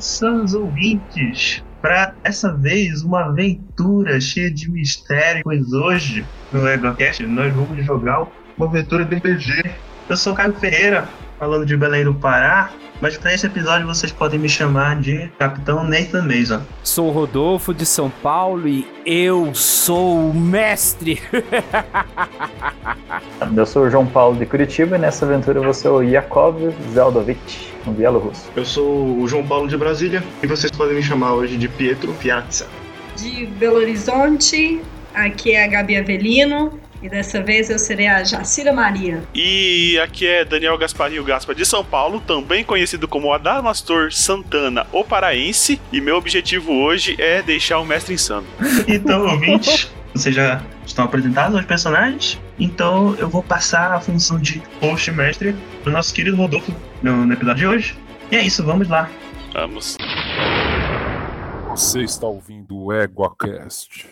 Insanos ouvintes, para essa vez uma aventura cheia de mistério, pois hoje no EgoCast nós vamos jogar uma aventura de RPG. Eu sou Caio Ferreira, falando de Belém do Pará, mas para esse episódio vocês podem me chamar de Capitão Nathan Mason. Sou o Rodolfo de São Paulo e eu sou o mestre. eu sou o João Paulo de Curitiba e nessa aventura você é o Yakov Zeldovich, um bielorrusso. Eu sou o João Paulo de Brasília e vocês podem me chamar hoje de Pietro Piazza. De Belo Horizonte, aqui é a Gabi Avelino e dessa vez eu serei a Jacira Maria. E aqui é Daniel Gasparinho Gaspa de São Paulo, também conhecido como Adamastor Santana, o paraense. E meu objetivo hoje é deixar o mestre insano. Então, ouvintes, vocês já estão apresentados os personagens. Então eu vou passar a função de host mestre pro nosso querido Rodolfo no, no episódio de hoje. E é isso, vamos lá. Vamos. Você está ouvindo o EguaCast.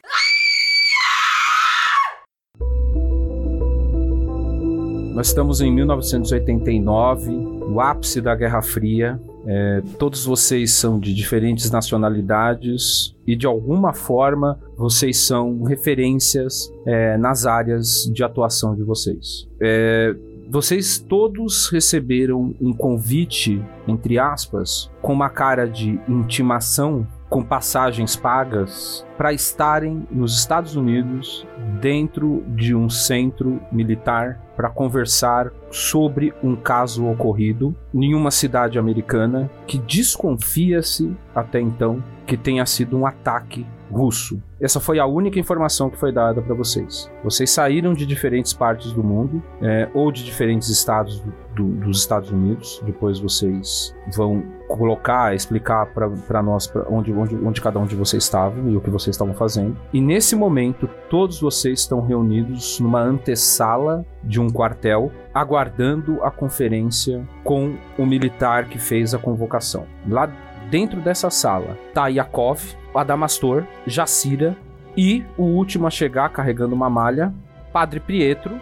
Nós estamos em 1989, no ápice da Guerra Fria. É, todos vocês são de diferentes nacionalidades e, de alguma forma, vocês são referências é, nas áreas de atuação de vocês. É, vocês todos receberam um convite, entre aspas, com uma cara de intimação com passagens pagas para estarem nos Estados Unidos dentro de um centro militar para conversar sobre um caso ocorrido em uma cidade americana que desconfia-se até então que tenha sido um ataque russo. Essa foi a única informação que foi dada para vocês. Vocês saíram de diferentes partes do mundo é, ou de diferentes estados do, do, dos Estados Unidos. Depois vocês vão colocar, explicar para nós pra onde, onde, onde cada um de vocês estavam e o que vocês estavam fazendo. E nesse momento, todos vocês estão reunidos numa antessala de um quartel, aguardando a conferência com o militar que fez a convocação. Lá dentro dessa sala tá Yakov, Adamastor, Jacira e o último a chegar carregando uma malha, Padre Pietro,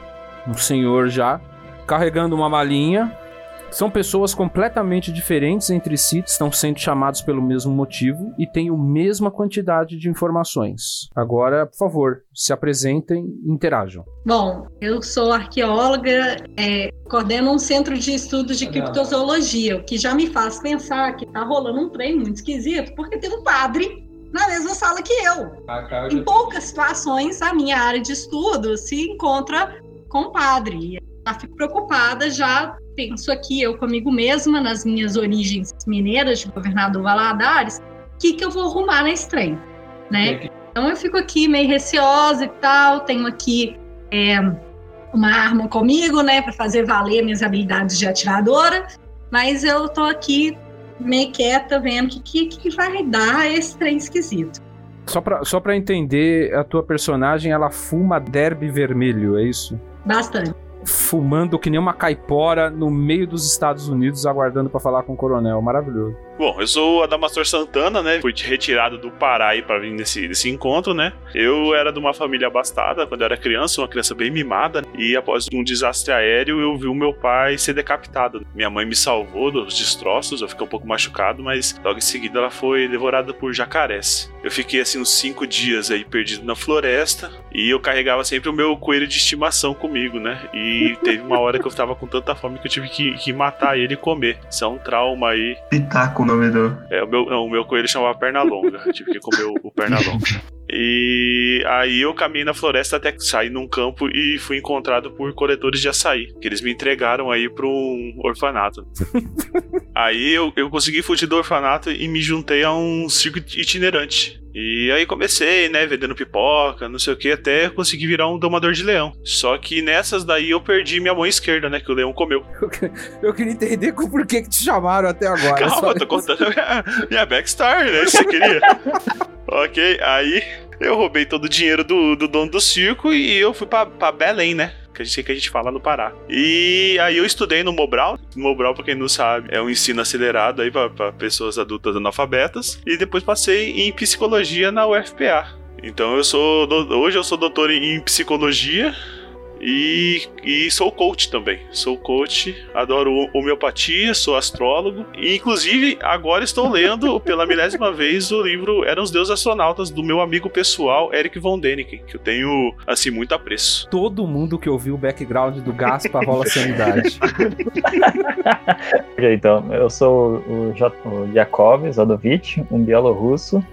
um senhor já, carregando uma malinha, são pessoas completamente diferentes entre si, estão sendo chamados pelo mesmo motivo e têm a mesma quantidade de informações. Agora, por favor, se apresentem e interajam. Bom, eu sou arqueóloga, é, coordeno um centro de estudos de criptozoologia, o que já me faz pensar que tá rolando um trem muito esquisito, porque tem um padre na mesma sala que eu. Em poucas situações, a minha área de estudo se encontra com o padre. Já fico preocupada, já penso aqui, eu comigo mesma, nas minhas origens mineiras de governador Valadares, o que, que eu vou arrumar na estranha, né? Então eu fico aqui meio receosa e tal, tenho aqui é, uma arma comigo, né, para fazer valer minhas habilidades de atiradora, mas eu tô aqui meio quieta vendo o que, que, que vai dar esse trem esquisito. Só pra, só pra entender, a tua personagem, ela fuma derby vermelho, é isso? Bastante fumando que nem uma caipora no meio dos Estados Unidos, aguardando para falar com o coronel. Maravilhoso. Bom, eu sou Adamastor Santana, né? Fui retirado do Pará aí pra vir nesse, nesse encontro, né? Eu era de uma família abastada quando eu era criança, uma criança bem mimada. E após um desastre aéreo, eu vi o meu pai ser decapitado. Minha mãe me salvou dos destroços, eu fiquei um pouco machucado, mas logo em seguida ela foi devorada por jacarés. Eu fiquei assim uns cinco dias aí perdido na floresta e eu carregava sempre o meu coelho de estimação comigo, né? E teve uma hora que eu tava com tanta fome que eu tive que, que matar ele e comer. Isso é um trauma aí. Pitaco nome do. É, o meu, não, o meu coelho chamava Pernalonga. tive que comer o, o Pernalonga. E aí eu caminhei na floresta até sair num campo e fui encontrado por coletores de açaí, que eles me entregaram aí para um orfanato. aí eu, eu consegui fugir do orfanato e me juntei a um circo itinerante. E aí comecei, né, vendendo pipoca, não sei o que, até conseguir virar um domador de leão. Só que nessas daí eu perdi minha mão esquerda, né, que o leão comeu. Eu, queria entender por que, que te chamaram até agora. Calma, tô contando minha, minha backstory, né, você queria. ok, aí eu roubei todo o dinheiro do, do dono do circo e eu fui pra, pra Belém, né? Que a gente, que a gente fala no Pará. E aí eu estudei no Mobral. Mobral, pra quem não sabe, é um ensino acelerado aí para pessoas adultas analfabetas. E depois passei em psicologia na UFPA. Então eu sou. Hoje eu sou doutor em psicologia E, e sou coach também. Sou coach, adoro homeopatia, sou astrólogo. E, inclusive, agora estou lendo pela milésima vez o livro Eram os Deuses Astronautas, do meu amigo pessoal, Eric Von Däniken, que eu tenho, assim, muito apreço. Todo mundo que ouviu o background do Gaspa rola sanidade. então, eu sou o, J o Yakov Zadovich, um bielorrusso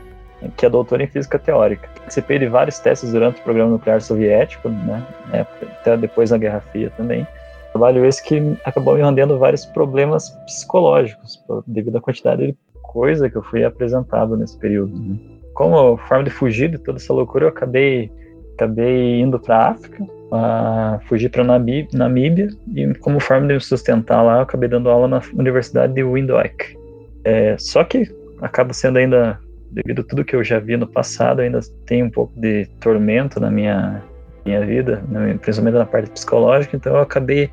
que é doutor em física teórica. Participei de vários testes durante o programa nuclear soviético, né, até depois na Guerra Fria também. Trabalho esse que acabou me rendendo vários problemas psicológicos, devido à quantidade de coisa que eu fui apresentado nesse período. Né. Como forma de fugir de toda essa loucura, eu acabei, acabei indo para a África, fugir para Namíbia, e como forma de me sustentar lá, eu acabei dando aula na Universidade de Windhoek. É, só que acaba sendo ainda devido a tudo que eu já vi no passado, ainda tem um pouco de tormento na minha, minha vida, principalmente na parte psicológica, então eu acabei,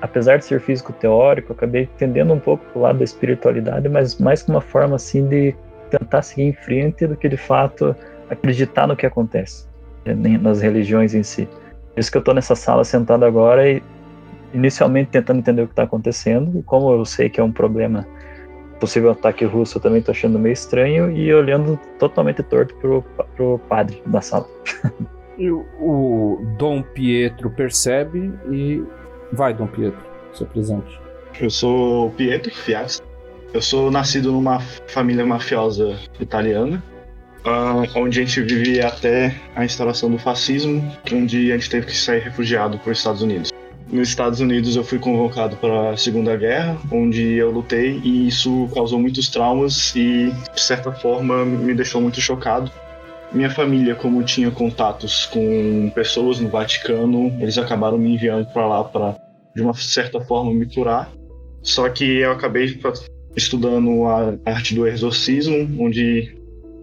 apesar de ser físico teórico, acabei tendendo um pouco para o lado da espiritualidade, mas mais como uma forma assim de tentar seguir em frente do que de fato acreditar no que acontece, né, nas religiões em si. Por isso que eu estou nessa sala sentado agora e inicialmente tentando entender o que está acontecendo, e como eu sei que é um problema possível ataque russo eu também tô achando meio estranho e olhando totalmente torto pro, pro padre da sala. e o, Dom Pietro percebe e vai, Dom Pietro, se apresente. Eu sou Pietro Fias. Eu sou nascido numa família mafiosa italiana, uh, onde a gente vivia até a instalação do fascismo, onde a gente teve que sair refugiado para os Estados Unidos. Nos Estados Unidos eu fui convocado para a Segunda Guerra, onde eu lutei e isso causou muitos traumas e de certa forma me deixou muito chocado. Minha família, como tinha contatos com pessoas no Vaticano, eles acabaram me enviando para lá para de uma certa forma me curar. Só que eu acabei estudando a arte do exorcismo, onde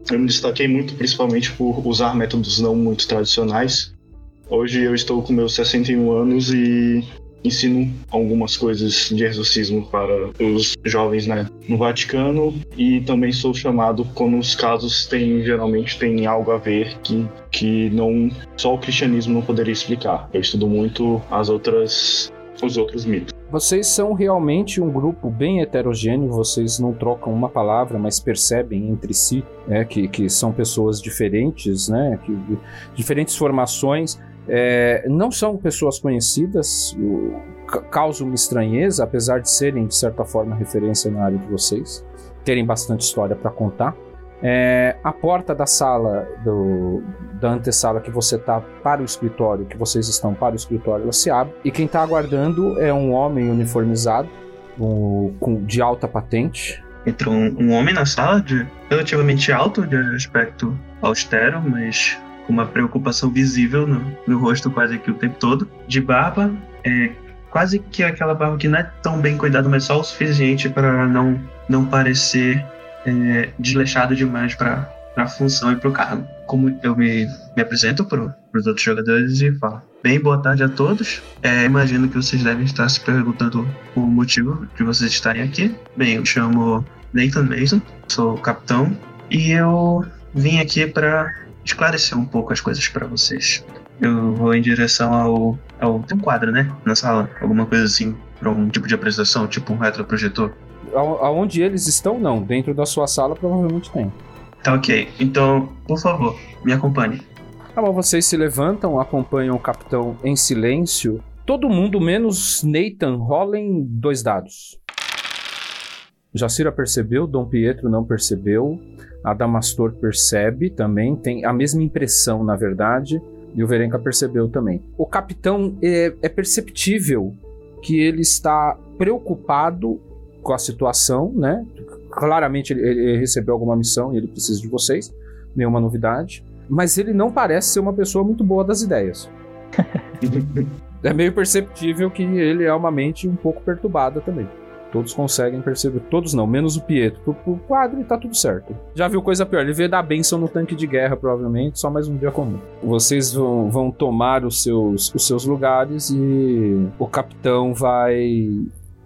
eu me destaquei muito principalmente por usar métodos não muito tradicionais Hoje eu estou com meus 61 anos e ensino algumas coisas de exorcismo para os jovens né, no Vaticano e também sou chamado quando os casos têm geralmente tem algo a ver que, que não só o cristianismo não poderia explicar. Eu estudo muito as outras os outros mitos. Vocês são realmente um grupo bem heterogêneo, vocês não trocam uma palavra, mas percebem entre si né, que, que são pessoas diferentes, né, que, diferentes formações. É, não são pessoas conhecidas, causam uma estranheza, apesar de serem, de certa forma, referência na área de vocês, terem bastante história para contar. É, a porta da sala, do, da antessala que você está para o escritório, que vocês estão para o escritório, ela se abre e quem está aguardando é um homem uniformizado, um, com, de alta patente. Entrou um, um homem na sala, de, relativamente alto, de aspecto austero, mas com uma preocupação visível no, no rosto quase que o tempo todo. De barba, é, quase que aquela barba que não é tão bem cuidada, mas só o suficiente para não, não parecer é, desleixado demais para a função e para o cargo. Como eu me, me apresento para os outros jogadores e falo: Bem, boa tarde a todos. É, imagino que vocês devem estar se perguntando o motivo de vocês estarem aqui. Bem, eu chamo Nathan Mason, sou capitão e eu vim aqui para esclarecer um pouco as coisas para vocês. Eu vou em direção ao, ao. Tem um quadro, né? Na sala. Alguma coisa assim. Para um tipo de apresentação, tipo um retroprojetor. Aonde eles estão, não. Dentro da sua sala, provavelmente tem. Tá ok. Então, por favor, me acompanhe. Tá bom, vocês se levantam, acompanham o capitão em silêncio. Todo mundo, menos Nathan, rolem dois dados. Jacira percebeu, Dom Pietro não percebeu. Adamastor percebe também, tem a mesma impressão, na verdade, e o Verenka percebeu também. O capitão é, é perceptível que ele está preocupado com a situação, né? Claramente ele, ele recebeu alguma missão e ele precisa de vocês, nenhuma novidade. Mas ele não parece ser uma pessoa muito boa das ideias. é meio perceptível que ele é uma mente um pouco perturbada também. Todos conseguem perceber. Todos não, menos o Pietro. Pro, pro padre tá tudo certo. Já viu coisa pior. Ele veio dar benção no tanque de guerra, provavelmente. Só mais um dia comum. Vocês vão, vão tomar os seus, os seus lugares e o capitão vai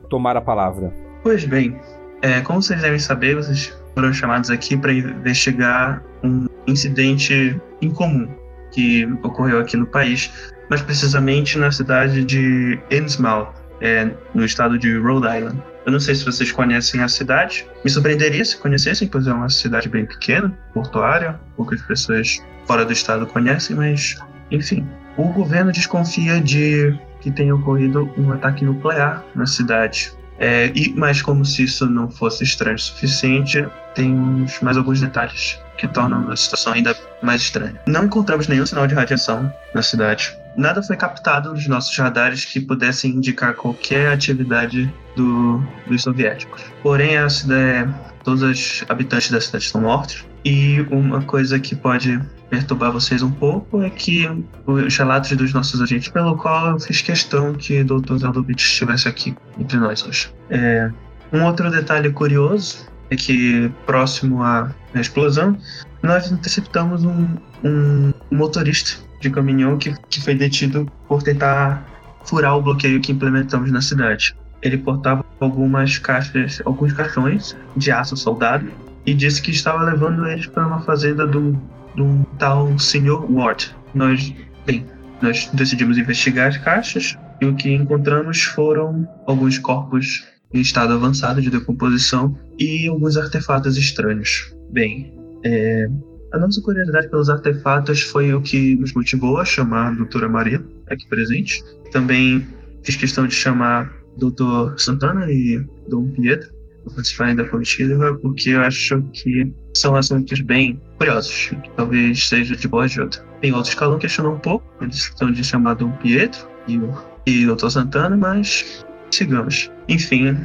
tomar a palavra. Pois bem, é, como vocês devem saber, vocês foram chamados aqui para investigar um incidente incomum que ocorreu aqui no país, mais precisamente na cidade de Innsmouth, é, no estado de Rhode Island. Eu não sei se vocês conhecem a cidade. Me surpreenderia se conhecessem, pois é uma cidade bem pequena, portuária, poucas pessoas fora do estado conhecem, mas enfim. O governo desconfia de que tenha ocorrido um ataque nuclear na cidade. É, e, mas como se isso não fosse estranho o suficiente, temos mais alguns detalhes que tornam a situação ainda mais estranha. Não encontramos nenhum sinal de radiação na cidade. Nada foi captado nos nossos radares que pudessem indicar qualquer atividade do, dos soviéticos. Porém, a cidade, todos os habitantes da cidade estão mortos. E uma coisa que pode perturbar vocês um pouco é que os relatos dos nossos agentes, pelo qual eu fiz questão que o Dr. Zeldovich estivesse aqui entre nós hoje. É, um outro detalhe curioso é que, próximo à explosão, nós interceptamos um, um motorista de caminhão que, que foi detido por tentar furar o bloqueio que implementamos na cidade. Ele portava algumas caixas, alguns caixões de aço soldado e disse que estava levando eles para uma fazenda do, do tal Sr. Ward. Nós, bem, nós decidimos investigar as caixas e o que encontramos foram alguns corpos em estado avançado de decomposição e alguns artefatos estranhos. Bem, é, a nossa curiosidade pelos artefatos foi o que nos motivou a chamar a doutora Maria aqui presente. Também fiz questão de chamar doutor Santana e Dom Pietro para participarem da comitiva, porque eu acho que são assuntos bem curiosos, que talvez seja de boa ajuda. Tem outros que não questionam um pouco, a decisão de chamar Dom Pietro e o, e doutor Santana, mas sigamos. Enfim,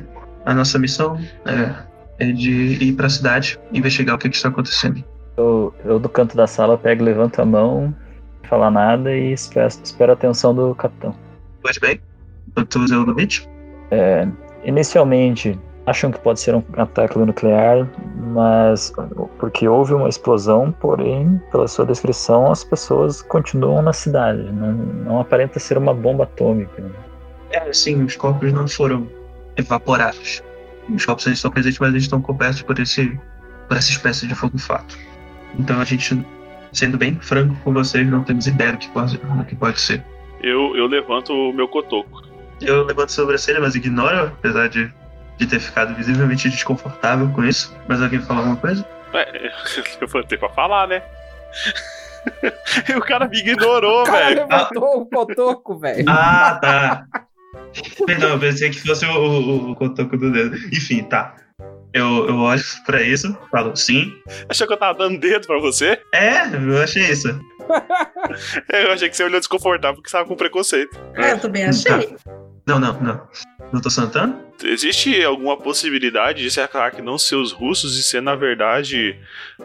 a nossa missão é, é de ir para a cidade investigar o que, que está acontecendo. Eu, eu, do canto da sala, pego, levanto a mão, não falar nada e espero, espero a atenção do capitão. Pois bem, doutor Zeldovich? É, inicialmente, acham que pode ser um ataque nuclear, mas porque houve uma explosão, porém, pela sua descrição, as pessoas continuam na cidade. Não, não aparenta ser uma bomba atômica. É, sim, os corpos não foram evaporados. Os corpos estão presentes, mas eles estão cobertos por, esse, por essa espécie de fogo-fato. Então a gente, sendo bem franco com vocês, não temos ideia do que pode, do que pode ser. Eu, eu levanto o meu cotoco. Eu levanto a sobrancelha, mas ignoro, apesar de, de ter ficado visivelmente desconfortável com isso. Mas alguém fala alguma coisa? Ué, eu levantei pra falar, né? o cara me ignorou, velho. levantou o cotoco, velho. Ah, tá. Perdão, eu pensei que fosse o, o, o cotoco do dedo. Enfim, tá. Eu, eu olho pra isso, falo sim. Achou que eu tava dando dedo pra você? É, eu achei isso. eu achei que você olhou desconfortável porque estava com preconceito. É, eu também achei. Tá. Não, não, não. Doutor Santana? Existe alguma possibilidade de esse ataque não ser os russos e ser, na verdade,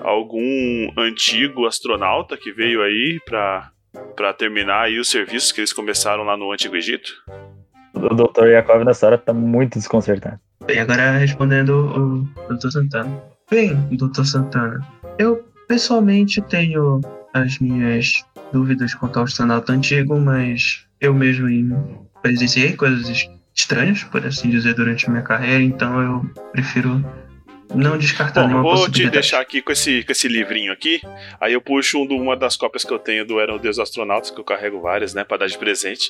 algum antigo astronauta que veio aí pra, pra terminar aí os serviços que eles começaram lá no Antigo Egito? O Dr. Yakov nessa hora tá muito desconcertado. Bem, agora respondendo o Dr. Santana. Bem, Dr. Santana, eu pessoalmente tenho as minhas dúvidas quanto ao astronauta antigo, mas eu mesmo presenciei coisas estranhas, por assim dizer, durante a minha carreira, então eu prefiro não descartar Bom, nenhuma vou te deixar aqui com esse, com esse livrinho aqui. Aí eu puxo um do- uma das cópias que eu tenho do Eram Deus Astronautas, que eu carrego várias, né, pra dar de presente.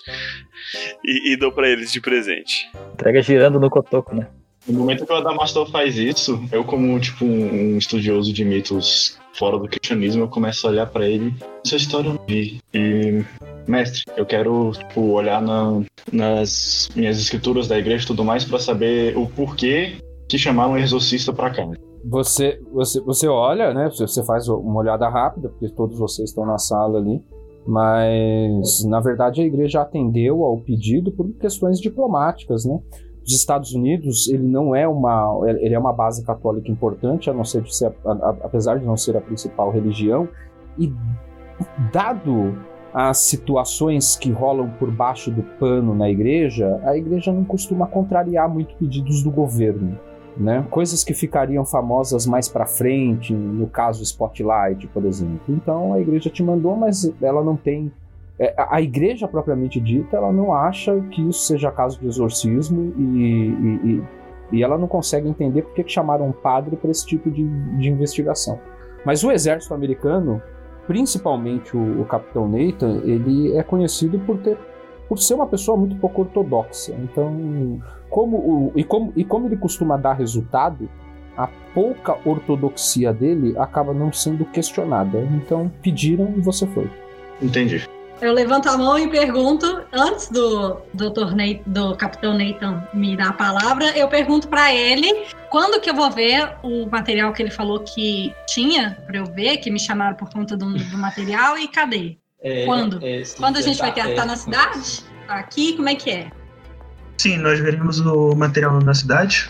E, e dou pra eles de presente. Entrega girando no cotoco, né? No momento que o Adamastor faz isso, eu como tipo um, um estudioso de mitos fora do cristianismo, eu começo a olhar pra ele. Essa história eu não vi. E mestre, eu quero tipo olhar na- nas minhas escrituras da igreja e tudo mais pra saber o porquê que chamaram o exorcista pra cá. Você, você, você olha, né? Você faz uma olhada rápida, porque todos vocês estão na sala ali. Mas, na verdade, a igreja atendeu ao pedido por questões diplomáticas, né? Os Estados Unidos, ele não é uma, ele é uma base católica importante, a não ser de ser, a- a- apesar de não ser a principal religião, e dado as situações que rolam por baixo do pano na igreja, a igreja não costuma contrariar muito pedidos do governo né? Coisas que ficariam famosas mais para frente, no caso Spotlight, por exemplo. Então a igreja te mandou, mas ela não tem a a igreja propriamente dita, ela não acha que isso seja caso de exorcismo e, e, e- ela não consegue entender por que chamaram um padre para esse tipo de, de investigação. Mas o exército americano principalmente o, o Capitão Nathan, ele é conhecido por ter por ser uma pessoa muito pouco ortodoxa. Então, como o, e, como, e como ele costuma dar resultado, a pouca ortodoxia dele acaba não sendo questionada. Então, pediram e você foi. Entendi. Eu levanto a mão e pergunto, antes do, Dr. Nate, do Capitão Nathan me dar a palavra, eu pergunto para ele quando que eu vou ver o material que ele falou que tinha para eu ver, que me chamaram por conta do, do material, e cadê? É, quando? É, quando a gente vai ter? Tá, é, na cidade? Tá aqui? Como é que é? Sim, nós veremos o material na cidade.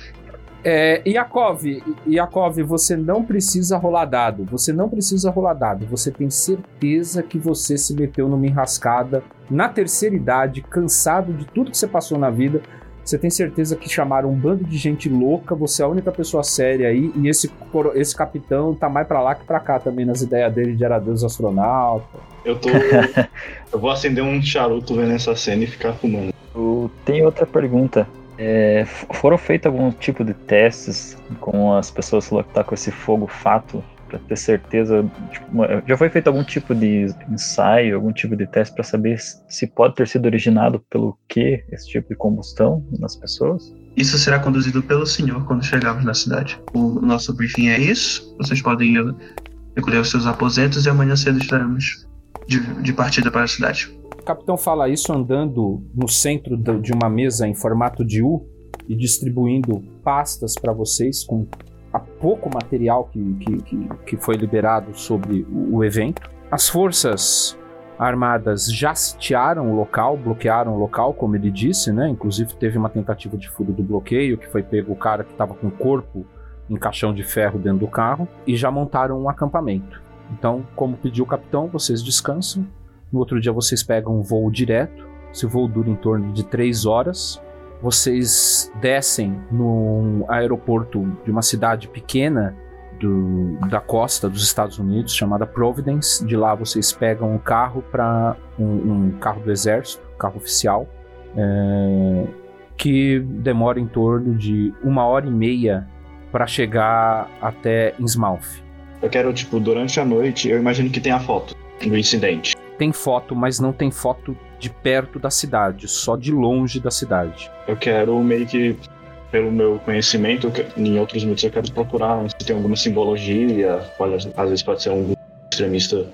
É, Yakov, Yakov, você não precisa rolar dado. Você não precisa rolar dado. Você tem certeza que você se meteu numa enrascada na terceira idade, cansado de tudo que você passou na vida. Você tem certeza que chamaram um bando de gente louca, você é a única pessoa séria aí, e esse, esse capitão tá mais pra lá que pra cá também nas ideias dele de era Deus astronauta. Eu tô. eu vou acender um charuto vendo essa cena e ficar fumando. Eu tenho outra pergunta. É, foram feitos algum tipo de testes com as pessoas que tá com esse fogo fato para ter certeza? Tipo, já foi feito algum tipo de ensaio, algum tipo de teste para saber se pode ter sido originado pelo que esse tipo de combustão nas pessoas? Isso será conduzido pelo senhor quando chegarmos na cidade. O nosso briefing é isso. Vocês podem ir recolher os seus aposentos e amanhã cedo estaremos de, de partida para a cidade capitão fala isso andando no centro de uma mesa em formato de U e distribuindo pastas para vocês com a pouco material que, que, que, foi liberado sobre o, o evento. As forças armadas já sitiaram o local, bloquearam o local, como ele disse, né? Inclusive teve uma tentativa de furo do bloqueio, que foi pego o cara que estava com o corpo em caixão de ferro dentro do carro, e já montaram um acampamento. Então, como pediu o capitão, vocês descansam no outro dia vocês pegam um voo direto. Esse voo dura em torno de três horas. Vocês descem no aeroporto de uma cidade pequena do, da costa dos Estados Unidos chamada Providence. De lá vocês pegam um carro para um, um, carro do exército, carro oficial, é, que demora em torno de uma hora e meia para chegar até Innsmouth. Eu quero tipo durante a noite. Eu imagino que tenha foto do incidente tem foto, mas não tem foto de perto da cidade, só de longe da cidade. Eu quero meio que, pelo meu conhecimento, em outros mitos eu quero procurar se tem alguma simbologia, pode, às vezes pode ser um extremista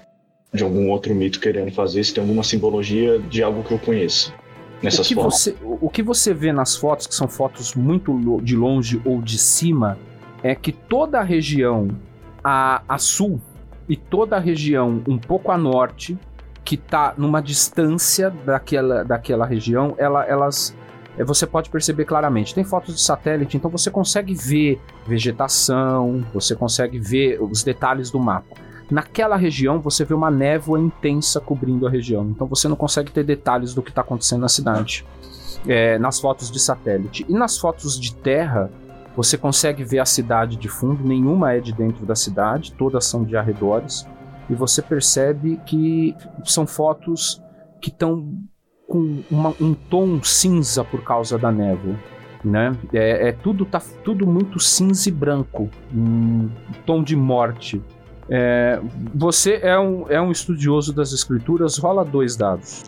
de algum outro mito querendo fazer, se tem alguma simbologia de algo que eu conheço. Nessas o que fotos. Você, o que você vê nas fotos, que são fotos muito de longe ou de cima, é que toda a região a, a sul e toda a região um pouco a norte que está numa distância daquela, daquela região, ela, elas eh, você pode perceber claramente. Tem fotos de satélite, então você consegue ver vegetação, você consegue ver os detalhes do mapa. Naquela região você vê uma névoa intensa cobrindo a região, então você não consegue ter detalhes do que está acontecendo na cidade. É, nas fotos de satélite. E nas fotos de terra, você consegue ver a cidade de fundo, nenhuma é de dentro da cidade, todas são de arredores e você percebe que são fotos que estão com uma, um tom cinza por causa da névoa. Né? É, é, tudo tá tudo muito cinza e branco, um tom de morte. É, você é um, é um estudioso das escrituras, rola dois dados.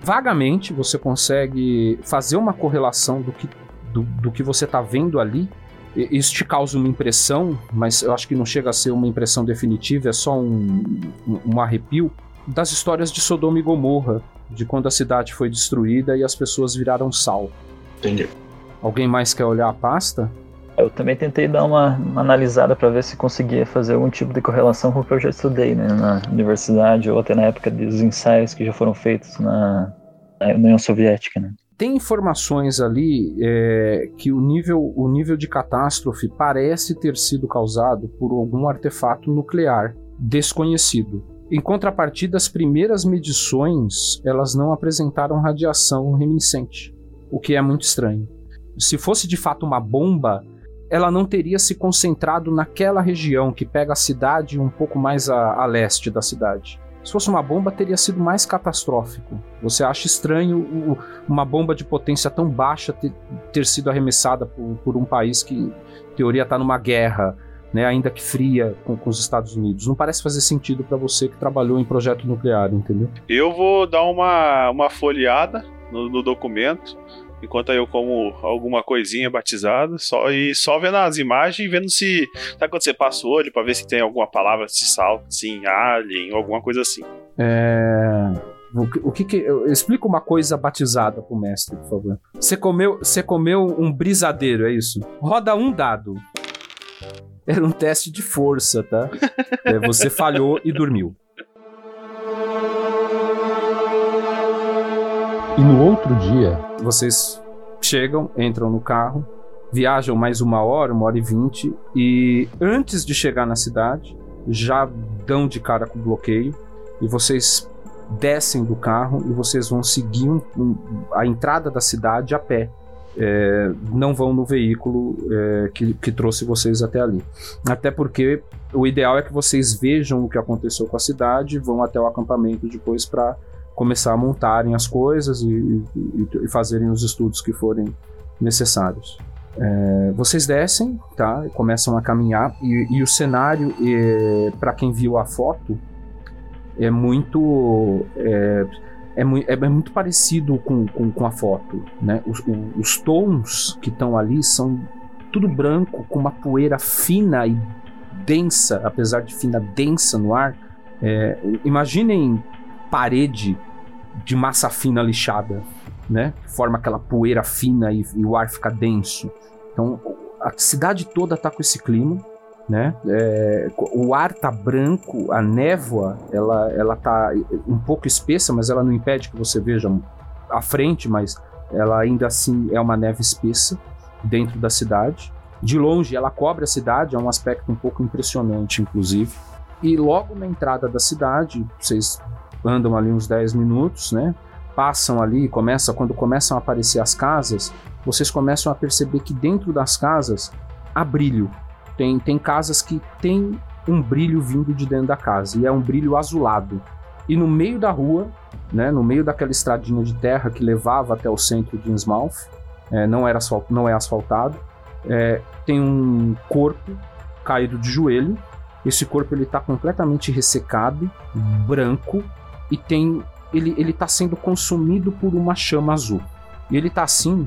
Vagamente você consegue fazer uma correlação do que, do, do que você está vendo ali isso te causa uma impressão, mas eu acho que não chega a ser uma impressão definitiva, é só um, um, arrepio das histórias de Sodoma e Gomorra, de quando a cidade foi destruída e as pessoas viraram sal. Entendi. Alguém mais quer olhar a pasta? Eu também tentei dar uma, uma analisada para ver se conseguia fazer algum tipo de correlação com o que eu já estudei né, na universidade ou até na época dos ensaios que já foram feitos na, na União Soviética. Né? Tem informações ali é, que o nível, o nível de catástrofe parece ter sido causado por algum artefato nuclear desconhecido. Em contrapartida, as primeiras medições elas não apresentaram radiação reminiscente, o que é muito estranho. Se fosse de fato uma bomba, ela não teria se concentrado naquela região que pega a cidade um pouco mais a, a leste da cidade. Se fosse uma bomba, teria sido mais catastrófico. Você acha estranho uma bomba de potência tão baixa ter, ter sido arremessada por, por, um país que, em teoria, está numa guerra. né, ainda que fria com, com os Estados Unidos. Não parece fazer sentido para você que trabalhou em projeto nuclear, entendeu? Eu vou dar uma, uma folheada no, no documento, enquanto eu como alguma coisinha batizada, só e só vendo as imagens e vendo se. Sabe quando você passa o olho pra ver se tem alguma palavra se salta, assim, alien, ou alguma coisa assim. É. O que, o que, eu- explica uma coisa batizada pro mestre, por favor. Você comeu, você comeu um brisadeiro, é isso? Roda um dado. Era um teste de força, tá? É, você falhou e dormiu. E no outro dia, vocês chegam, entram no carro, viajam mais uma hora, uma hora e vinte, e antes de chegar na cidade, já dão de cara com o bloqueio, e vocês descem do carro e vocês vão seguir um- um- a entrada da cidade a pé. É, não vão no veículo é, que, que trouxe vocês até ali. Até porque o ideal é que vocês vejam o que aconteceu com a cidade, vão até o acampamento depois para começar a montarem as coisas e, e- e fazerem os estudos que forem necessários. É, vocês descem, tá? Começam a caminhar e, e o cenário, para quem viu a foto, é muito é, é, mui- é muito parecido com, com, com a foto, né? Os, o- os tons que estão ali são tudo branco com uma poeira fina e densa, apesar de fina densa no ar. É, imaginem parede de massa fina lixada, né? Forma aquela poeira fina e, e o ar fica denso. Então a cidade toda tá com esse clima né? É, o ar tá branco, a névoa ela, ela tá um pouco espessa, mas ela não impede que você veja à frente, mas ela ainda assim é uma neve espessa dentro da cidade. De longe ela cobre a cidade, é um aspecto um pouco impressionante, inclusive. E logo na entrada da cidade, vocês andam ali uns 10 minutos, né? Passam ali, começa, quando começam a aparecer as casas, vocês começam a perceber que dentro das casas há brilho, tem, tem casas que tem um brilho vindo de dentro da casa, e é um brilho azulado. E no meio da rua, né, no meio daquela estradinha de terra que levava até o centro de Innsmouth, é, não, era asfal- não é asfaltado, é, tem um corpo caído de joelho. Esse corpo ele está completamente ressecado, branco, e tem ele ele está sendo consumido por uma chama azul. E ele está assim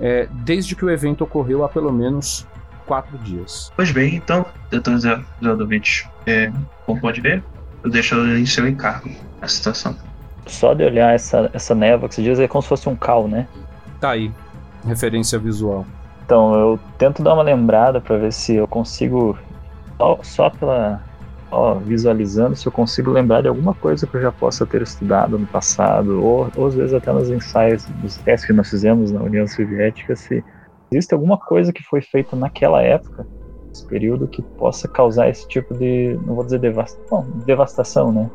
é, desde que o evento ocorreu há pelo menos quatro dias. Pois bem, então, doutor Zé Zadovich, é, como pode ver, eu deixo em seu encargo a situação. Só de olhar essa, essa névoa que você diz é como se fosse um cal, né? Tá aí, referência visual. Então eu tento dar uma lembrada pra ver se eu consigo, só, só pela ó, visualizando, se eu consigo lembrar de alguma coisa que eu já possa ter estudado no passado, ou, ou às vezes até nos ensaios, nos testes que nós fizemos na União Soviética, se existe alguma coisa que foi feita naquela época, nesse período, que possa causar esse tipo de, não vou dizer devastação, devastação, né?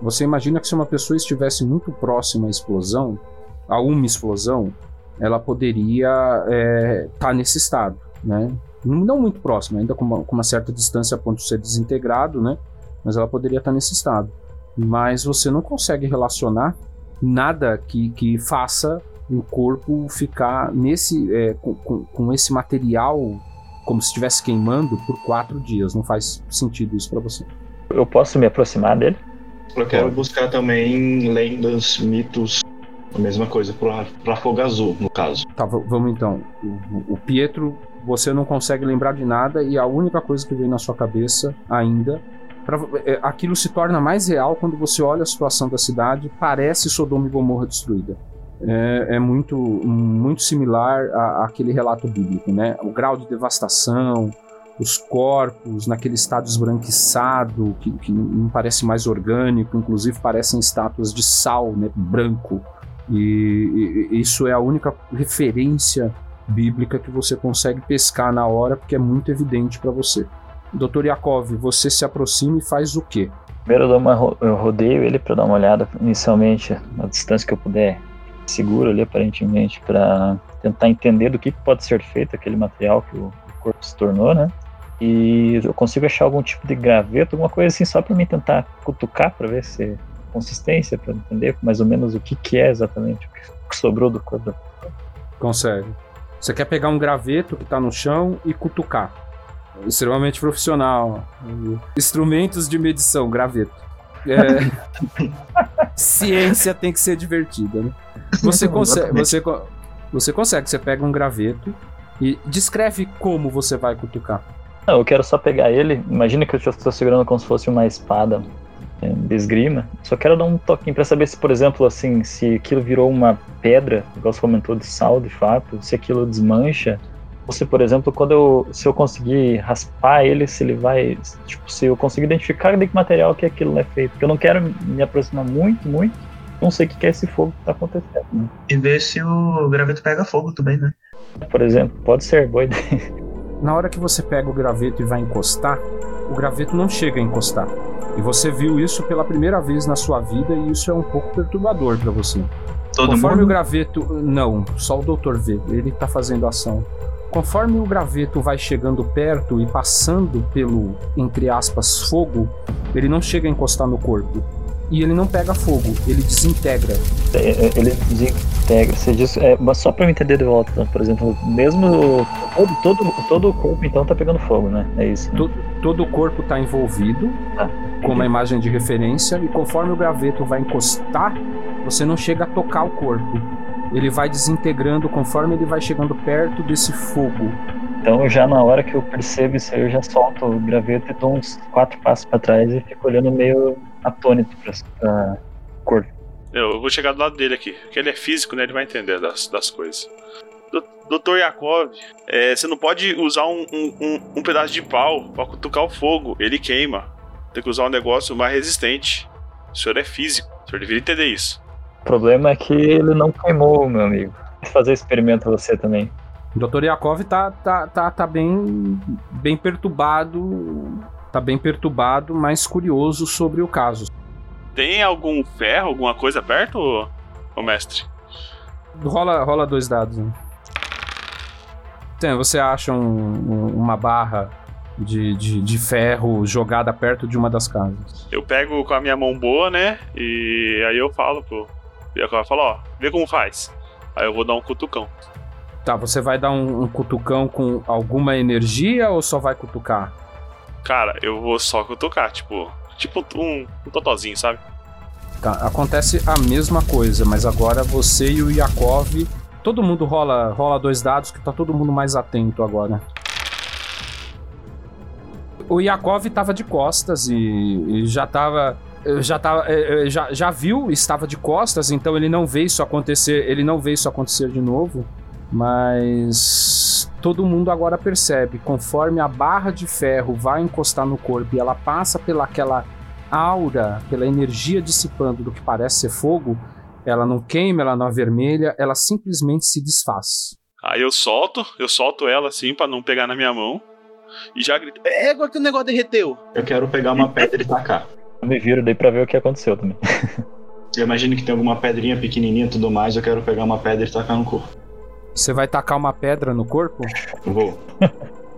Você imagina que se uma pessoa estivesse muito próxima à explosão, a uma explosão, ela poderia estar nesse estado, né? Não muito próxima, ainda com uma, com uma certa distância a ponto de ser desintegrado, né? Mas ela poderia estar nesse estado. Mas você não consegue relacionar nada que, que faça um corpo ficar nesse é, com, com, com esse material como se estivesse queimando por quatro dias. Não faz sentido isso para você. Eu posso me aproximar dele? Eu quero buscar também lendas, mitos, a mesma coisa pra, pra fogo azul, no caso. Tá, vamos então. O, o Pietro, você não consegue lembrar de nada e a única coisa que vem na sua cabeça ainda. pra- é, aquilo se torna mais real quando você olha a situação da cidade, parece Sodoma e Gomorra destruída. É, é muito, muito similar àquele relato bíblico, né? O grau de devastação, os corpos naquele estado esbranquiçado, que, que não parece mais orgânico, inclusive parecem estátuas de sal, né? Branco. E, e- isso é a única referência bíblica que você consegue pescar na hora, porque é muito evidente para você. Dr. Yakov, você se aproxima e faz o quê? Primeiro eu, dou uma, eu rodeio ele para dar uma olhada inicialmente na distância que eu puder, seguro ali aparentemente, para tentar entender do que pode ser feito aquele material que o corpo se tornou, né? E eu consigo achar algum tipo de graveto, alguma coisa assim, só para mim tentar cutucar para ver se consistência, para entender mais ou menos o que, que é exatamente o que- o que sobrou do corpo. Consegue. Você quer pegar um graveto que tá no chão e cutucar. Extremamente profissional. Instrumentos de medição, graveto. É, ciência tem que ser divertida, né? Você consegue, você, você consegue, você pega um graveto e descreve como você vai cutucar. Não, eu quero só pegar ele. Imagina que eu estou segurando como se fosse uma espada é, de esgrima. Só quero dar um toquinho para saber se, por exemplo, assim, se aquilo virou uma pedra, igual você comentou de sal, de fato, se aquilo desmancha. Ou se, por exemplo, quando eu, se eu conseguir raspar ele, se ele vai, tipo, se eu conseguir identificar de que material que aquilo é feito. Porque eu não quero me aproximar muito, muito. Não sei o que é esse fogo que tá acontecendo. Né? E ver se o graveto pega fogo também, né? Por exemplo, pode ser, boa ideia. Na hora que você pega o graveto e vai encostar, o graveto não chega a encostar. E você viu isso pela primeira vez na sua vida e isso é um pouco perturbador para você. Todo Conforme mundo? o graveto. Não, só o Dr. V. Ele tá fazendo ação. Conforme o graveto vai chegando perto e passando pelo, entre aspas, fogo, ele não chega a encostar no corpo. E ele não pega fogo, ele desintegra. É, é, Ele desintegra. Você diz, é, mas só pra eu entender de volta, por exemplo, mesmo todo, todo, todo o corpo então tá pegando fogo, né? É isso. né? To- todo o corpo está envolvido Ah, com uma imagem de referência e conforme o graveto vai encostar, você não chega a tocar o corpo. Ele vai desintegrando conforme ele vai chegando perto desse fogo. Então, já na hora que eu percebo isso aí, eu já solto o graveto e dou uns quatro passos pra trás e fico olhando meio atônito pra, pra corpo. Eu vou chegar do lado dele aqui, porque ele é físico, né? Ele vai entender das, das coisas. Do- Doutor Yakov, é, você não pode usar um, um, um- um pedaço de pau pra cutucar o fogo, ele queima. Tem que usar um negócio mais resistente. O senhor é físico, o senhor deveria entender isso. O problema é que ele não queimou, meu amigo. Vou fazer experimento você também. O Dr. Yakov tá, tá, tá, tá bem, bem perturbado, tá bem perturbado, mas curioso sobre o caso. Tem algum ferro, alguma coisa perto, ô, ô mestre? Rola, rola dois dados. Né? Tem, você acha um- um- uma barra de, de, de ferro jogada perto de uma das casas. Eu pego com a minha mão boa, né? E aí eu falo pro Yakov, eu falo, ó, vê como faz. Aí eu vou dar um cutucão. Tá, você vai dar um, um cutucão com alguma energia ou só vai cutucar? Cara, eu vou só cutucar, tipo, tipo um, um totozinho, sabe? Tá, acontece a mesma coisa, mas agora você e o Yakov. Todo mundo rola, rola dois dados que tá todo mundo mais atento agora. O Yakov tava de costas e, e já tava. Já, tava, eh, eh, já, já viu, estava de costas, então ele não vê isso acontecer. Ele não vê isso acontecer de novo. Mas todo mundo agora percebe, conforme a barra de ferro vai encostar no corpo e ela passa pelaquela aura, pela energia dissipando do que parece ser fogo, ela não queima, ela não avermelha, ela simplesmente se desfaz. Aí eu solto, eu solto ela assim pra não pegar na minha mão. E já grito, é, agora que o negócio derreteu. Eu quero pegar uma pedra e tacar. Eu me viro daí pra ver o que aconteceu também. Eu imagino que tem alguma pedrinha pequenininha e tudo mais, eu quero pegar uma pedra e tacar no corpo. Você vai tacar uma pedra no corpo? Vou.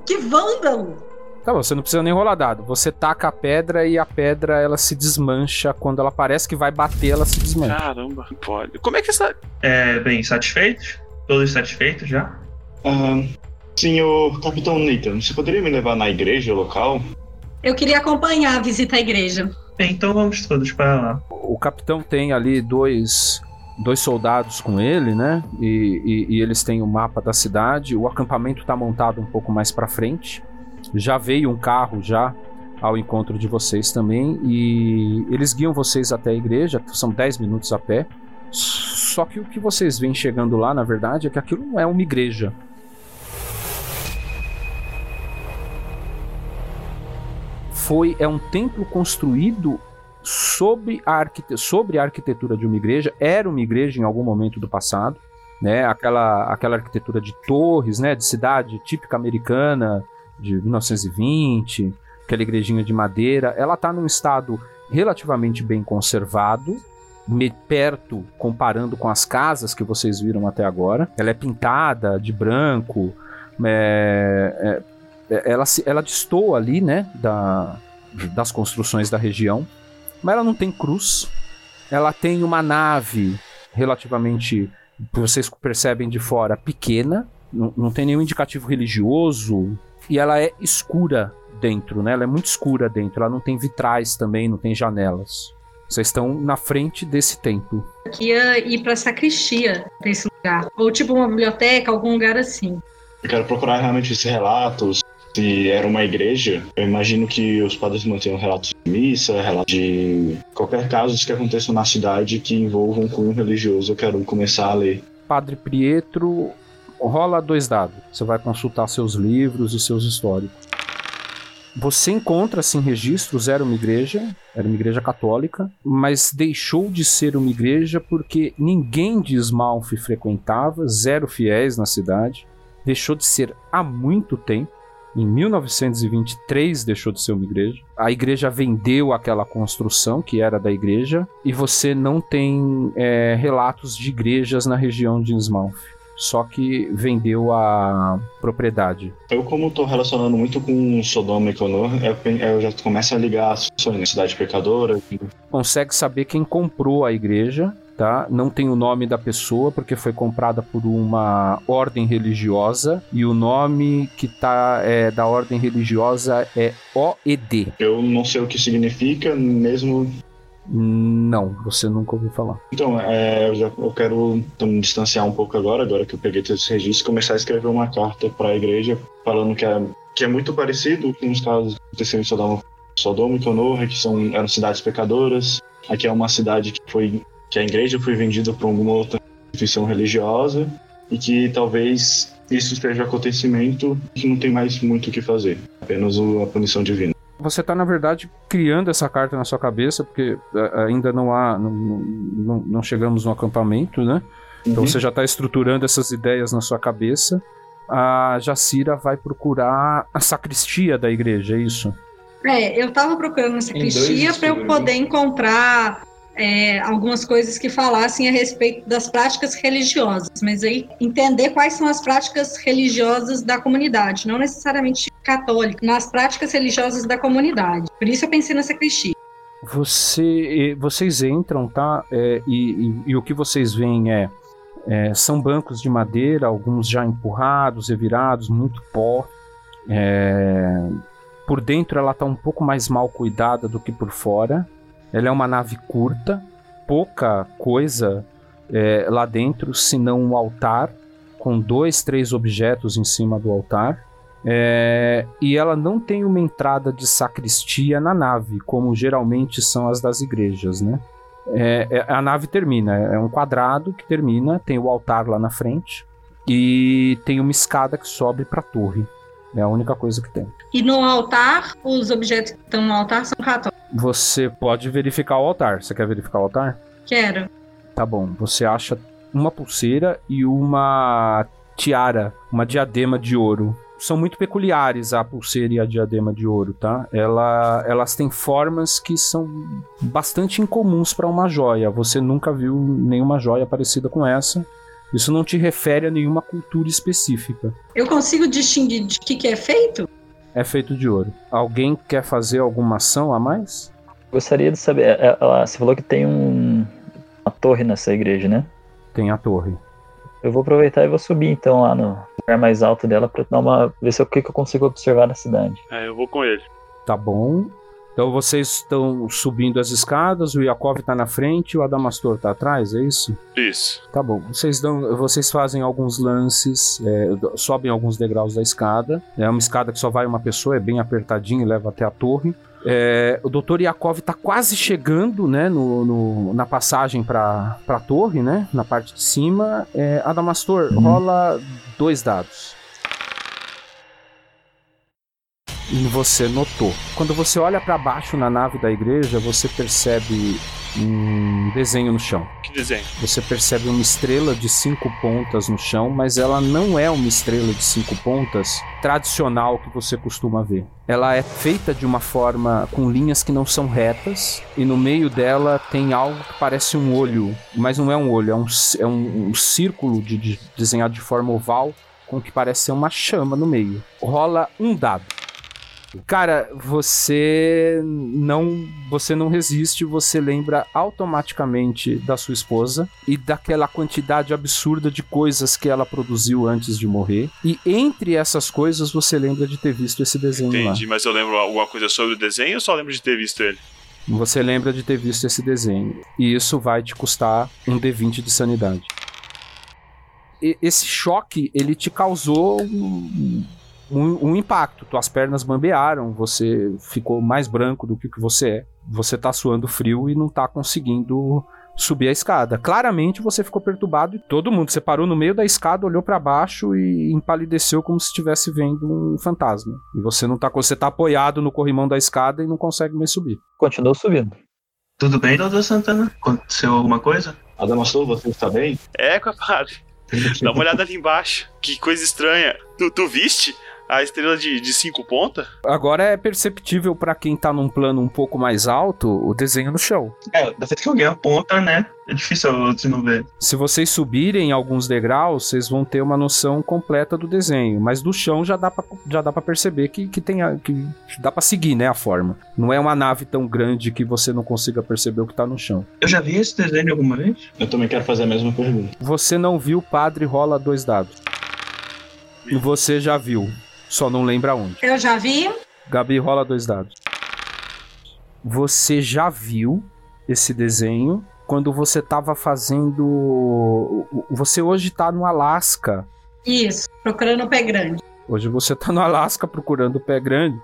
Que vândalo! Tá bom, você não precisa nem rolar dado. Você taca a pedra e a pedra ela se desmancha. Quando ela parece que vai bater, ela se desmancha. Caramba, pode. Como é que essa. É, bem, satisfeitos? Todos satisfeitos já? Ah, senhor Capitão Nathan, você poderia me levar na igreja local? Eu queria acompanhar a visita à igreja. Bem, então vamos todos para lá. O capitão tem ali dois, dois soldados com ele, né? E, e- e eles têm o mapa da cidade. O acampamento está montado um pouco mais para frente. Já veio um carro já ao encontro de vocês também. E eles guiam vocês até a igreja. São 10 minutos a pé. Só que o que vocês veem chegando lá, na verdade, é que aquilo não é uma igreja. Foi é um templo construído sobre a, arquite sobre a arquitetura de uma igreja, era uma igreja em algum momento do passado, né? Aquela, aquela arquitetura de torres, né? De cidade típica americana de 1920, aquela igrejinha de madeira, ela está num estado relativamente bem conservado, perto comparando com as casas que vocês viram até agora. Ela é pintada de branco, é, é, ela, se- ela destoa ali, né? Da, das construções da região mas ela não tem cruz. Ela tem uma nave relativamente, vocês percebem de fora, pequena. Não, não tem nenhum indicativo religioso e ela é escura dentro, né? Ela é muito escura dentro. Ela não tem vitrais também, não tem janelas. Vocês estão na frente desse templo. Aqui ia ir pra sacristia desse lugar. Ou tipo uma biblioteca, algum lugar assim. Eu quero procurar realmente esses relatos. Se era uma igreja, eu imagino que os padres mantenham relatos de missa, relatos de qualquer caso que aconteça na cidade que envolvam um cunho religioso. Eu quero começar a ler. Padre Pietro, rola dois dados. Você vai consultar seus livros e seus históricos. Você encontra, assim, registros, era uma igreja, era uma igreja católica, mas deixou de ser uma igreja porque ninguém de Smalf frequentava, zero fiéis na cidade, deixou de ser há muito tempo. Em 1923 deixou de ser uma igreja. A igreja vendeu aquela construção que era da igreja e você não tem é, relatos de igrejas na região de Innsmouth. Só que vendeu a propriedade. Eu, como estou relacionando muito com Sodoma e Gomorra, eu, eu já começo a ligar as ações na cidade pecadora. Consegue saber quem comprou a igreja, tá? Não tem o nome da pessoa porque foi comprada por uma ordem religiosa e o nome que tá é, da ordem religiosa é OED. Eu não sei o que significa, mesmo Não, você nunca ouviu falar. Então, é, eu, já, eu quero então, me distanciar um pouco agora, agora que eu peguei todos esses registros, começar a escrever uma carta para a igreja falando que é, que é muito parecido com os casos que aconteceram em Sodoma, Sodoma e Gomorra, que são, eram cidades pecadoras. Aqui é uma cidade que foi que a igreja foi vendida para alguma outra instituição religiosa e que talvez isso esteja acontecimento que não tem mais muito o que fazer, apenas a punição divina. Você tá, na verdade, criando essa carta na sua cabeça, porque é, ainda não há. Não, não, não chegamos no acampamento, né? Então Uhum. você já está estruturando essas ideias na sua cabeça. A Jacira vai procurar a sacristia da igreja, é isso? É, eu tava procurando dois sacristia para eu poder encontrar é, algumas coisas que falassem a respeito das práticas religiosas, mas aí entender quais são as práticas religiosas da comunidade, não necessariamente católica, nas práticas religiosas da comunidade. Por isso eu pensei na sacristia. Você, vocês entram, tá? É, e, e- e o que vocês veem é, é, são bancos de madeira, alguns já empurrados, revirados, muito pó. É, por dentro ela está um pouco mais mal cuidada do que por fora. Ela é uma nave curta, pouca coisa é, lá dentro, senão um altar com dois, três objetos em cima do altar. É, e ela não tem uma entrada de sacristia na nave, como geralmente são as das igrejas, né? É, é- a nave termina, é um quadrado que termina, tem o altar lá na frente e tem uma escada que sobe para a torre. É a única coisa que tem. E no altar, os objetos que estão no altar são católicos. Você pode verificar o altar. Você quer verificar o altar? Quero. Tá bom. Você acha uma pulseira e uma tiara, uma diadema de ouro. São muito peculiares a pulseira e a diadema de ouro, tá? Ela, elas têm formas que são bastante incomuns para uma joia. Você nunca viu nenhuma joia parecida com essa. Isso não te refere a nenhuma cultura específica. Eu consigo distinguir de que, que é feito? É feito de ouro. Alguém quer fazer alguma ação a mais? Gostaria de saber, é, ela- você falou que tem um, uma torre nessa igreja, né? Tem a torre. Eu vou aproveitar e vou subir então lá no lugar mais alto dela pra dar uma ver se o que, que eu consigo observar na cidade. É, eu vou com ele. Tá bom. Então vocês estão subindo as escadas, o Yakov tá na frente, o Adamastor tá atrás, é isso? Isso. Tá bom. Vocês dão, vocês fazem alguns lances, é, sobem alguns degraus da escada. É uma escada que só vai uma pessoa, é bem apertadinho e leva até a torre. É, o Dr. Yakov tá quase chegando, né, no, no- na passagem para a torre, né, na parte de cima. É, Adamastor, rola dois dados. E você notou. Quando você olha para baixo na nave da igreja, você percebe um desenho no chão. Que desenho? Você percebe uma estrela de cinco pontas no chão, mas ela não é uma estrela de cinco pontas tradicional que você costuma ver. Ela é feita de uma forma com linhas que não são retas, e no meio dela tem algo que parece um olho, mas não é um olho, é um, é um, um círculo de, de- desenhado de forma oval com o que parece ser uma chama no meio. Rola um dado. Cara, você não, você não resiste, você lembra automaticamente da sua esposa e daquela quantidade absurda de coisas que ela produziu antes de morrer. E entre essas coisas você lembra de ter visto esse desenho lá. Entendi, mas eu lembro alguma coisa sobre o desenho ou só lembro de ter visto ele? Você lembra de ter visto esse desenho. E isso vai te custar um D20 de sanidade. E- esse choque, ele te causou um, um- um impacto. Tuas pernas bambearam, você ficou mais branco do que o que você é. Você tá suando frio e não tá conseguindo subir a escada. Claramente você ficou perturbado e todo mundo. Você parou no meio da escada, olhou pra baixo e empalideceu como se estivesse vendo um fantasma. E você não tá. Você tá apoiado no corrimão da escada e não consegue mais subir. Continuou subindo. Tudo bem, doutor Santana? Aconteceu alguma coisa? Adamastor, você está bem? É, compadre. Dá uma olhada ali embaixo. Que coisa estranha. Tu, tu viste a estrela de, de cinco pontas? Agora é perceptível pra quem tá num plano um pouco mais alto o desenho no chão. É, da vez que alguém aponta, né? É difícil outros não ver. Se vocês subirem alguns degraus, vocês vão ter uma noção completa do desenho, mas do chão já dá pra, já dá pra perceber que, que, tem a- que dá pra seguir, né, a forma. Não é uma nave tão grande que você não consiga perceber o que tá no chão. Eu já vi esse desenho alguma vez? Eu também quero fazer a mesma pergunta. Você não viu o padre rola dois dados. E você já viu, só não lembra onde. Eu já vi. Gabi rola dois dados. Você já viu esse desenho quando você tava fazendo. Você hoje tá no Alasca. Isso, procurando o pé grande. Hoje você tá no Alasca procurando o pé grande.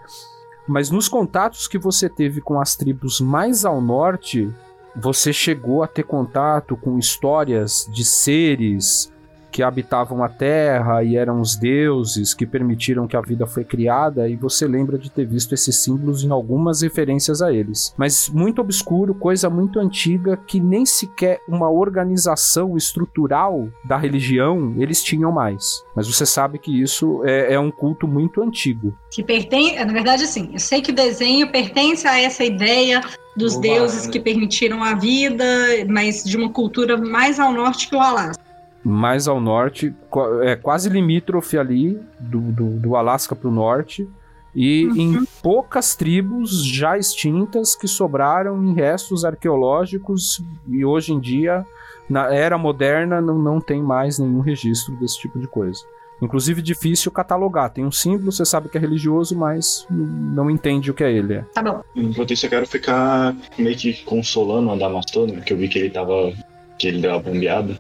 Mas nos contatos que você teve com as tribos mais ao norte, você chegou a ter contato com histórias de seres que habitavam a terra e eram os deuses que permitiram que a vida foi criada, e você lembra de ter visto esses símbolos em algumas referências a eles. Mas muito obscuro, coisa muito antiga, que nem sequer uma organização estrutural da religião eles tinham mais. Mas você sabe que isso é, é um culto muito antigo. Que pertence, na verdade, assim, eu sei que o desenho pertence a essa ideia dos Oba, deuses né? que permitiram a vida, mas de uma cultura mais ao norte que o Alasca. Mais ao norte, é quase limítrofe ali do, do, do Alasca para o norte, e em poucas tribos já extintas que sobraram em restos arqueológicos, e hoje em dia, na era moderna, não, não tem mais nenhum registro desse tipo de coisa. Inclusive difícil catalogar. Tem um símbolo, você sabe que é religioso, mas não entende o que é ele. É. Tá bom. Enquanto isso, eu quero ficar meio que consolando o Adamastor, né? Que eu vi que ele tava. que ele deu uma bombeada.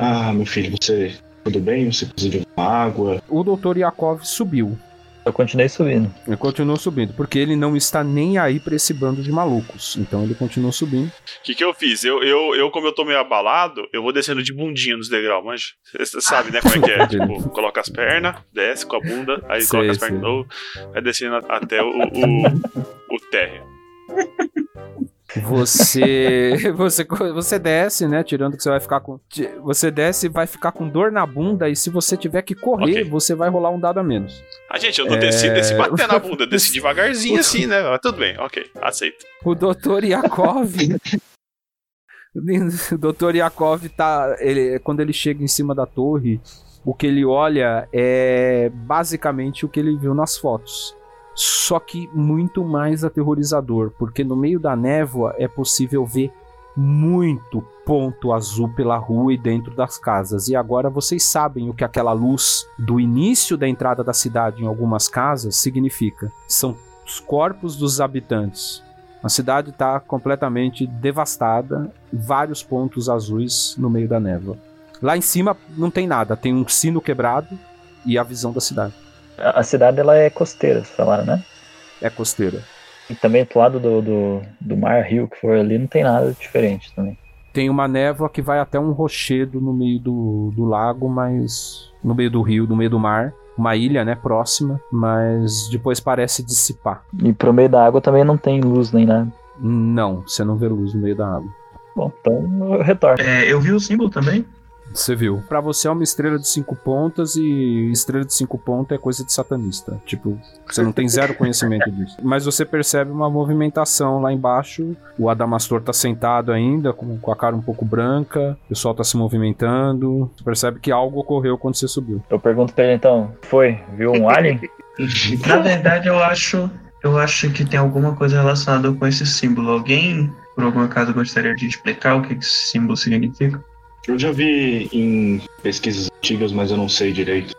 Ah, meu filho, você. Tudo bem? Você precisa de uma água? O Dr. Yakov subiu. Eu continuei subindo. Ele continuou subindo, porque ele não está nem aí para esse bando de malucos. Então ele continuou subindo. O que, que eu fiz? Eu, eu, eu, como eu tô meio abalado, eu vou descendo de bundinha nos degraus, manja. Você sabe, né, como é que é? tipo, coloca as pernas, desce com a bunda, aí Sei, coloca as pernas de novo, vai descendo até o, o, o térreo. Você, você, você desce, né? Tirando que você vai ficar com. Você desce e vai ficar com dor na bunda. E se você tiver que correr, Ok. você vai rolar um dado a menos. Ah, gente, eu não É. desci, desci bater na bunda, desci devagarzinho assim, né? Mas tudo bem, ok, aceito. O Dr. Yakov. o Dr. Yakov tá. Ele, quando ele chega em cima da torre, o que ele olha é basicamente o que ele viu nas fotos. Só que muito mais aterrorizador, porque no meio da névoa é possível ver muito ponto azul pela rua e dentro das casas. E agora vocês sabem o que aquela luz do início da entrada da cidade em algumas casas significa. São os corpos dos habitantes. A cidade está completamente devastada, vários pontos azuis no meio da névoa. Lá em cima não tem nada, tem um sino quebrado e a visão da cidade. A cidade ela é costeira, você falaram, né? É costeira. E também pro lado do, do, do mar, rio que for ali, não tem nada diferente também. Tem uma névoa que vai até um rochedo no meio do, do lago, mas. no meio do rio, no meio do mar. Uma ilha, né, próxima, mas depois parece dissipar. E pro meio da água também não tem luz nem nada. Não, você não vê luz no meio da água. Bom, então eu retorno. É, eu vi o símbolo também. Você viu. Pra você é uma estrela de cinco pontas e estrela de cinco pontas é coisa de satanista. Tipo, você não tem zero conhecimento disso. Mas você percebe uma movimentação lá embaixo. O Adamastor tá sentado ainda, com, com a cara um pouco branca. O pessoal tá se movimentando. Você percebe que algo ocorreu quando você subiu. Eu pergunto pra ele então, foi? Viu um alien? Na verdade, eu acho, eu acho que tem alguma coisa relacionada com esse símbolo. Alguém, por algum acaso, gostaria de explicar o que esse símbolo significa? Eu já vi em pesquisas antigas, mas eu não sei direito.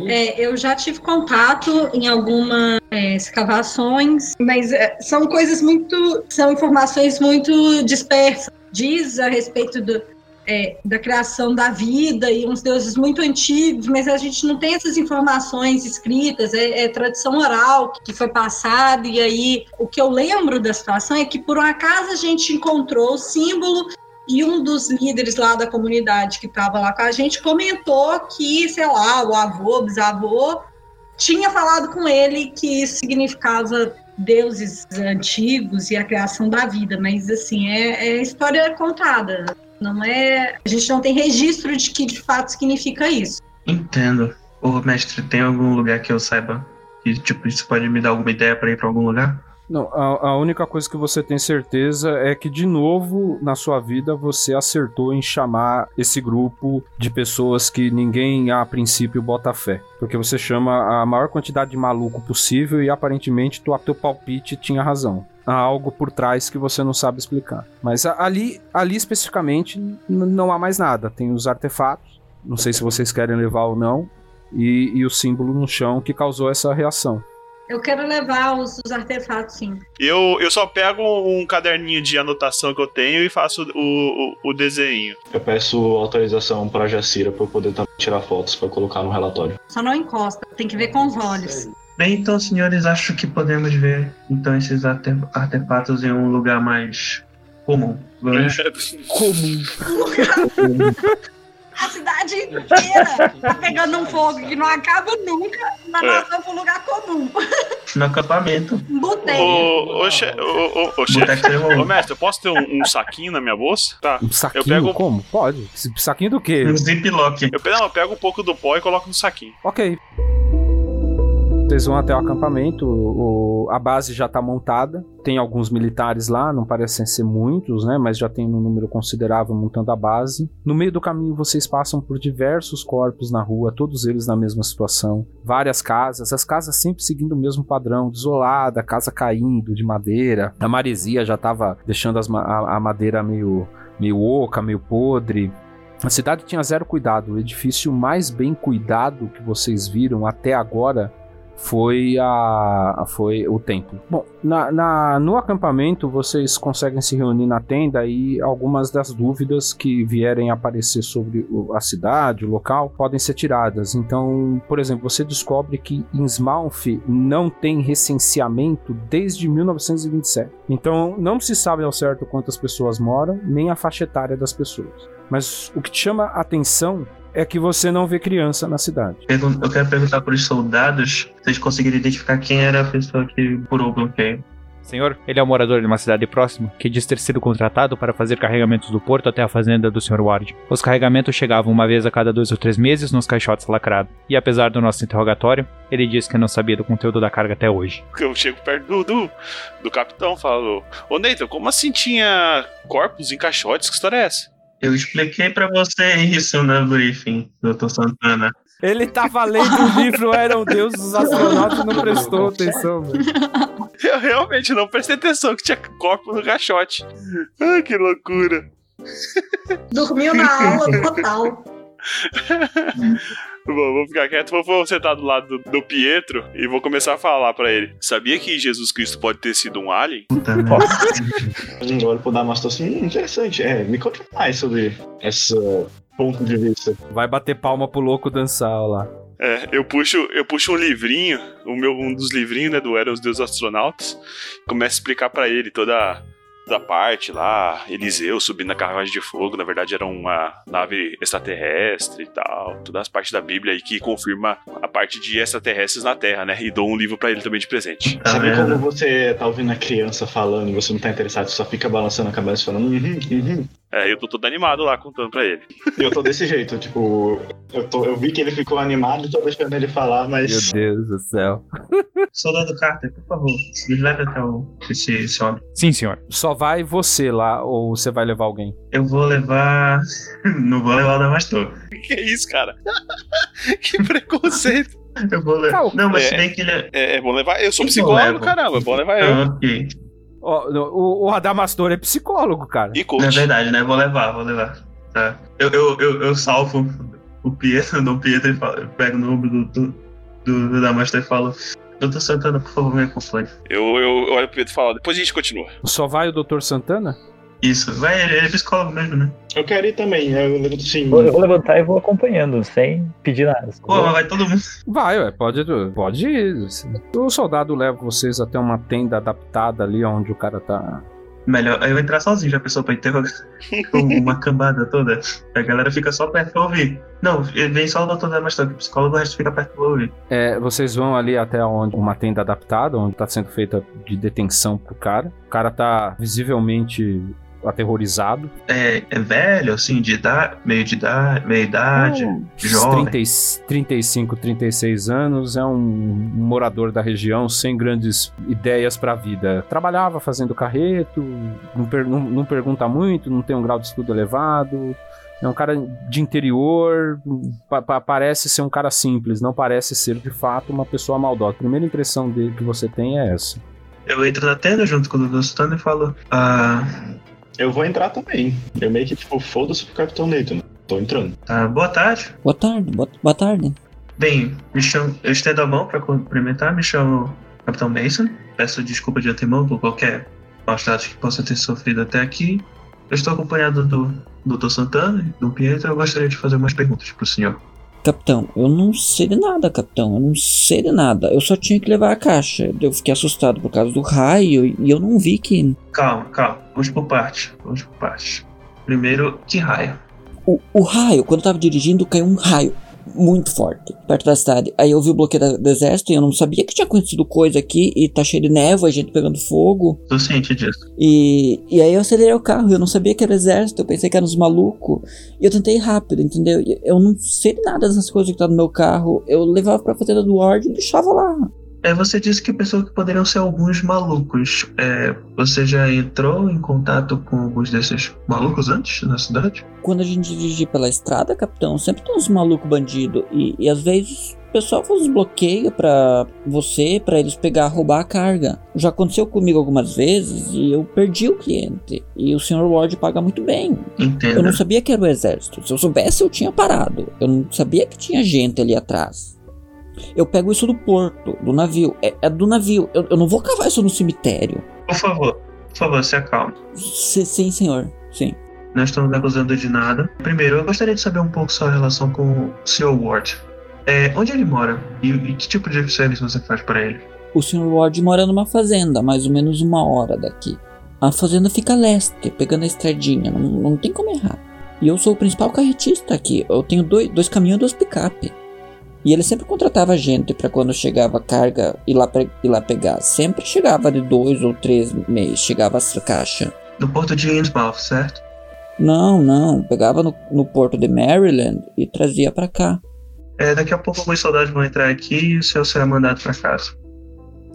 É, eu já tive contato em algumas é, escavações, mas é, são coisas muito. são informações muito dispersas. Diz a respeito do, é, da criação da vida e uns deuses muito antigos, mas a gente não tem essas informações escritas, é, é tradição oral que foi passada, e aí o que eu lembro da situação é que por um acaso a gente encontrou o símbolo e um dos líderes lá da comunidade que estava lá com a gente comentou que, sei lá, o avô, bisavô, tinha falado com ele que significava deuses antigos e a criação da vida, mas assim, é, é história contada. Não é. A gente não tem registro de que de fato significa isso. Entendo. Ô, mestre, tem algum lugar que eu saiba que, tipo, isso pode me dar alguma ideia para ir para algum lugar? Não, a, a, única coisa que você tem certeza é que, de novo, na sua vida, você acertou em chamar esse grupo de pessoas que ninguém, a princípio, bota fé. Porque você chama a maior quantidade de maluco possível e, aparentemente, tu, teu palpite tinha razão. Há algo por trás que você não sabe explicar. Mas ali, ali especificamente, não há mais nada. Tem os artefatos, não sei se vocês querem levar ou não, e, e o símbolo no chão que causou essa reação. Eu quero levar os, os, artefatos, sim. Eu, eu só pego um caderninho de anotação que eu tenho e faço o, o, o desenho. Eu peço autorização para a Jacira para eu poder tirar fotos para colocar no relatório. Só não encosta, tem que ver com os olhos. Bem, então, senhores, acho que podemos ver então esses artefatos em um lugar mais comum. Vamos... comum. A cidade inteira tá pegando um fogo que não acaba nunca, vamos pra um lugar comum. No acampamento. Boteco. Ô, ô, ô, ô, chefe. Ô, mestre, eu posso ter um, um, saquinho na minha bolsa? Tá. Um saquinho? Eu pego... Como? Pode. Saquinho do quê? Um ziplock. Eu, não, eu pego um pouco do pó e coloco no saquinho. Ok. Vocês vão até o acampamento, o, a base já está montada. Tem alguns militares lá, não parecem ser muitos, né? Mas já tem um número considerável montando a base. No meio do caminho, vocês passam por diversos corpos na rua, todos eles na mesma situação. Várias casas, as casas sempre seguindo o mesmo padrão: desolada, casa caindo de madeira. A maresia já estava deixando as, a, a madeira meio, meio oca, meio podre. A cidade tinha zero cuidado. O edifício mais bem cuidado que vocês viram até agora foi a foi o templo. Bom, na, na, no acampamento vocês conseguem se reunir na tenda e algumas das dúvidas que vierem aparecer sobre a cidade, o local, podem ser tiradas. Então, por exemplo, você descobre que Smalf não tem recenseamento desde 1927. Então, não se sabe ao certo quantas pessoas moram, nem a faixa etária das pessoas. Mas o que te chama a atenção é que você não vê criança na cidade. Eu quero perguntar para os soldados se eles conseguiram identificar quem era a pessoa que furou o bloqueio. Senhor, ele é um morador de uma cidade próxima que diz ter sido contratado para fazer carregamentos do porto até a fazenda do Sr. Ward. Os carregamentos chegavam uma vez a cada dois ou três meses nos caixotes lacrados. E apesar do nosso interrogatório, ele disse que não sabia do conteúdo da carga até hoje. Eu chego perto do, do, do capitão e falo: Ô Nathan, como assim tinha corpos em caixotes? Que história é essa? Eu expliquei para você isso no briefing, doutor Santana. Ele tava lendo o livro Eram Deus dos Astronautas e não prestou atenção, velho. Eu realmente não prestei atenção que tinha corpo no caixote. Ah, que loucura. Dormiu na aula total. Bom, vou ficar quieto, vou sentar do lado do, do Pietro e vou começar a falar para ele. Sabia que Jesus Cristo pode ter sido um alien? Puta, né? Eu olho pro Damastor assim, hum, interessante. É, me conte mais sobre esse ponto de vista. Vai bater palma pro louco dançar lá. É, eu puxo, eu puxo um livrinho, o meu, um dos livrinhos, né, do Eram os Deus Astronautas, começo a explicar para ele toda da parte lá, Eliseu subindo na carruagem de fogo, na verdade era uma nave extraterrestre e tal, todas as partes da Bíblia aí que confirma a parte de extraterrestres na Terra, né? E dou um livro para ele também de presente. Sabe quando você tá ouvindo a criança falando e você não tá interessado, você só fica balançando a cabeça falando uhum, uhum. É, eu tô todo animado lá contando pra ele. Eu tô desse jeito, tipo, eu, tô, eu vi que ele ficou animado, tô deixando ele falar, mas. Meu Deus do céu. Soldado Carter, por favor, me leve até o, esse, esse homem. Sim, senhor. Só vai você lá, ou você vai levar alguém? Eu vou levar. Não vou levar o Damastor. Que isso, cara? que preconceito. Eu vou levar. Calma. Não, mas É. se bem que ele é. É, é bom levar. Eu sou Eu psicólogo, caramba. É bom levar eu. Ah, ok. Ó, o, o Adamastor é psicólogo, cara. E Não é coach. verdade, né? Vou levar, vou levar. Tá. Eu, eu, eu, eu salvo o Pietro, do Pietro e falo, eu pego no ombro do, do, do, do Damastor e falo: Doutor Santana, por favor, me acompanhe. Eu, eu, eu olho pro Pedro e falo, depois a gente continua. Só vai o Dr. Santana? Isso, vai, ele ele é psicólogo mesmo, né? Eu quero ir também, eu assim. Vou- Eu vou levantar e vou acompanhando, sem pedir nada. Pô, mas vai todo mundo. Vai, ué, pode, pode ir. O soldado leva vocês até uma tenda adaptada ali onde o cara tá. Melhor, aí eu vou entrar sozinho, já pensou pra interrogar com uma cambada toda. A galera fica só perto pra ouvir. Não, vem só o doutor Damastor, que o psicólogo, o resto fica perto pra ouvir. É, vocês vão ali até onde uma tenda adaptada, onde tá sendo feita de detenção pro cara. O cara tá visivelmente aterrorizado. É, é velho, assim, de idade, meio de idade, meia idade, Uns jovem. 30, e- 35, 36 anos, é um, morador da região sem grandes ideias pra vida. Trabalhava fazendo carreto, não, per- não- não pergunta muito, não tem um grau de estudo elevado. É um cara de interior, pa- pa- parece ser um cara simples, não parece ser de fato uma pessoa maldosa. A primeira impressão dele que você tem é essa. Eu entro na tenda junto com o Santana e falo: Ah, Eu vou entrar também. Eu meio que, tipo, foda-se pro Capitão Nathan. Tô entrando. ah, boa tarde. Boa tarde, boa, boa tarde. Bem, me chamo, eu estendo a mão para cumprimentar, me chamo Capitão Mason. Peço desculpa de antemão por qualquer tratos que possa ter sofrido até aqui. Eu estou acompanhado do Dr. Santana e do Pietro. Eu gostaria de fazer umas perguntas pro senhor. Capitão, eu não sei de nada, capitão. Eu não sei de nada. Eu só tinha que levar a caixa. Eu fiquei assustado por causa do raio e eu não vi que. Calma, calma. Vamos por parte. Vamos por parte. Primeiro, que raio? O, o raio, quando eu tava dirigindo, caiu um raio muito forte perto da cidade. Aí eu vi o bloqueio da- do exército e eu não sabia que tinha acontecido coisa aqui e tá cheio de névoa, gente pegando fogo. Tô ciente disso. E, e aí eu acelerei o carro, eu não sabia que era exército, eu pensei que eram uns malucos. E eu tentei rápido, entendeu? Eu não sei nada dessas coisas que tá no meu carro. Eu levava pra fazenda do Ward e deixava lá. É, você disse que pensou que poderiam ser alguns malucos. É, você já entrou em contato com alguns desses malucos antes na cidade? Quando a gente dirige pela estrada, capitão, sempre tem uns malucos bandidos. E, e às vezes o pessoal faz uns bloqueios pra você, pra eles pegar, roubar a carga. Já aconteceu comigo algumas vezes e eu perdi o cliente. E o Sr. Ward paga muito bem. Entendo. Eu não sabia que era o exército. Se eu soubesse, eu tinha parado. Eu não sabia que tinha gente ali atrás. Eu pego isso do porto, do navio. É, é do navio. Eu, eu não vou cavar isso no cemitério. Por favor, por favor, se acalme. Se- sim, senhor. Sim. Não estamos acusando de nada. Primeiro, eu gostaria de saber um pouco sua relação com o Sr. Ward. É, onde ele mora? E, e que tipo de serviço você faz para ele? O Sr. Ward mora numa fazenda, mais ou menos uma hora daqui. A fazenda fica a leste, pegando a estradinha, não, não tem como errar. E eu sou o principal carretista aqui. Eu tenho dois, dois caminhões e duas picape. E ele sempre contratava gente pra quando chegava a carga ir lá, ir lá pegar. Sempre chegava de dois ou três meses, chegava essa caixa. No porto de Innsmouth, certo? Não, não, pegava no, no porto de Maryland e trazia pra cá. É, daqui a pouco alguns soldados vão entrar aqui e o senhor será mandado para casa.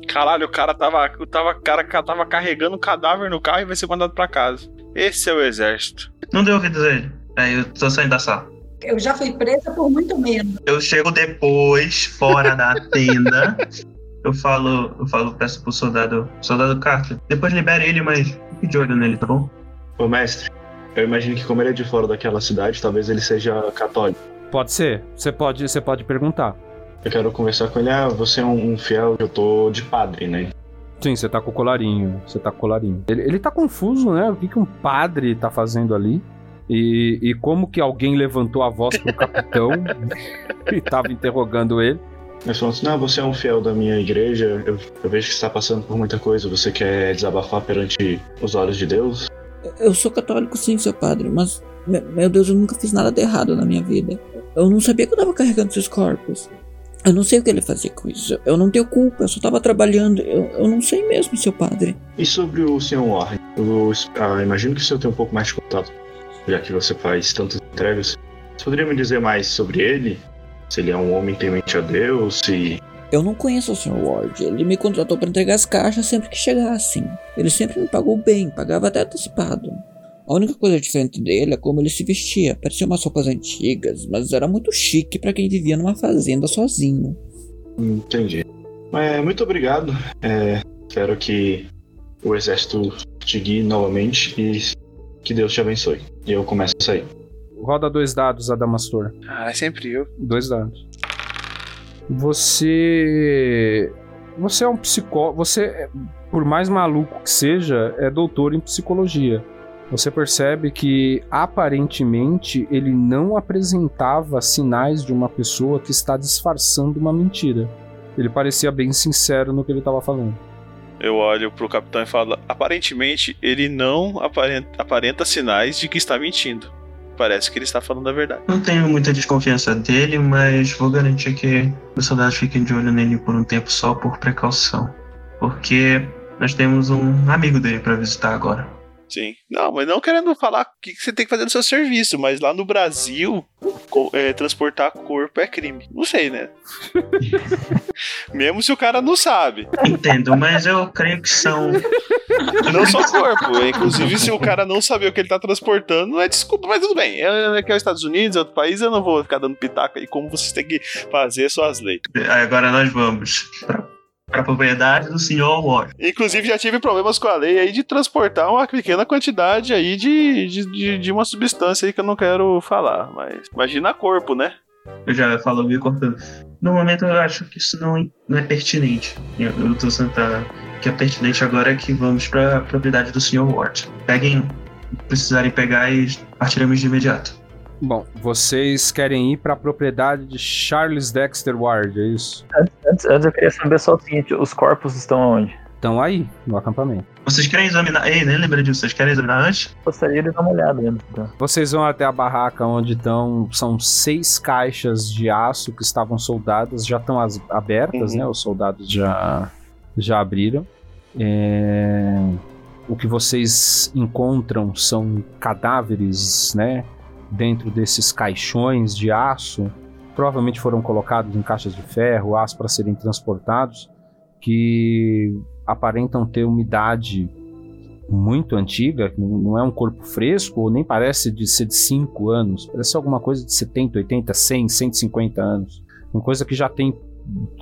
Caralho, o cara tava, o tava, cara tava carregando um cadáver no carro e vai ser mandado pra casa. Esse é o exército. Não deu ouvidos a ele. Aí eu tô saindo da sala. Eu já fui presa por muito menos. Eu chego depois, fora da tenda. Eu falo, eu falo, peço pro soldado, soldado Carter, depois libere ele, mas fique de olho nele, tá bom? Ô, mestre, eu imagino que como ele é de fora daquela cidade, talvez ele seja católico. Pode ser. Você pode, você pode perguntar. Eu quero conversar com ele. Ah, você é um, um fiel, eu tô de padre, né? Sim, você tá com o colarinho. Você tá com o colarinho. Ele, ele tá confuso, né? O que, que um padre tá fazendo ali? E, e como que alguém levantou a voz pro capitão e tava interrogando ele. Nós falamos assim, não, você é um fiel da minha igreja, eu, eu vejo que você está passando por muita coisa, você quer desabafar perante os olhos de Deus? Eu sou católico sim, seu padre, mas me- meu Deus, eu nunca fiz nada de errado na minha vida. Eu não sabia que eu tava carregando esses corpos. Eu não sei o que ele fazia com isso. Eu não tenho culpa, eu só tava trabalhando. Eu, eu não sei mesmo, seu padre. E sobre o Sr. Warren? Eu ah, imagino que o senhor tem um pouco mais de contato, já que você faz tantas entregas. Você poderia me dizer mais sobre ele? Se ele é um homem temente a Deus, se... Eu não conheço o Sr. Ward. Ele me contratou para entregar as caixas sempre que chegassem. Ele sempre me pagou bem, pagava até antecipado. A única coisa diferente dele é como ele se vestia. Parecia umas roupas antigas, mas era muito chique para quem vivia numa fazenda sozinho. Entendi. É, muito obrigado. É, espero que o exército te guie novamente e que Deus te abençoe. E eu começo a sair. Roda dois dados, Adamastor. Ah, é sempre eu. Dois dados. Você. Você é um psicólogo. Você, por mais maluco que seja, é doutor em psicologia. Você percebe que aparentemente ele não apresentava sinais de uma pessoa que está disfarçando uma mentira. Ele parecia bem sincero no que ele estava falando. Eu olho pro capitão e falo: aparentemente ele não aparenta, aparenta sinais de que está mentindo. Parece que ele está falando a verdade. Não tenho muita desconfiança dele, mas vou garantir que os soldados fiquem de olho nele por um tempo só por precaução. Porque nós temos um amigo dele para visitar agora. Sim. Não, mas não querendo falar o que você tem que fazer no seu serviço, mas lá no Brasil, é, transportar corpo é crime. Não sei, né? Mesmo se o cara não sabe. Entendo, mas eu creio que são. Não só corpo. Inclusive, se o cara não saber o que ele tá transportando, não é desculpa, mas tudo bem. É, aqui é os Estados Unidos, é outro país, eu não vou ficar dando pitaco aí como vocês têm que fazer suas leis. Agora nós vamos para a propriedade do senhor Ward. Inclusive, já tive problemas com a lei aí de transportar uma pequena quantidade aí de, de, de, de uma substância aí que eu não quero falar. Mas imagina corpo, né? Eu já falo me cortando. No momento eu acho que isso não, não é pertinente. Eu, eu tô sentado. Que é pertinente agora é que vamos para a propriedade do senhor Ward. Peguem, precisarem pegar e partiremos de imediato. Bom, vocês querem ir para a propriedade de Charles Dexter Ward, é isso? Antes, antes eu queria saber só o seguinte: os corpos estão onde? Estão aí, no acampamento. Vocês querem examinar. Ei, nem lembra disso. Vocês querem examinar antes? Gostaria de dar uma olhada antes. Então. Vocês vão até a barraca onde estão. São seis caixas de aço que estavam soldadas, já estão as- abertas, Uhum. né? Os soldados já, já abriram. É, O que vocês encontram são cadáveres, né? Dentro desses caixões de aço. Provavelmente foram colocados em caixas de ferro, aço para serem transportados, que aparentam ter uma idade muito antiga, não não é um corpo fresco, ou nem parece de ser de 5 anos, parece alguma coisa de 70, 80, 100, 150 anos. Uma coisa que já tem.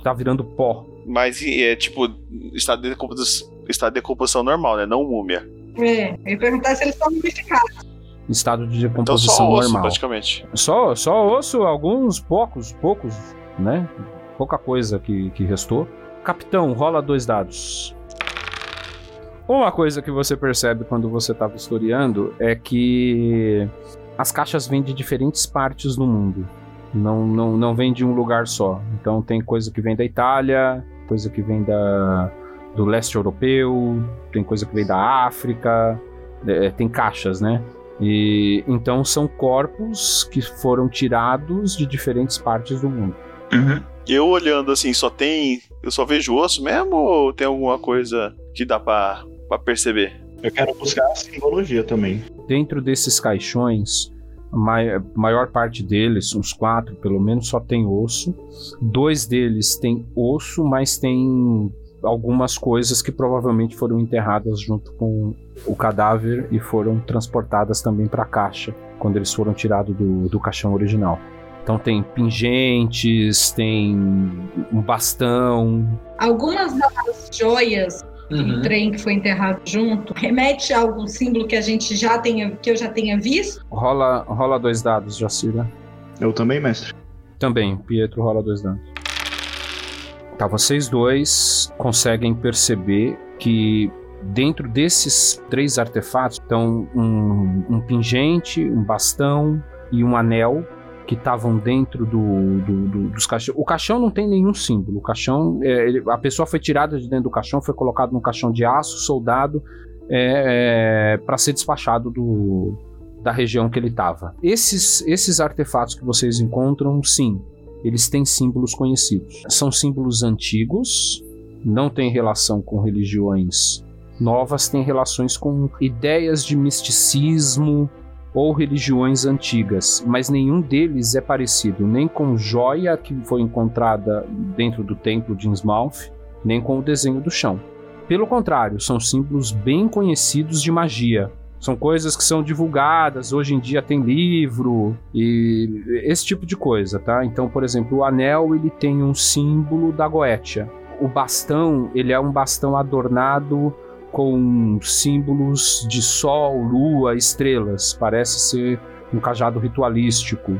tá virando pó. Mas é tipo, estado de decomposição, estado de decomposição normal, né? Não múmia. É, eu ia perguntar se eles estão mumificados. Estado de Então decomposição só osso, normal. praticamente. Só, só osso, alguns poucos, poucos, né? Pouca coisa que, que restou. Capitão, rola dois dados. Uma coisa que você percebe quando você está vistoriando é que as caixas vêm de diferentes partes do mundo. Não, não, não vem de um lugar só. Então tem coisa que vem da Itália, coisa que vem da, do leste europeu, tem coisa que vem da África, é, tem caixas, né? E então são corpos que foram tirados de diferentes partes do mundo. Uhum. Eu olhando assim, só tem. Eu só vejo osso mesmo ou tem alguma coisa que dá pra, pra perceber? Eu quero buscar a simbologia também. Dentro desses caixões, a mai- maior parte deles, uns quatro pelo menos, só tem osso. Dois deles têm osso, mas tem algumas coisas que provavelmente foram enterradas junto com o cadáver e foram transportadas também para a caixa quando eles foram tirados do, do caixão original. Então tem pingentes, tem um bastão, Algumas das joias do Uhum. trem que foi enterrado junto remete a algum símbolo que a gente já tenha, que eu já tenha visto. Rola, rola dois dados, Jacira. Eu também, mestre. Também, Pietro rola dois dados. Tá, vocês dois conseguem perceber que dentro desses três artefatos estão um, um pingente, um bastão e um anel que estavam dentro do, do- do- dos caixões. O caixão não tem nenhum símbolo. O caixão, é, ele- a pessoa foi tirada de dentro do caixão, foi colocado num caixão de aço, soldado, para ser despachado do, da região que ele estava. Esses, esses artefatos que vocês encontram, sim, eles têm símbolos conhecidos. São símbolos antigos, não têm relação com religiões novas, têm relações com ideias de misticismo ou religiões antigas, mas nenhum deles é parecido nem com joia que foi encontrada dentro do templo de Innsmouth, nem com o desenho do chão. Pelo contrário, são símbolos bem conhecidos de magia, São coisas que são divulgadas, hoje em dia tem livro e esse tipo de coisa, tá? Então, por exemplo, o anel ele tem um símbolo da Goetia. O bastão, ele é um bastão adornado com símbolos de sol, lua, estrelas. Parece ser um cajado ritualístico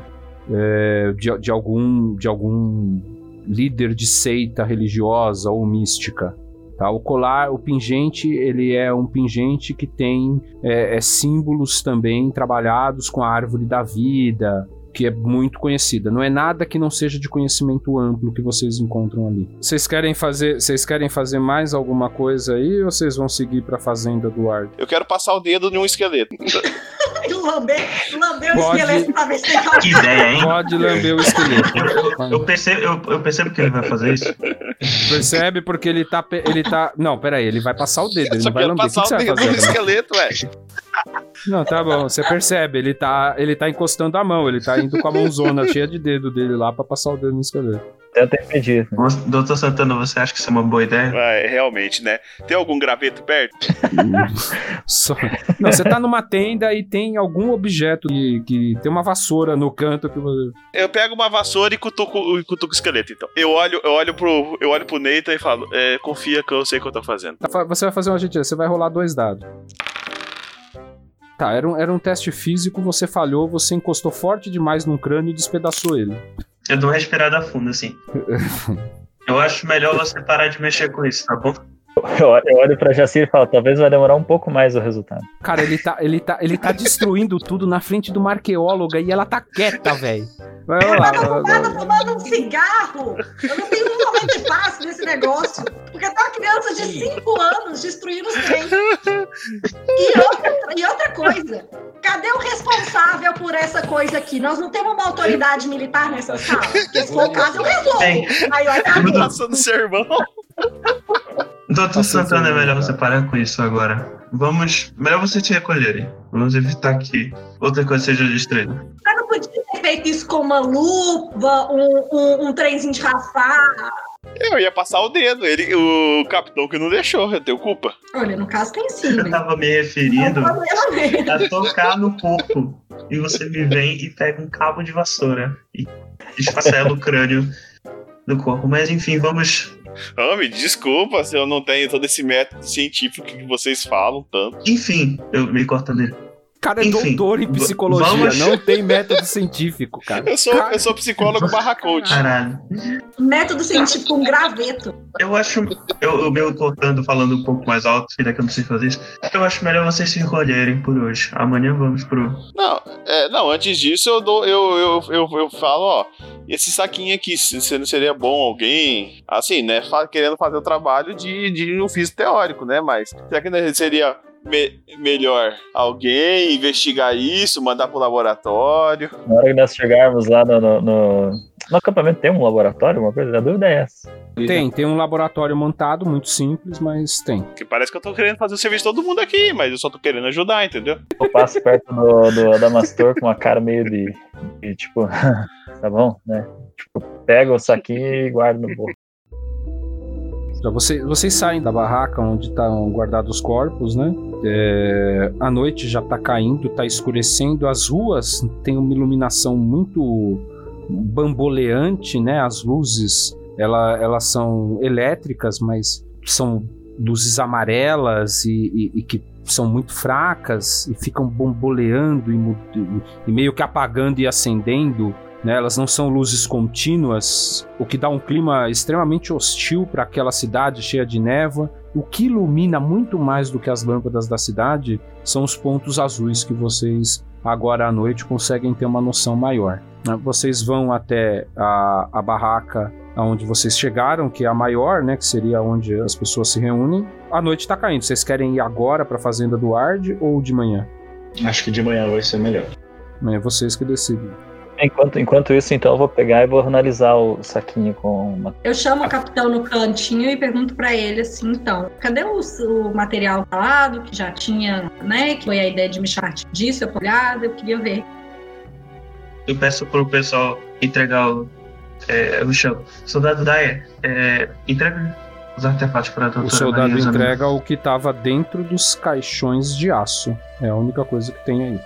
é, de, de, algum, de algum líder de seita religiosa ou mística. Tá? O colar, o pingente, ele é um pingente que tem é, é, símbolos também trabalhados com a árvore da vida, que é muito conhecida. Não é nada que não seja de conhecimento amplo que vocês encontram ali. Vocês querem fazer, vocês querem fazer mais alguma coisa aí ou vocês vão seguir para a fazenda do Ard? Eu quero passar o dedo em um esqueleto. lamber, lamber o Pode- esqueleto pra ver se tem calma. Que ideia, hein? Pode lamber o esqueleto. Eu percebo, eu, eu percebo que ele vai fazer isso. Percebe porque ele tá ele tá, não, pera aí, ele vai passar o dedo, ele não vai lamber. O que, passar que o você vai dedo no esqueleto, velho. Não, tá bom, você percebe, ele tá, ele tá encostando a mão, ele tá indo com a mãozona cheia de dedo dele lá pra passar o dedo no esqueleto. Tenta impedir. né? Doutor Santana, você acha que isso é uma boa ideia? É, realmente, né? Tem algum graveto perto? Só- Não, você tá numa tenda e tem algum objeto que, que tem uma vassoura no canto que você. Eu pego uma vassoura e cutuco, e cutuco o esqueleto, então. Eu olho, eu olho pro, eu olho pro Neita e falo, é, confia que eu sei o que eu tô fazendo. Tá, Você vai fazer uma gentileza, você vai rolar dois dados. Tá, era um, era um teste físico, você falhou, você encostou forte demais num crânio e despedaçou ele. Eu dou uma respirada fundo, assim. Eu acho melhor você parar de mexer com isso, tá bom? Eu, olho- eu olho pra Jacir e falo, talvez vai demorar um pouco mais o resultado. Cara, ele tá, ele tá, ele tá destruindo tudo na frente de uma arqueóloga e ela tá quieta, velho. Vai vai lá. Vai- ocupada fumando um cigarro. Eu não tenho um momento de paz nesse negócio. Porque tá uma criança de 5 anos destruindo os trem. E outra, e outra coisa. Cadê o responsável por essa coisa aqui? Nós não temos uma autoridade militar nessa sala. Porque se for o caso, eu resolvo. Aí, olha, Tudo- Passando sermão. Doutor Santana, é melhor você parar com isso agora. Vamos. Melhor você te recolher. hein? Vamos evitar que outra coisa seja destruída. eu não podia ter feito isso com uma luva, um, um, um trenzinho de raspar. Eu ia passar o dedo. Ele, o capitão que não deixou, eu tenho culpa. Olha, no caso tem sim, Eu né? tava me referindo a tocar no corpo. E você me vem e pega um cabo de vassoura e esfacela o crânio do corpo. Mas enfim, vamos. Me desculpa se eu não tenho todo esse método científico que vocês falam tanto. Enfim, eu me cortando ele. O cara é Enfim, doutor em psicologia, vamos- não tem método científico, cara. Eu sou, Cara, eu sou psicólogo barra coach. Caralho. Método científico, um graveto. Eu acho. Eu, eu meu cortando, falando um pouco mais alto, que daqui eu não sei fazer isso. Eu acho melhor vocês se recolherem por hoje. Amanhã vamos pro. Não, é, não, antes disso eu dou, eu, eu, eu, eu falo, ó, esse saquinho aqui, se, não seria bom alguém, assim, né, querendo fazer o trabalho de, de um físico teórico, né, mas será que não seria me- melhor alguém investigar isso, mandar pro laboratório? Na hora que nós chegarmos lá no, no, no, no acampamento, tem um laboratório, uma coisa? A dúvida é essa. Tem, tem um laboratório montado, muito simples, mas tem. Que parece que eu tô querendo fazer o serviço de todo mundo aqui, mas eu só tô querendo ajudar, entendeu? Eu passo perto do, do Adamastor com uma cara meio de, de tipo, tá bom, né? Tipo, pega o saquinho e guarda no bolso. Já você- vocês saem da barraca onde estão guardados os corpos, né? É, a noite já tá caindo, tá escurecendo. As ruas têm uma iluminação muito bamboleante, né? As luzes, ela- elas são elétricas, mas são luzes amarelas e, e- e que são muito fracas e ficam bamboleando e, e- e meio que apagando e acendendo né? Elas não são luzes contínuas, o que dá um clima extremamente hostil para aquela cidade cheia de névoa. O que ilumina muito mais do que as lâmpadas da cidade são os pontos azuis que vocês agora à noite conseguem ter uma noção maior. né? Vocês vão até a, a barraca aonde vocês chegaram, que é a maior, né, que seria onde as pessoas se reúnem. A noite está caindo. Vocês querem ir agora para a fazenda do Ard ou de manhã? Acho que de manhã vai ser melhor. É vocês que decidem. Enquanto, enquanto isso, então, eu vou pegar e vou analisar o saquinho com uma. Eu chamo o capitão no cantinho e pergunto pra ele assim, então, cadê o, o material falado que já tinha, né, que foi a ideia de me chamar disso, eu olhada, eu queria ver. Eu peço pro pessoal entregar o. É, eu chamo. Soldado Daya, é, entrega os artefatos para a O soldado Maria entrega o que estava dentro dos caixões de aço. É a única coisa que tem aí.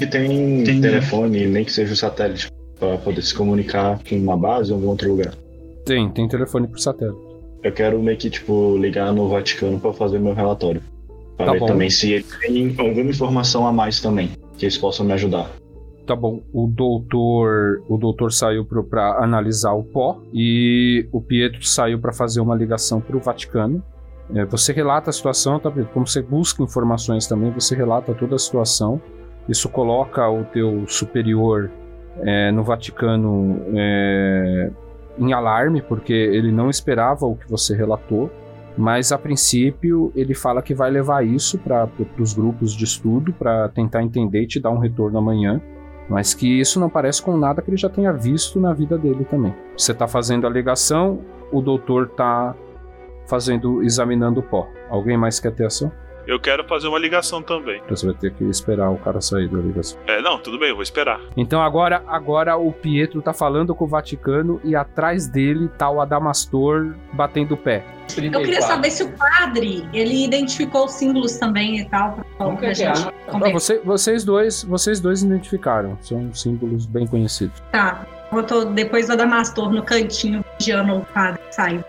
E tem telefone, nem que seja o satélite, pra poder se comunicar com uma base ou algum outro lugar. Tem, tem telefone por satélite. Eu quero meio que, tipo, ligar no Vaticano pra fazer meu relatório. Pra Tá ver bom. também se ele tem alguma informação a mais também, que eles possam me ajudar. Tá bom, o doutor, o doutor saiu pra analisar o pó e o Pietro saiu pra fazer uma ligação pro Vaticano. É, você relata a situação, tá? Pietro? Como você busca informações também, você relata toda a situação. Isso coloca o teu superior é, no Vaticano é, em alarme, porque ele não esperava o que você relatou. Mas a princípio ele fala que vai levar isso para os grupos de estudo para tentar entender e te dar um retorno amanhã. Mas que isso não parece com nada que ele já tenha visto na vida dele também. Você tá fazendo a ligação, o doutor tá fazendo, examinando o pó. Alguém mais quer ter ação? Eu quero fazer uma ligação também. Então você vai ter que esperar o cara sair da ligação. É, não, tudo bem, eu vou esperar. Então agora, agora o Pietro tá falando com o Vaticano e atrás dele tá o Adamastor batendo o pé. Eu queria saber se o padre, ele identificou os símbolos também e tal, pra, pra é é? Ah, você- vocês dois, vocês dois identificaram. São símbolos bem conhecidos. Tá, eu tô depois do Adamastor no cantinho, vigiando o padre sair.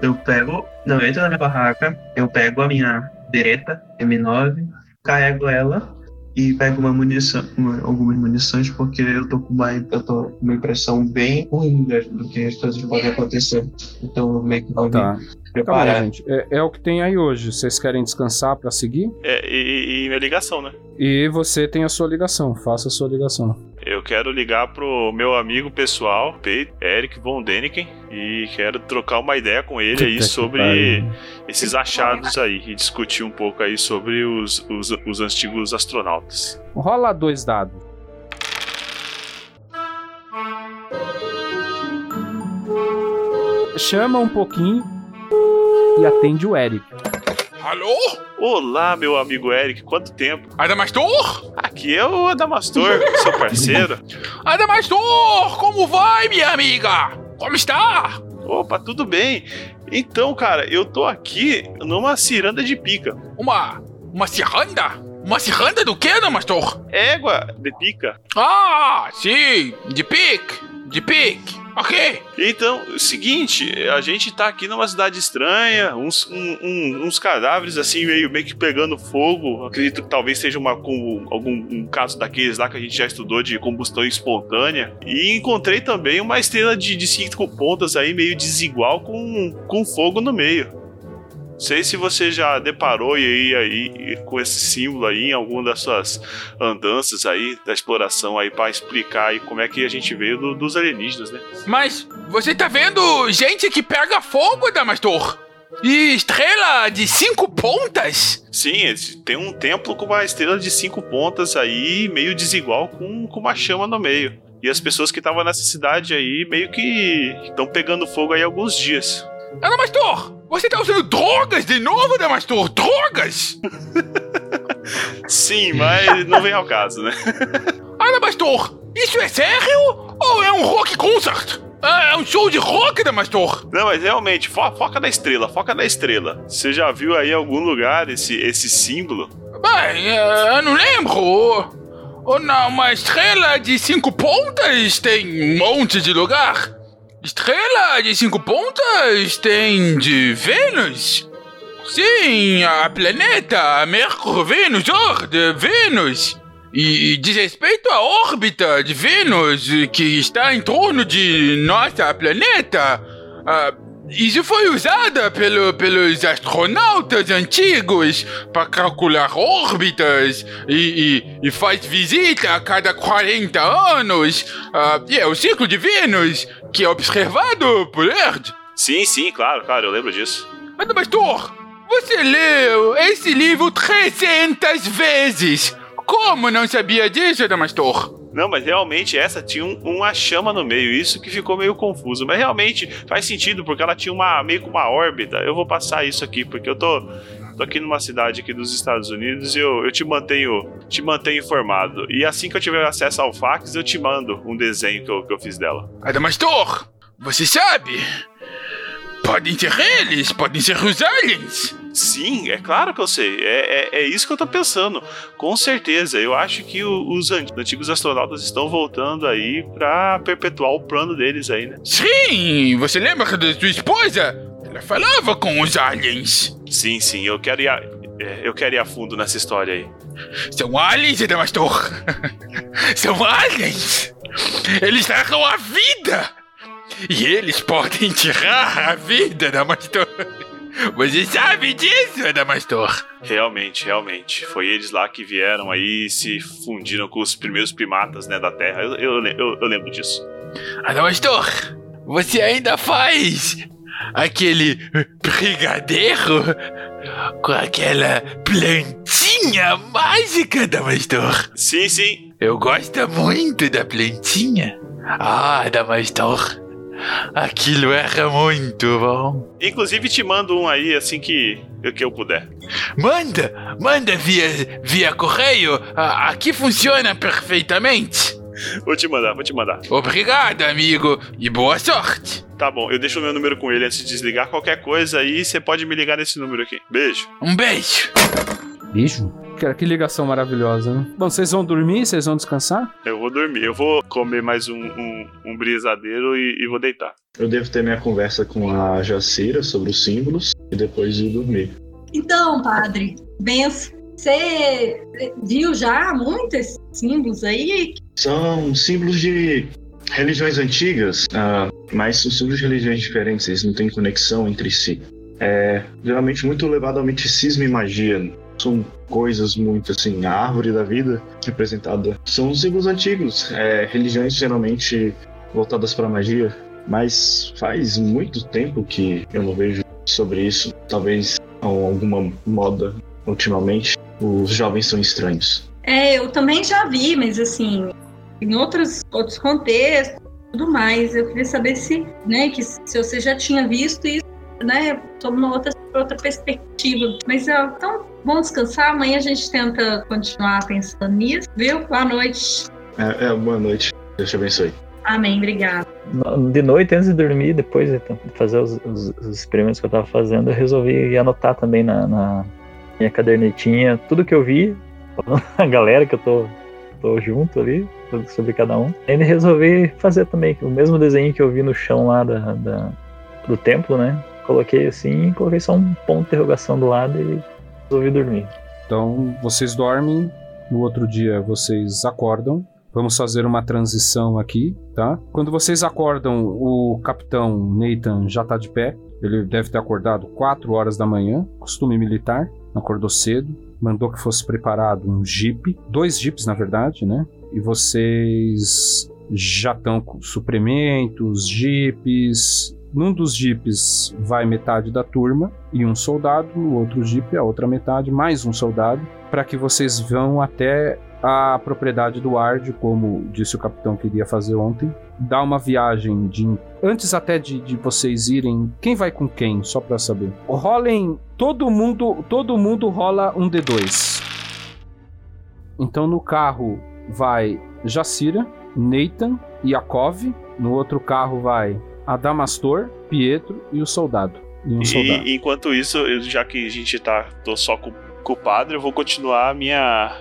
Eu pego. Não, eu entro na minha barraca, eu pego a minha bereta M9, carrego ela e pego uma munição, uma- algumas munições, porque eu tô com uma, eu tô com uma impressão bem ruim das- do que as coisas podem acontecer. Então eu meio que vou Tá. preparar. gente. É, é o que tem aí hoje. Vocês querem descansar pra seguir? É, e, e minha ligação, né? E você tem a sua ligação. Faça a sua ligação. Eu quero ligar pro meu amigo pessoal, Pedro, Eric Von Deniken, e quero trocar uma ideia com ele aí sobre esses achados aí e discutir um pouco aí sobre os, os, os antigos astronautas. Rola dois dados. Chama um pouquinho e atende o Eric. Alô? Olá, meu amigo Eric, quanto tempo? Adamastor? Aqui é o Adamastor, seu parceiro. Adamastor, como vai, minha amiga? Como está? Opa, tudo bem? Então, cara, eu tô aqui numa ciranda de pica. Uma. Uma ciranda? Uma ciranda do que, Adamastor? Égua de pica. Ah, sim, de pique, de pique. Ok. Então, é o seguinte, a gente tá aqui numa cidade estranha, uns, um- um- uns cadáveres assim, meio, meio que pegando fogo. Acredito que talvez seja uma, com, algum um caso daqueles lá que a gente já estudou de combustão espontânea. E encontrei também uma estrela de, de cinco pontas aí, meio desigual, com, com fogo no meio. Não sei se você já deparou e aí, aí com esse símbolo aí em alguma das suas andanças aí da exploração aí para explicar aí como é que a gente veio do- dos alienígenas, né? Mas você tá vendo gente que pega fogo, Adamastor? E estrela de cinco pontas? Sim, tem um templo com uma estrela de cinco pontas aí, meio desigual, com, com uma chama no meio. E as pessoas que estavam nessa cidade aí meio que estão pegando fogo aí há alguns dias. Adamastor, você tá usando drogas de novo, Adamastor? Drogas? Sim, mas não vem ao caso, né? Adamastor, isso é sério? Ou é um rock concert? É um show de rock, Adamastor? Não, mas realmente, fo- foca na estrela, foca na estrela. Você já viu aí em algum lugar esse, esse símbolo? Bem, é, eu não lembro. Ou não, uma estrela de cinco pontas tem um monte de lugar. Estrela de cinco pontas tem de Vênus. Sim, a planeta Mercúrio, Vênus, Or, de Vênus. E diz respeito à órbita de Vênus, que está em torno de nossa planeta. ah, isso foi usada pelo, pelos astronautas antigos para calcular órbitas e, e, e faz visita a cada 40 anos. E é o ciclo de Vênus, que é observado por Erd. Sim, sim, claro, claro, eu lembro disso. Adamastor, você leu esse livro 300 vezes. Como não sabia disso, Adamastor? Não, mas realmente essa tinha um- uma chama no meio, isso que ficou meio confuso. Mas realmente faz sentido, porque ela tinha uma meio que uma órbita. Eu vou passar isso aqui, porque eu tô, tô aqui numa cidade aqui dos Estados Unidos e eu, eu te mantenho te mantenho informado. E assim que eu tiver acesso ao fax, eu te mando um desenho que eu, que eu fiz dela. Adamastor, você sabe? Podem ser eles, podem ser os aliens. Sim, é claro que eu sei. É, é, é isso que eu tô pensando. Com certeza. Eu acho que o- os an- antigos astronautas estão voltando aí pra perpetuar o plano deles aí, né? Sim, você lembra da sua esposa? Ela falava com os aliens. Sim, sim. Eu quero ir a, é, eu quero ir a fundo nessa história aí. São aliens, Adamastor. São aliens. Eles tragam a vida. E eles podem tirar a vida, Adamastor. Você sabe disso, Adamastor? Realmente, realmente. Foi eles lá que vieram aí e se fundiram com os primeiros primatas, né, da Terra. Eu, eu, eu- eu lembro disso. Adamastor, você ainda faz aquele brigadeiro com aquela plantinha mágica, Adamastor? Sim, sim. Eu gosto muito da plantinha. Ah, Adamastor, aquilo era muito bom. Inclusive te mando um aí assim que, que eu puder. Manda, manda via, via correio. Ah, aqui funciona perfeitamente. Vou te mandar, vou te mandar. Obrigado, amigo, e boa sorte. Tá bom, eu deixo o meu número com ele antes de desligar. Qualquer coisa aí, você pode me ligar nesse número aqui. Beijo. Um beijo. Beijo? Cara, que ligação maravilhosa, né? Bom, vocês vão dormir? Vocês vão descansar? Eu vou dormir. Eu vou comer mais um, um, um brisadeiro e, e vou deitar. Eu devo ter minha conversa com a Jacira sobre os símbolos e depois ir dormir. Então, padre, benção. Você viu já muitos símbolos aí? São símbolos de religiões antigas, ah, mas são símbolos de religiões diferentes, eles não têm conexão entre si. É geralmente muito levado ao misticismo e magia. São coisas muito assim, a árvore da vida representada. São símbolos antigos, é, religiões geralmente voltadas para magia, mas faz muito tempo que eu não vejo sobre isso. Talvez alguma moda ultimamente. Os jovens são estranhos. É, eu também já vi, mas assim, em outros, outros contextos, tudo mais. Eu queria saber se, né, que se você já tinha visto isso, né, sob uma outra, outra perspectiva. Mas ó, então, vamos descansar. Amanhã a gente tenta continuar pensando nisso, viu? Boa noite. É, é, boa noite. Deus te abençoe. Amém, obrigada. De noite, antes de dormir, depois de fazer os, os- os experimentos que eu tava fazendo, eu resolvi anotar também na, na minha cadernetinha tudo que eu vi, a galera que eu tô, tô junto ali, tudo sobre cada um. E ainda resolvi fazer também o mesmo desenho que eu vi no chão lá da, da- do templo, né? Coloquei assim, coloquei só um ponto de interrogação do lado e resolvi dormir. Então, vocês dormem, no outro dia vocês acordam. Vamos fazer uma transição aqui, tá? Quando vocês acordam, o capitão Nathan já tá de pé. Ele deve ter acordado 4 horas da manhã, costume militar. Acordou cedo, mandou que fosse preparado um jeep, dois jeeps na verdade, né? E vocês já estão com suprimentos, jeeps. Num dos jeeps vai metade da turma e um soldado, no outro jeep a outra metade, mais um soldado, para que vocês vão até a propriedade do Ard, como disse o capitão que iria fazer ontem. Dá uma viagem de. Antes até de, de vocês irem. Quem vai com quem? Só pra saber. Rolem. Todo mundo. Todo mundo rola um D2. Então no carro vai Jacira, Nathan, Yakov. No outro carro vai Adamastor, Pietro e o soldado. E um soldado. E enquanto isso, eu- já que a gente tá tô só com, com o padre, eu vou continuar a minha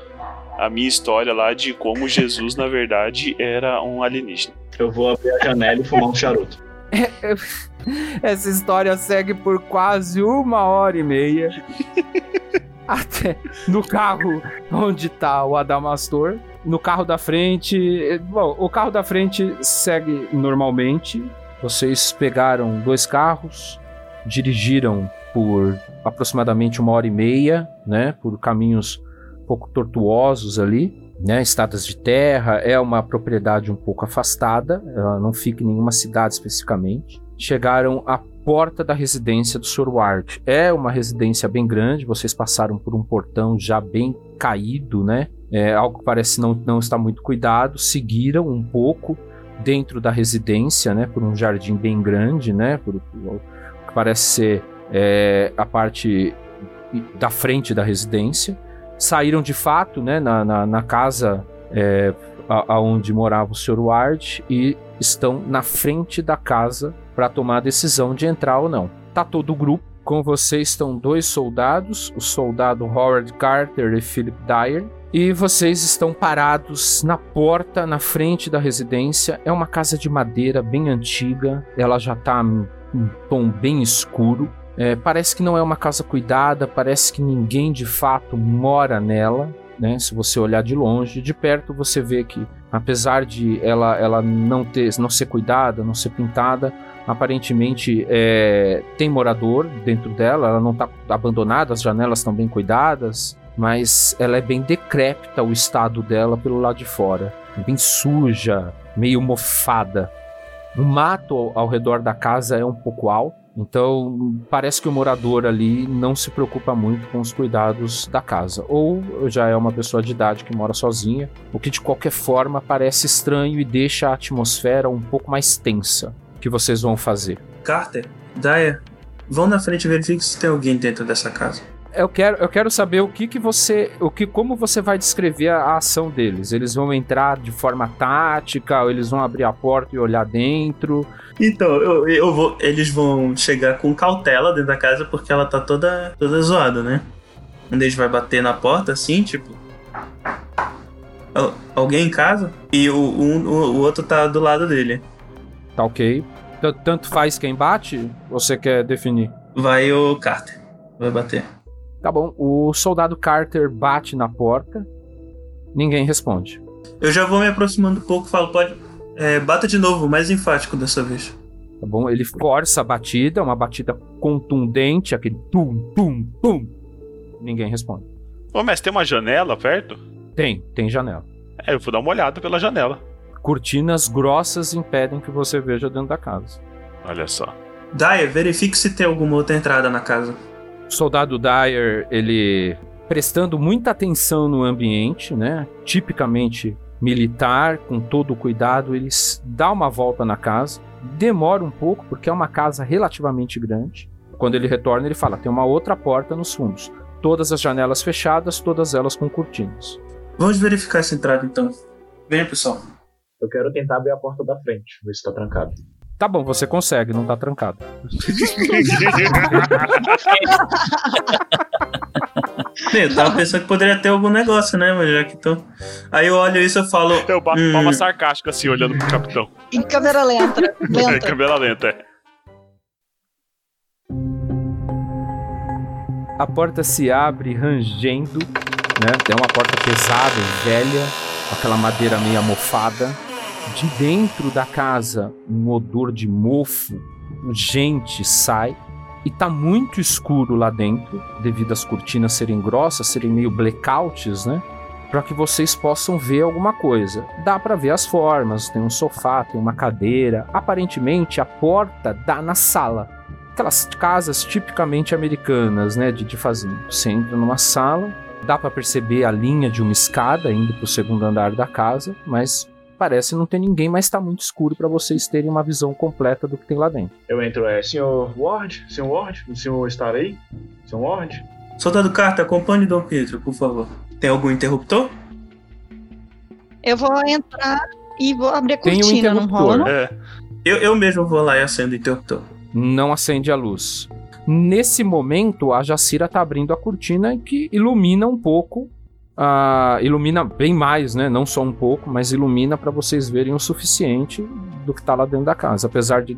a minha história lá de como Jesus, na verdade, era um alienígena. Eu vou abrir a janela e fumar um charuto. Essa história segue por quase uma hora e meia. Até no carro onde tá o Adamastor. No carro da frente. Bom, o carro da frente segue normalmente. Vocês pegaram dois carros, dirigiram por aproximadamente uma hora e meia, né? Por caminhos um pouco tortuosos ali, né? Estradas de terra. É uma propriedade um pouco afastada. Ela não fica em nenhuma cidade especificamente. Chegaram à porta da residência do Sr. Ward. É uma residência bem grande. Vocês passaram por um portão já bem caído, né? É algo que parece não, não estar muito cuidado. Seguiram um pouco dentro da residência, né? Por um jardim bem grande, né? Por, o que parece ser é, a parte da frente da residência. Saíram de fato, né? Na, na, na casa é, aonde morava o Sr. Ward e estão na frente da casa para tomar a decisão de entrar ou não. Tá todo o grupo. Com vocês estão dois soldados, o soldado Howard Carter e Philip Dyer. E vocês estão parados na porta, na frente da residência. É uma casa de madeira bem antiga. Ela já tá em um tom bem escuro. É, parece que não é uma casa cuidada, parece que ninguém de fato mora nela. Né? Se você olhar de longe, de perto você vê que, apesar de ela, ela não ter, não ser cuidada, não ser pintada, aparentemente é, tem morador dentro dela. Ela não está abandonada, as janelas estão bem cuidadas, mas ela é bem decrépita o estado dela pelo lado de fora, bem suja, meio mofada. O mato ao, redor da casa é um pouco alto. Então, parece que o morador ali não se preocupa muito com os cuidados da casa. Ou já é uma pessoa de idade que mora sozinha, o que de qualquer forma parece estranho e deixa a atmosfera um pouco mais tensa. O que vocês vão fazer? Carter, Daya, vão na frente e verifiquem se tem alguém dentro dessa casa. Eu quero, eu quero saber o que, que você. O que, como você vai descrever a, a ação deles? Eles vão entrar de forma tática, ou eles vão abrir a porta e olhar dentro? Então, eu, eu vou, eles vão chegar com cautela dentro da casa porque ela tá toda, toda zoada, né? Um deles vai bater na porta assim, tipo. Al- Alguém em casa? E o, um- o, o outro tá do lado dele. Tá ok. Tanto faz quem bate? Você quer definir? Vai o Carter. Vai bater. Tá bom. O soldado Carter bate na porta. Ninguém responde. Eu já vou me aproximando um pouco e falo, pode. É, bata de novo, mais enfático dessa vez. Tá bom? Ele força a batida, uma batida contundente, aquele tum, tum, tum. Ninguém responde. Ô, mestre, tem uma janela perto? Tem, tem janela. É, eu vou dar uma olhada pela janela. Cortinas grossas impedem que você veja dentro da casa. Olha só. Daya, verifique se tem alguma outra entrada na casa. O soldado Dyer, ele prestando muita atenção no ambiente, né? Tipicamente militar, com todo o cuidado, ele dá uma volta na casa. Demora um pouco, porque é uma casa relativamente grande. Quando ele retorna, ele fala: tem uma outra porta nos fundos. Todas as janelas fechadas, todas elas com cortinas. Vamos verificar essa entrada então. Venha, pessoal. Eu quero tentar abrir a porta da frente, ver se tá trancado. Tá bom, você consegue, não tá trancado. Eu tava pensando que poderia ter algum negócio, né? Mas já que tô. Aí eu olho isso e falo. Eu bato Hum. palma sarcástica assim, olhando pro capitão. Em câmera lenta. É, lenta. câmera lenta, é. A porta se abre rangendo, né? É uma porta pesada, velha, com aquela madeira meio amofada. De dentro da casa, um odor de mofo, gente sai. E tá muito escuro lá dentro, devido às cortinas serem grossas, serem meio blackouts, né? Para que vocês possam ver alguma coisa. Dá para ver as formas, tem um sofá, tem uma cadeira. Aparentemente a porta dá na sala aquelas casas tipicamente americanas, né, de, de fazenda. Você entra numa sala, dá pra perceber a linha de uma escada indo pro segundo andar da casa, mas parece não ter ninguém, mas tá muito escuro pra vocês terem uma visão completa do que tem lá dentro. Eu entro, é, senhor Ward? Senhor Ward? O senhor estar aí? Senhor Ward? Soldado Carter, acompanhe Dom Pedro, por favor. Tem algum interruptor? Eu vou entrar e vou abrir a Tem um cortina, não rola, não? É. Eu, eu mesmo vou lá e acendo o interruptor. Não acende a luz. Nesse momento, a Jacira tá abrindo a cortina que ilumina um pouco. Ah, ilumina bem mais, né? Não só um pouco, mas ilumina para vocês verem o suficiente do que tá lá dentro da casa. Apesar de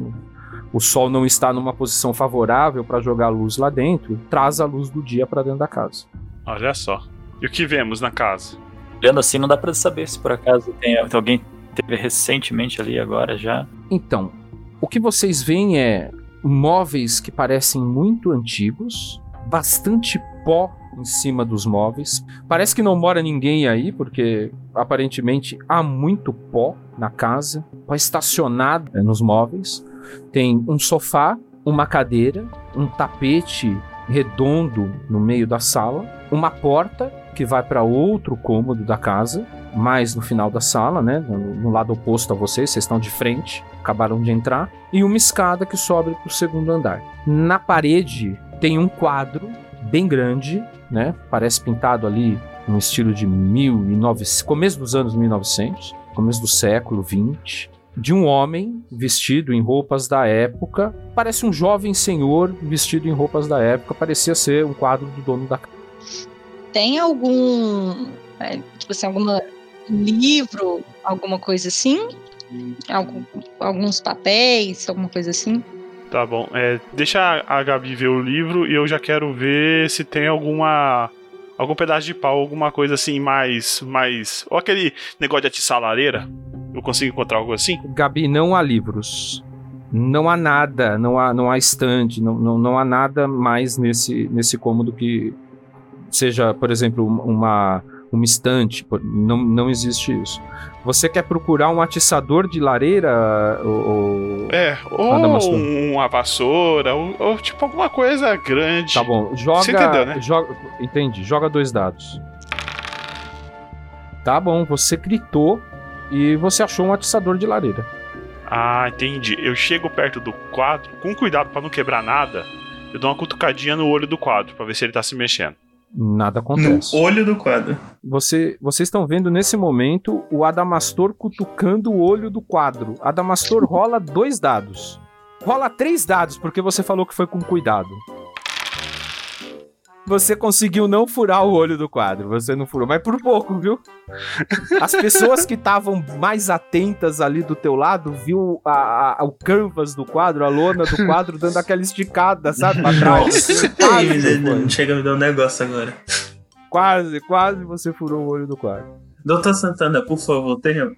o sol não estar numa posição favorável para jogar luz lá dentro, traz a luz do dia para dentro da casa. Olha só. E o que vemos na casa? Olhando assim, não dá pra saber se por acaso tem alguém teve recentemente ali agora já. Então, o que vocês veem é móveis que parecem muito antigos, bastante pó em cima dos móveis. Parece que não mora ninguém aí, porque aparentemente há muito pó na casa, pó estacionado eh, nos móveis. Tem um sofá, uma cadeira, um tapete redondo no meio da sala, uma porta que vai para outro cômodo da casa, mais no final da sala, né, no lado oposto a vocês, vocês estão de frente, acabaram de entrar, e uma escada que sobe para o segundo andar. Na parede tem um quadro bem grande, né, parece pintado ali no estilo de 1900, começo dos anos 1900, começo do século 20. de um homem vestido em roupas da época. Parece um jovem senhor vestido em roupas da época. Parecia ser um quadro do dono da casa. Tem algum. é, tipo assim, algum livro, alguma coisa assim? Algum- alguns papéis, alguma coisa assim? Tá bom. É, deixa a Gabi ver o livro e eu já quero ver se tem alguma. Algum pedaço de pau, alguma coisa assim mais. mais. Ou aquele negócio de atiçar a lareira. Eu consigo encontrar algo assim? Gabi, não há livros. Não há nada, não há, não há estande, não, não, não há nada mais nesse, nesse cômodo que seja, por exemplo, uma, uma estante. Não, não existe isso. Você quer procurar um atiçador de lareira? Ou, É, ou uma vassoura, ou, ou tipo alguma coisa grande. Tá bom, joga. Você entendeu, né? Joga, entendi, joga dois dados. Tá bom, você gritou e você achou um atiçador de lareira. Ah, entendi. Eu chego perto do quadro, com cuidado pra não quebrar nada. Eu dou uma cutucadinha no olho do quadro pra ver se ele tá se mexendo. Nada No acontece. olho do quadro. Você, vocês estão vendo nesse momento o Adamastor cutucando o olho do quadro. Adamastor rola dois dados. Rola três dados, porque você falou que foi com cuidado. Você conseguiu não furar o olho do quadro. Você não furou, mas por pouco, viu? As pessoas que estavam mais atentas ali do teu lado viu a- a- o canvas do quadro, a lona do quadro, dando aquela esticada, sabe? Pra trás. Nossa, Quase não chega a me dar um negócio agora. Quase, quase você furou o olho do quadro. Doutor Santana, por favor, tenha,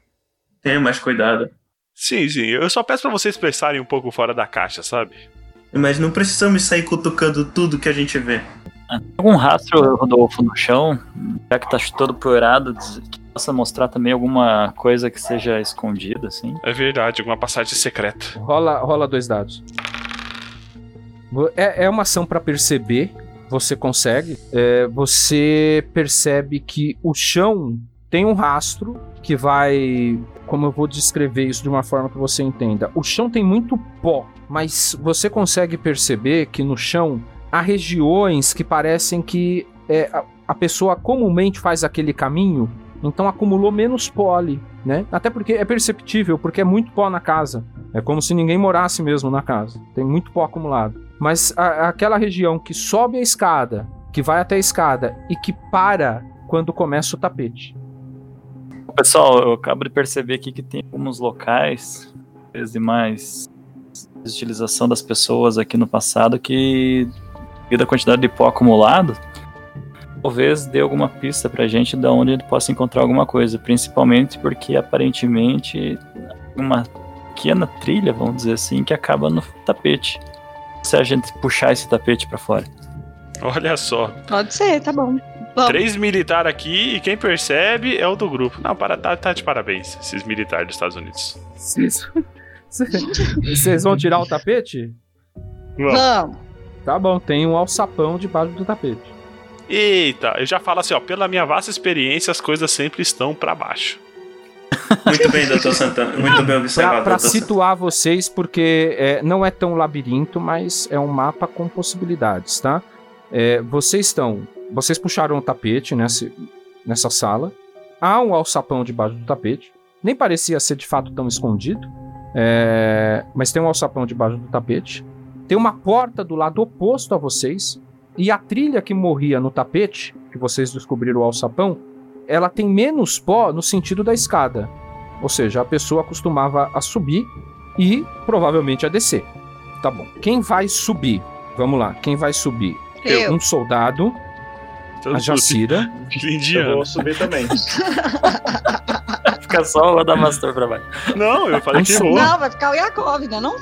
tenha mais cuidado. Sim, sim. Eu só peço pra vocês pensarem um pouco fora da caixa, sabe? Mas não precisamos sair cutucando tudo que a gente vê. Algum rastro, Rodolfo, no chão, já que tá todo poeirado, diz- que possa mostrar também alguma coisa que seja escondida, assim? É verdade, alguma passagem secreta. Rola, rola dois dados. É, é uma ação pra perceber. Você consegue. É, você percebe que o chão tem um rastro que vai. Como eu vou descrever isso de uma forma que você entenda? O chão tem muito pó, mas você consegue perceber que no chão há regiões que parecem que é, a, a pessoa comumente faz aquele caminho, então acumulou menos ali, né? Até porque é perceptível, porque é muito pó na casa. É como se ninguém morasse mesmo na casa. Tem muito pó acumulado. Mas a- aquela região que sobe a escada, que vai até a escada e que para quando começa o tapete. Pessoal, eu acabo de perceber aqui que tem alguns locais, desde mais utilização das pessoas aqui no passado, que devido à quantidade de pó acumulado, talvez dê alguma pista pra gente de onde a gente possa encontrar alguma coisa, principalmente porque aparentemente uma pequena trilha, vamos dizer assim, que acaba no tapete. Se a gente puxar esse tapete pra fora. Olha só. Pode ser, tá bom. Vamos. Três militares aqui e quem percebe é o do grupo. Não, para, tá, tá de parabéns, esses militares dos Estados Unidos. Vocês Vocês vão tirar o tapete? Vamos. Tá bom, tem um alçapão debaixo do tapete. Eita, eu já falo assim, ó, pela minha vasta experiência, as coisas sempre estão pra baixo. Muito bem, doutor Santana. Muito bem observado, pra doutor situar vocês, porque é, não é tão labirinto, mas é um mapa com possibilidades, tá? É, vocês estão. Vocês puxaram o tapete nesse, nessa sala. Há um alçapão debaixo do tapete. Nem parecia ser de fato tão escondido. é, mas tem um alçapão debaixo do tapete. Tem uma porta do lado oposto a vocês. E a trilha que morria no tapete, que vocês descobriram o alçapão, ela tem menos pó no sentido da escada. Ou seja, a pessoa costumava a subir e provavelmente a descer. Tá bom. Quem vai subir? Vamos lá. Quem vai subir? Eu. Um soldado, a Jacira. Eu Indiano. vou subir também. Fica só o Adamastor pra baixo. Não, eu falei que vou. Não, vai ficar o Yakov, né? Não?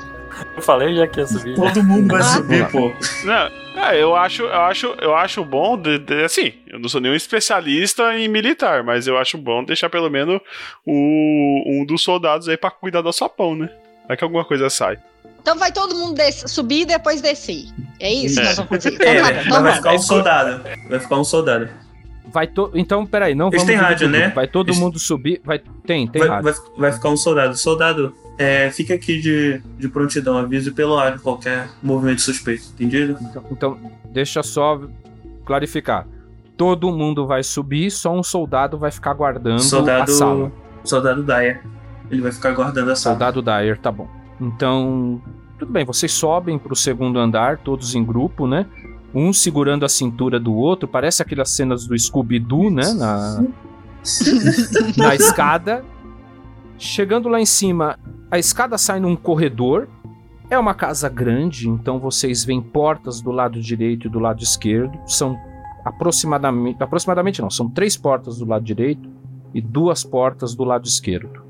Eu falei já que ia subir. Todo mundo vai subir, pô. Não, é, eu acho, eu acho, eu acho bom, de, de- assim, eu não sou nenhum especialista em militar, mas eu acho bom deixar pelo menos o, um dos soldados aí pra cuidar do sopão, né? Vai que alguma coisa sai. Então vai todo mundo subir e depois descer. É isso que É. nós vamos fazer. Então, É, tá, então vai ficar um soldado. Vai ficar um soldado. Vai to... Então, peraí, não Eles vamos. têm rádio, né? Vai todo Eles- mundo subir. Vai... Tem, tem Vai, rádio. vai, vai ficar um soldado. Soldado, é, fica aqui de, de prontidão. Avise pelo ar qualquer movimento suspeito, entendido? Então, então, deixa só clarificar. Todo mundo vai subir, só um soldado vai ficar guardando a sala. Soldado. Soldado Daya. Ele vai ficar guardando a sala. Soldado Dyer, tá bom. Então, tudo bem, vocês sobem pro segundo andar, todos em grupo, né? Um segurando a cintura do outro, parece aquelas cenas do Scooby-Doo, né? Na, na escada. Chegando lá em cima, a escada sai num corredor. É uma casa grande, então vocês veem portas do lado direito e do lado esquerdo. São aproximadamente. Aproximadamente não, são três portas do lado direito e duas portas do lado esquerdo.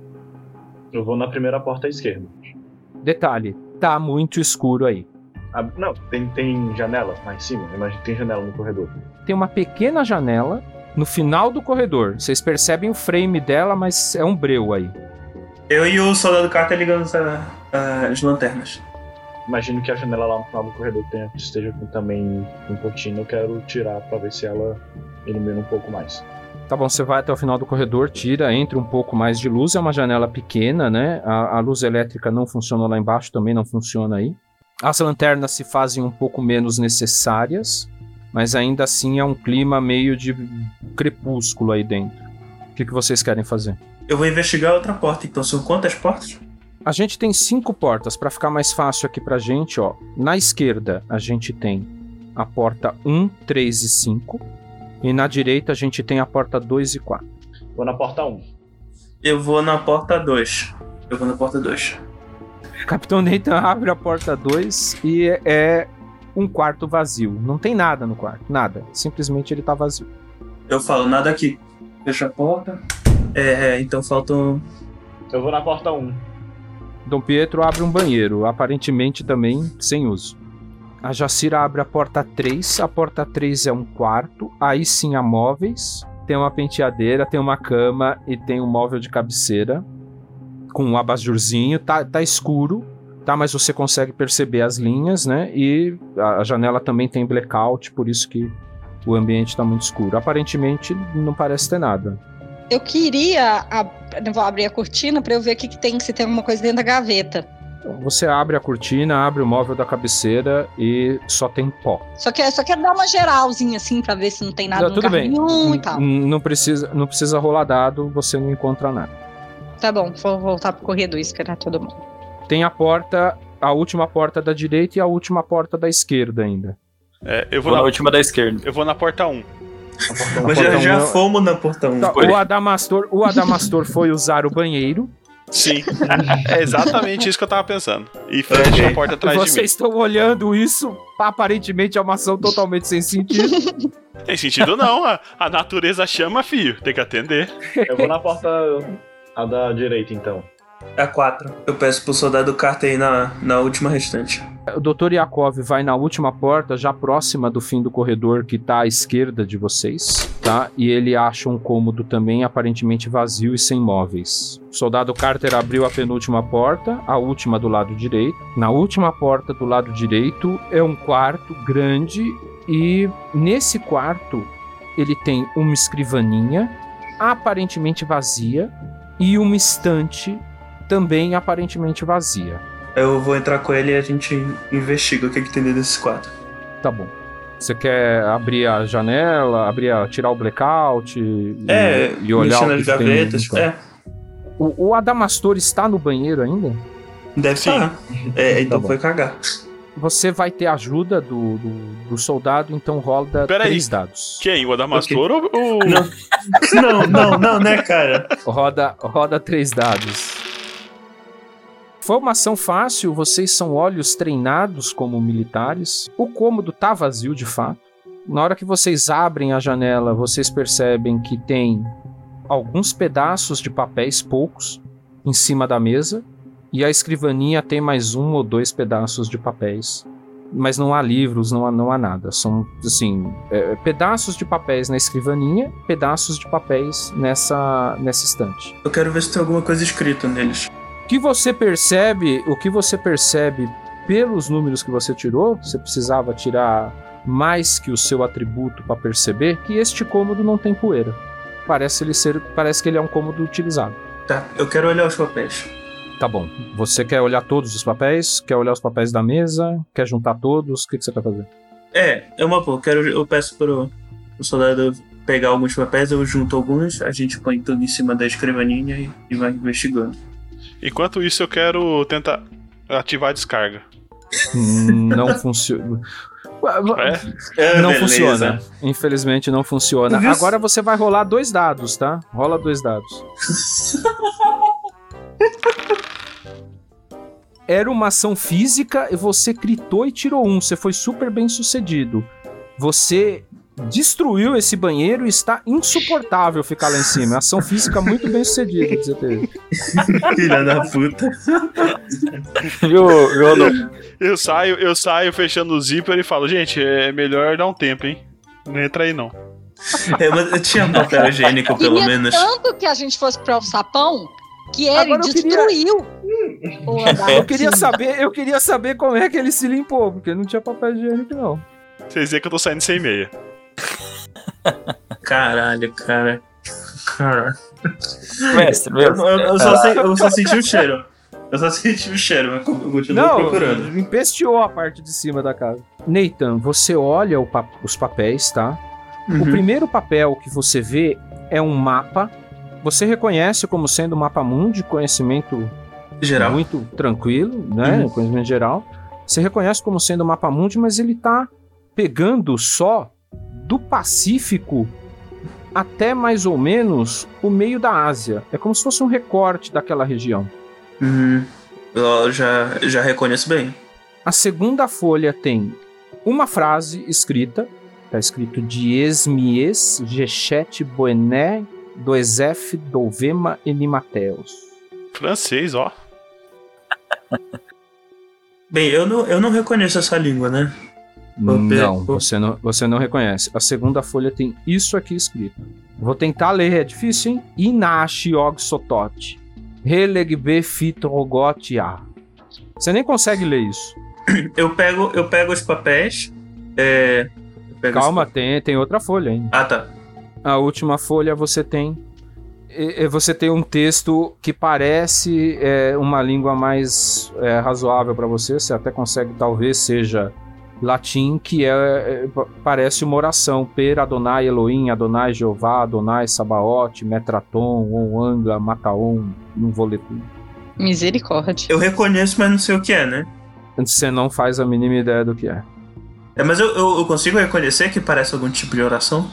Eu vou na primeira porta à esquerda. Detalhe, tá muito escuro aí. Ah, não, tem, tem janela lá em cima. Imagina que tem janela no corredor. Tem uma pequena janela no final do corredor. Vocês percebem o frame dela, mas é um breu aí. Eu e o soldado Carter ligando a- as lanternas. Imagino que a janela lá no final do corredor tenha, esteja com, também com cortina. Eu quero tirar pra ver se ela ilumina um pouco mais. Tá bom, você vai até o final do corredor, tira, entra um pouco mais de luz. É uma janela pequena, né? A, a luz elétrica não funcionou lá embaixo, também não funciona aí. As lanternas se fazem um pouco menos necessárias, mas ainda assim é um clima meio de crepúsculo aí dentro. O que, que vocês querem fazer? Eu vou investigar outra porta, então são quantas portas? A gente tem cinco portas, para ficar mais fácil aqui pra gente, ó. Na esquerda a gente tem a porta 1, 3 e 5. E na direita a gente tem a porta 2 e 4. Vou na porta 1. Eu vou na porta 2. Eu vou na porta 2. Capitão Nathan abre a porta 2 e é- é um quarto vazio. Não tem nada no quarto, nada. Simplesmente ele tá vazio. Eu falo, nada aqui. Fecha a porta. É, então faltam. Eu vou na porta 1. Dom Pietro abre um banheiro, aparentemente também sem uso. A Jacira abre a porta 3. A porta 3 é um quarto. Aí sim há móveis. Tem uma penteadeira, tem uma cama e tem um móvel de cabeceira. Com um abajurzinho. Tá, tá escuro, tá? Mas você consegue perceber as linhas, né? E a a janela também tem blackout, por isso que o ambiente tá muito escuro. Aparentemente não parece ter nada. Eu queria. vou abrir a cortina pra eu ver o que, que tem, se tem alguma coisa dentro da gaveta. Você abre a cortina, abre o móvel da cabeceira e só tem pó. Só que só quero dar uma geralzinha assim pra ver se não tem nada Não, no tudo bem. carrinho e tal. Não precisa, não precisa rolar dado, você não encontra nada. Tá bom, vou voltar pro corredor e esperar todo mundo. Tem a porta, a última porta da direita e a última porta da esquerda ainda. É, eu vou, Vou na na, última da esquerda. eu vou na porta 1. Mas já, já fomos na porta 1. Tá, o Adamastor, o Adamastor foi usar o banheiro. Sim. é exatamente isso que eu tava pensando. E fecha Ok. a porta atrás de Vocês estão olhando isso, aparentemente é uma ação totalmente sem sentido. mim. Tem sentido não, a, a natureza chama, filho. Tem que atender. Eu vou na porta a da direita, então. A 4. Eu peço pro soldado Carter aí na, na última restante. O Dr. Yakov vai na última porta, já próxima do fim do corredor, que tá à esquerda de vocês, tá? E ele acha um cômodo também aparentemente vazio e sem móveis. O soldado Carter abriu a penúltima porta, a última do lado direito. Na última porta do lado direito é um quarto grande e nesse quarto ele tem uma escrivaninha aparentemente vazia e uma estante também aparentemente vazia. Eu vou entrar com ele e a gente investiga o que, que tem dentro desses quatro. Tá bom. Você quer abrir a janela, abrir a, tirar o blackout e, É, e olhar o que tem gavetas. no- É, O, o Adamastor está no banheiro ainda? deve estar. É, então bom. foi cagar. Você vai ter ajuda do, do, do soldado, então roda Pera aí. três dados. Quem? O Adamastor ou o. Não. Não, não, não, né, cara? Roda, roda três dados. Foi uma ação fácil, vocês são olhos treinados como militares. O cômodo tá vazio de fato. Na hora que vocês abrem a janela, vocês percebem que tem alguns pedaços de papéis, poucos, em cima da mesa. E a escrivaninha tem mais um ou dois pedaços de papéis. Mas não há livros, não há, não há nada. São, assim, é, pedaços de papéis na escrivaninha, pedaços de papéis nessa, nessa estante. Eu quero ver se tem alguma coisa escrita neles. O que você percebe, o que você percebe pelos números que você tirou, você precisava tirar mais que o seu atributo para perceber que este cômodo não tem poeira. Parece ele ser, parece que ele é um cômodo utilizado. Tá, eu quero olhar os papéis. Tá bom. Você quer olhar todos os papéis? Quer olhar os papéis da mesa? Quer juntar todos? O que, que você quer fazer? É, é uma boa. Quero, eu peço pro, pro soldado pegar alguns papéis, eu junto alguns, a gente põe tudo em cima da escrivaninha e, e vai investigando. Enquanto isso, eu quero tentar ativar a descarga. Não funciona. É? Não beleza. funciona. Infelizmente não funciona. Agora você vai rolar dois dados, tá? Rola dois dados. Era uma ação física e você gritou e tirou um. Você foi super bem sucedido. Você destruiu esse banheiro e está insuportável ficar lá em cima. Ação física muito bem sucedida que você teve. Filha da puta. Viu, viu? Eu saio, eu saio fechando o zíper e falo, gente, é melhor dar um tempo, hein? Não entra aí, não. É, mas eu tinha papel higiênico, pelo Queria menos. tanto que a gente fosse para o sapão que ele Agora queria- destruiu Eu queria saber, eu queria saber como é que ele se limpou, porque não tinha papel higiênico não. Vocês veem que eu tô saindo sem meia. Caralho, cara. Caralho. Mestre, Eu, mestre. eu- eu só, sei- eu só senti o cheiro. Eu só senti o cheiro, mas eu continuo Não, procurando. empesteou a parte de cima da casa. Nathan, você olha o pa- os papéis, tá? O Uhum. primeiro papel que você vê é um mapa. Você reconhece como sendo um mapa mundi, conhecimento Geral. muito tranquilo, né? Uhum. Conhecimento geral. Você reconhece como sendo um mapa mundi, mas ele tá pegando só do Pacífico até mais ou menos o meio da Ásia. É como se fosse um recorte daquela região. Uhum. Eu já, já reconheço bem. A segunda folha tem uma frase escrita, tá escrito Dies mies geshet boené doesef dovema enimateus. Francês, ó. Bem, eu não, eu não reconheço essa língua, né? Vou Não, você não, você não reconhece. A segunda folha tem isso aqui escrito. Vou tentar ler, é difícil, hein? Inashi og sotot. Relegbe fitrogot a. Você nem consegue ler isso. Eu pego, eu pego os papéis. É. pego os- Calma, tem, tem outra folha ainda. Ah, tá. A última folha você tem. Você tem um texto que parece é, uma língua mais é, razoável para você. Você até consegue, talvez seja latim, que é, é, pa- parece uma oração. Per Adonai Elohim, Adonai Jeová, Adonai Sabaote, Metraton, On Angla, Mataon. Não vou ler tudo. Misericórdia. Eu reconheço, mas não sei o que é, né? Você não faz a mínima ideia do que é. É, mas eu, eu, eu consigo reconhecer que parece algum tipo de oração?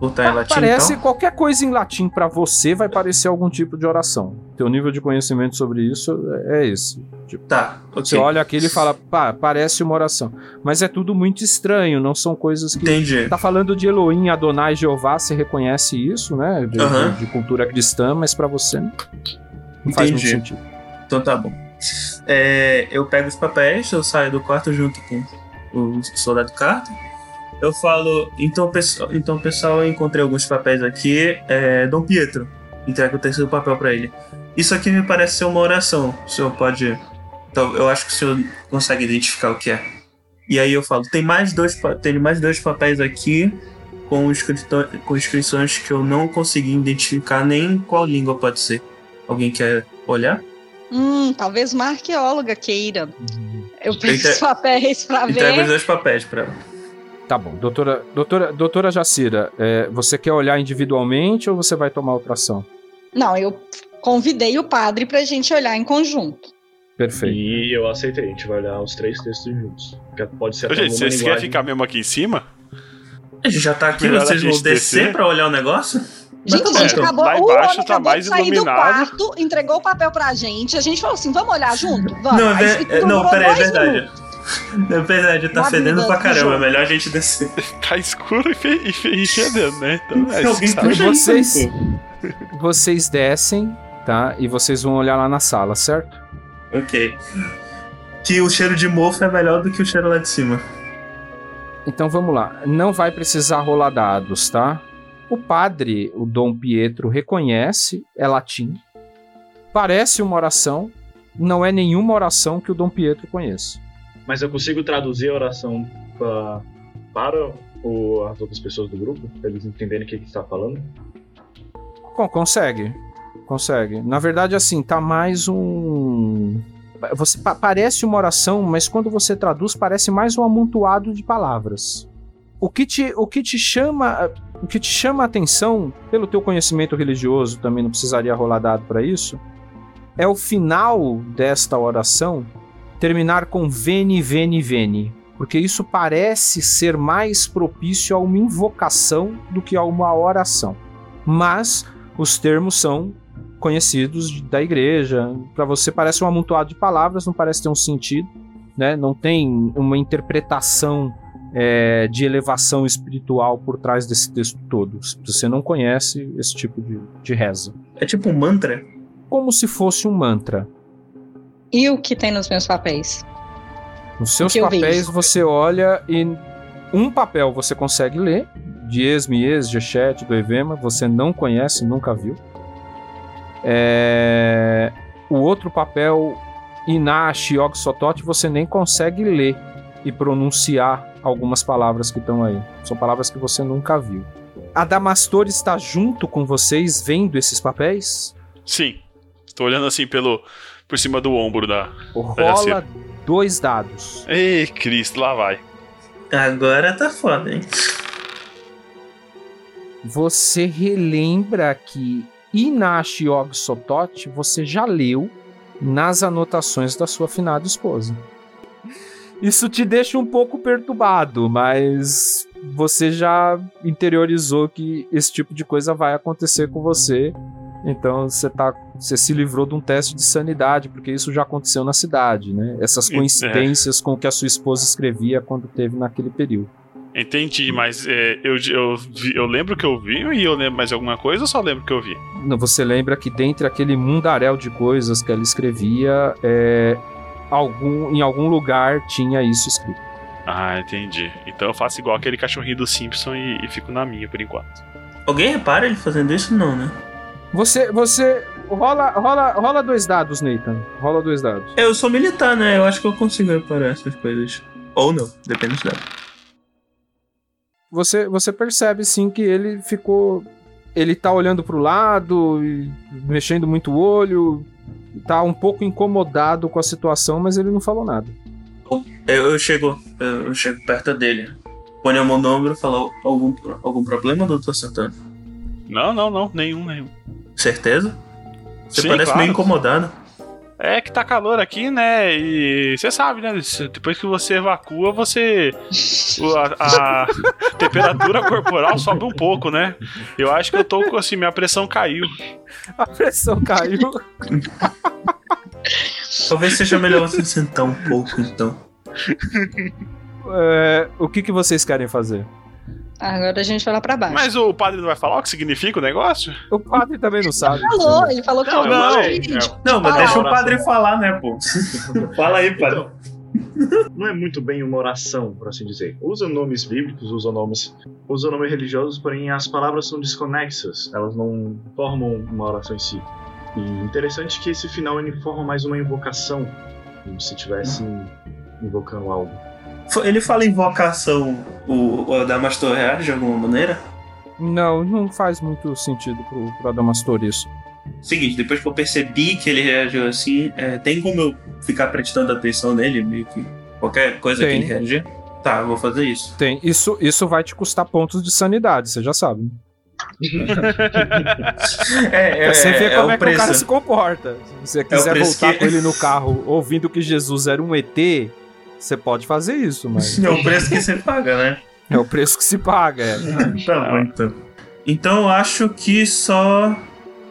Botar em latim Parece então? qualquer coisa em latim para você vai parecer algum tipo de oração. Teu nível de conhecimento sobre isso é é esse. Tipo, Tá, ok. Você olha aquilo e fala, pá, parece uma oração. Mas é tudo muito estranho, não são coisas que. Entendi. Tá falando de Elohim, Adonai, Jeová, você reconhece isso, né? De, de- cultura cristã, mas pra você não, não faz muito Entendi. sentido. Então tá bom. É, eu pego os papéis, eu saio do quarto junto com o soldado Carter. Eu falo, então pessoal, então, pessoal, eu encontrei alguns papéis aqui. É, Dom Pietro, entrega o terceiro papel pra ele. Isso aqui me parece ser uma oração. O senhor pode. então, eu acho que o senhor consegue identificar o que é. E aí eu falo, tem mais dois, tem mais dois papéis aqui com, inscrito- com inscrições que eu não consegui identificar nem qual língua pode ser. Alguém quer olhar? Hum, talvez uma arqueóloga queira. Eu pego Entre- os papéis pra Entrega os ver. dois papéis pra ela. Tá bom. Doutora, doutora, doutora Jacira, é, você quer olhar individualmente ou você vai tomar outra ação? Não, eu convidei o padre pra gente olhar em conjunto. Perfeito. E eu aceitei, a gente vai olhar os três textos juntos. Que Pode ser Ô, gente, vocês querem ficar mesmo aqui em cima? A gente já tá aqui, Melhor vocês a vão gente descer descer? pra olhar o negócio? Gente, tá a gente então. acabou. Lá o embaixo homem tá acabou mais de sair do iluminado. quarto, entregou o papel pra gente. A gente falou assim: vamos olhar junto? Vamos. Não, é é- não, peraí, é verdade. minutos. É verdade, tá Na fedendo pra caramba, é melhor a gente descer. Tá escuro e, fe e, fe e fedendo, né? Então, é, Alguém sabe. puxa Vocês- isso. Vocês descem, tá? E vocês vão olhar lá na sala, certo? Ok. Que o cheiro de mofo é melhor do que o cheiro lá de cima. Então vamos lá. Não vai precisar rolar dados, tá? O padre, o Dom Pietro, reconhece, é latim. Parece uma oração, não é nenhuma oração que o Dom Pietro conheça. Mas eu consigo traduzir a oração pra- para o- as outras pessoas do grupo? Pra eles entenderem o que, está falando? Con- consegue, consegue. Na verdade, assim, tá mais um. Você pa- parece uma oração, mas quando você traduz, parece mais um amontoado de palavras. O que te, o que te chama, o que te chama a atenção, pelo teu conhecimento religioso, também não precisaria rolar dado para isso, é o final desta oração terminar com veni, veni, veni. Porque isso parece ser mais propício a uma invocação do que a uma oração. Mas os termos são conhecidos da igreja. Para você parece um amontoado de palavras, não parece ter um sentido, né? Não tem uma interpretação é, de elevação espiritual por trás desse texto todo. Você não conhece esse tipo de, de reza. É tipo um mantra? Como se fosse um mantra. E o que tem nos meus papéis? Nos seus papéis você olha e um papel você consegue ler, Dies, Mies, Geshet, do Evema, você não conhece, nunca viu. É, O outro papel, Inash, Yog Sotot, você nem consegue ler e pronunciar algumas palavras que estão aí. São palavras que você nunca viu. A Damastor está junto com vocês vendo esses papéis? Sim. Tô olhando assim pelo por cima do ombro da. Rola dois dados. Ei, Cristo, lá vai. Agora tá foda, hein? Você relembra que Inash Yog Sotot você já leu nas anotações da sua finada esposa. Isso te deixa um pouco perturbado, mas você já interiorizou que esse tipo de coisa vai acontecer com você. Então você tá, você se livrou de um teste de sanidade, porque isso já aconteceu na cidade, né? Essas É. coincidências com o que a sua esposa escrevia quando teve naquele período. Entendi, mas é, eu, eu, eu lembro que eu vi e eu lembro mais alguma coisa ou só lembro que eu vi? Não, Você lembra que dentre aquele mundaréu de coisas que ela escrevia, é, algum, em algum lugar tinha isso escrito. Ah, entendi. Então eu faço igual aquele cachorrinho do Simpson e, e fico na minha por enquanto. Alguém repara ele fazendo isso? Não, né? Você, você rola, rola, rola dois dados, Nathan. Rola dois dados. Eu sou militar, né? Eu acho que eu consigo reparar essas coisas. Ou não, depende do dado. Você, você percebe sim que ele ficou, ele tá olhando pro lado e mexendo muito o olho, tá um pouco incomodado com a situação, mas ele não falou nada. Eu, eu chego, eu, eu chego perto dele. Põe a mão no ombro e falo, algum, algum problema, doutor Santana? Não, não, não, nenhum, nenhum. Certeza? Você Sim, parece claro. meio incomodado. É que tá calor aqui, né? E você sabe, né? Depois que você evacua, você. A, a temperatura corporal sobe um pouco, né? Eu acho que eu tô com assim, minha pressão caiu. A pressão caiu. Talvez seja melhor você sentar um pouco, então. É, o que, que vocês querem fazer? Agora a gente vai lá pra baixo. Mas o padre não vai falar o que significa o negócio? O padre também não sabe. Ele falou, ele falou que Não, é um não, vídeo. Não, mas Fala. deixa o padre falar, né, pô? Fala aí, padre. Não é muito bem uma oração, por assim dizer. Usa nomes bíblicos, usa nomes, usa nomes religiosos, porém as palavras são desconexas. Elas não formam uma oração em si. E interessante que esse final ele forma mais uma invocação, como se estivesse invocando algo. Ele fala invocação, o, o Adamastor reage de alguma maneira? Não, não faz muito sentido pro, pro Adamastor isso. Seguinte, depois que eu percebi que ele reagiu assim, é, tem como eu ficar prestando atenção nele, meio que qualquer coisa Tem. que ele reagir? Tá, eu vou fazer isso. Tem. Isso, isso vai te custar pontos de sanidade, você já sabe. né? É, é, você vê é como o é que o cara se comporta. Se você quiser preço voltar que- com ele no carro ouvindo que Jesus era um ET, você pode fazer isso, mas É o preço que você paga, né? é o preço que se paga. É. Tá bom, então. Então eu acho que só.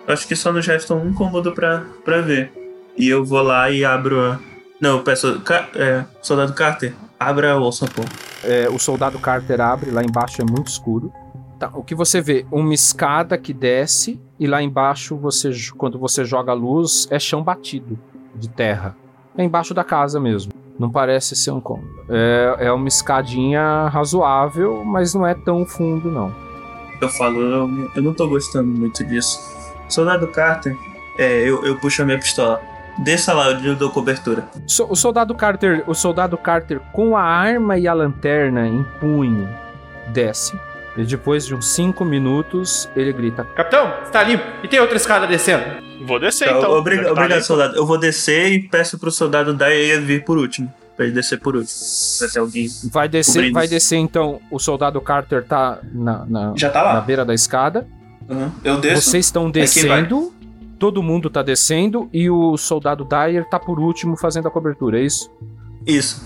Acho que só nos resta um cômodo pra, pra ver. E eu vou lá e abro a. Não, eu peço. Ca- É, soldado Carter, abra o alçapão. É, o soldado Carter abre, lá embaixo é muito escuro. Tá, o que você vê? Uma escada que desce e lá embaixo, você, quando você joga a luz, é chão batido de terra. É embaixo da casa mesmo. Não parece ser um cômodo. É, é uma escadinha razoável, mas não é tão fundo, não. Eu falo, eu, eu não tô gostando muito disso. Soldado Carter, é, eu, eu puxo a minha pistola. Desça lá, eu dou cobertura. So- o soldado Carter, o soldado Carter com a arma e a lanterna em punho desce. E depois de uns 5 minutos, ele grita: Capitão, está limpo. E tem outra escada descendo. Vou descer Tá, então. obriga- Tá obrigado, soldado. Eu vou descer e peço pro soldado Daia vir por último. Pra ele descer por último. Pra ter alguém. Vai descer, vai descer então. O soldado Carter tá na, na, Já tá lá. na beira da escada. Uhum. Eu desço. Vocês estão descendo todo mundo tá descendo e o soldado Dyer tá por último fazendo a cobertura, é isso? Isso.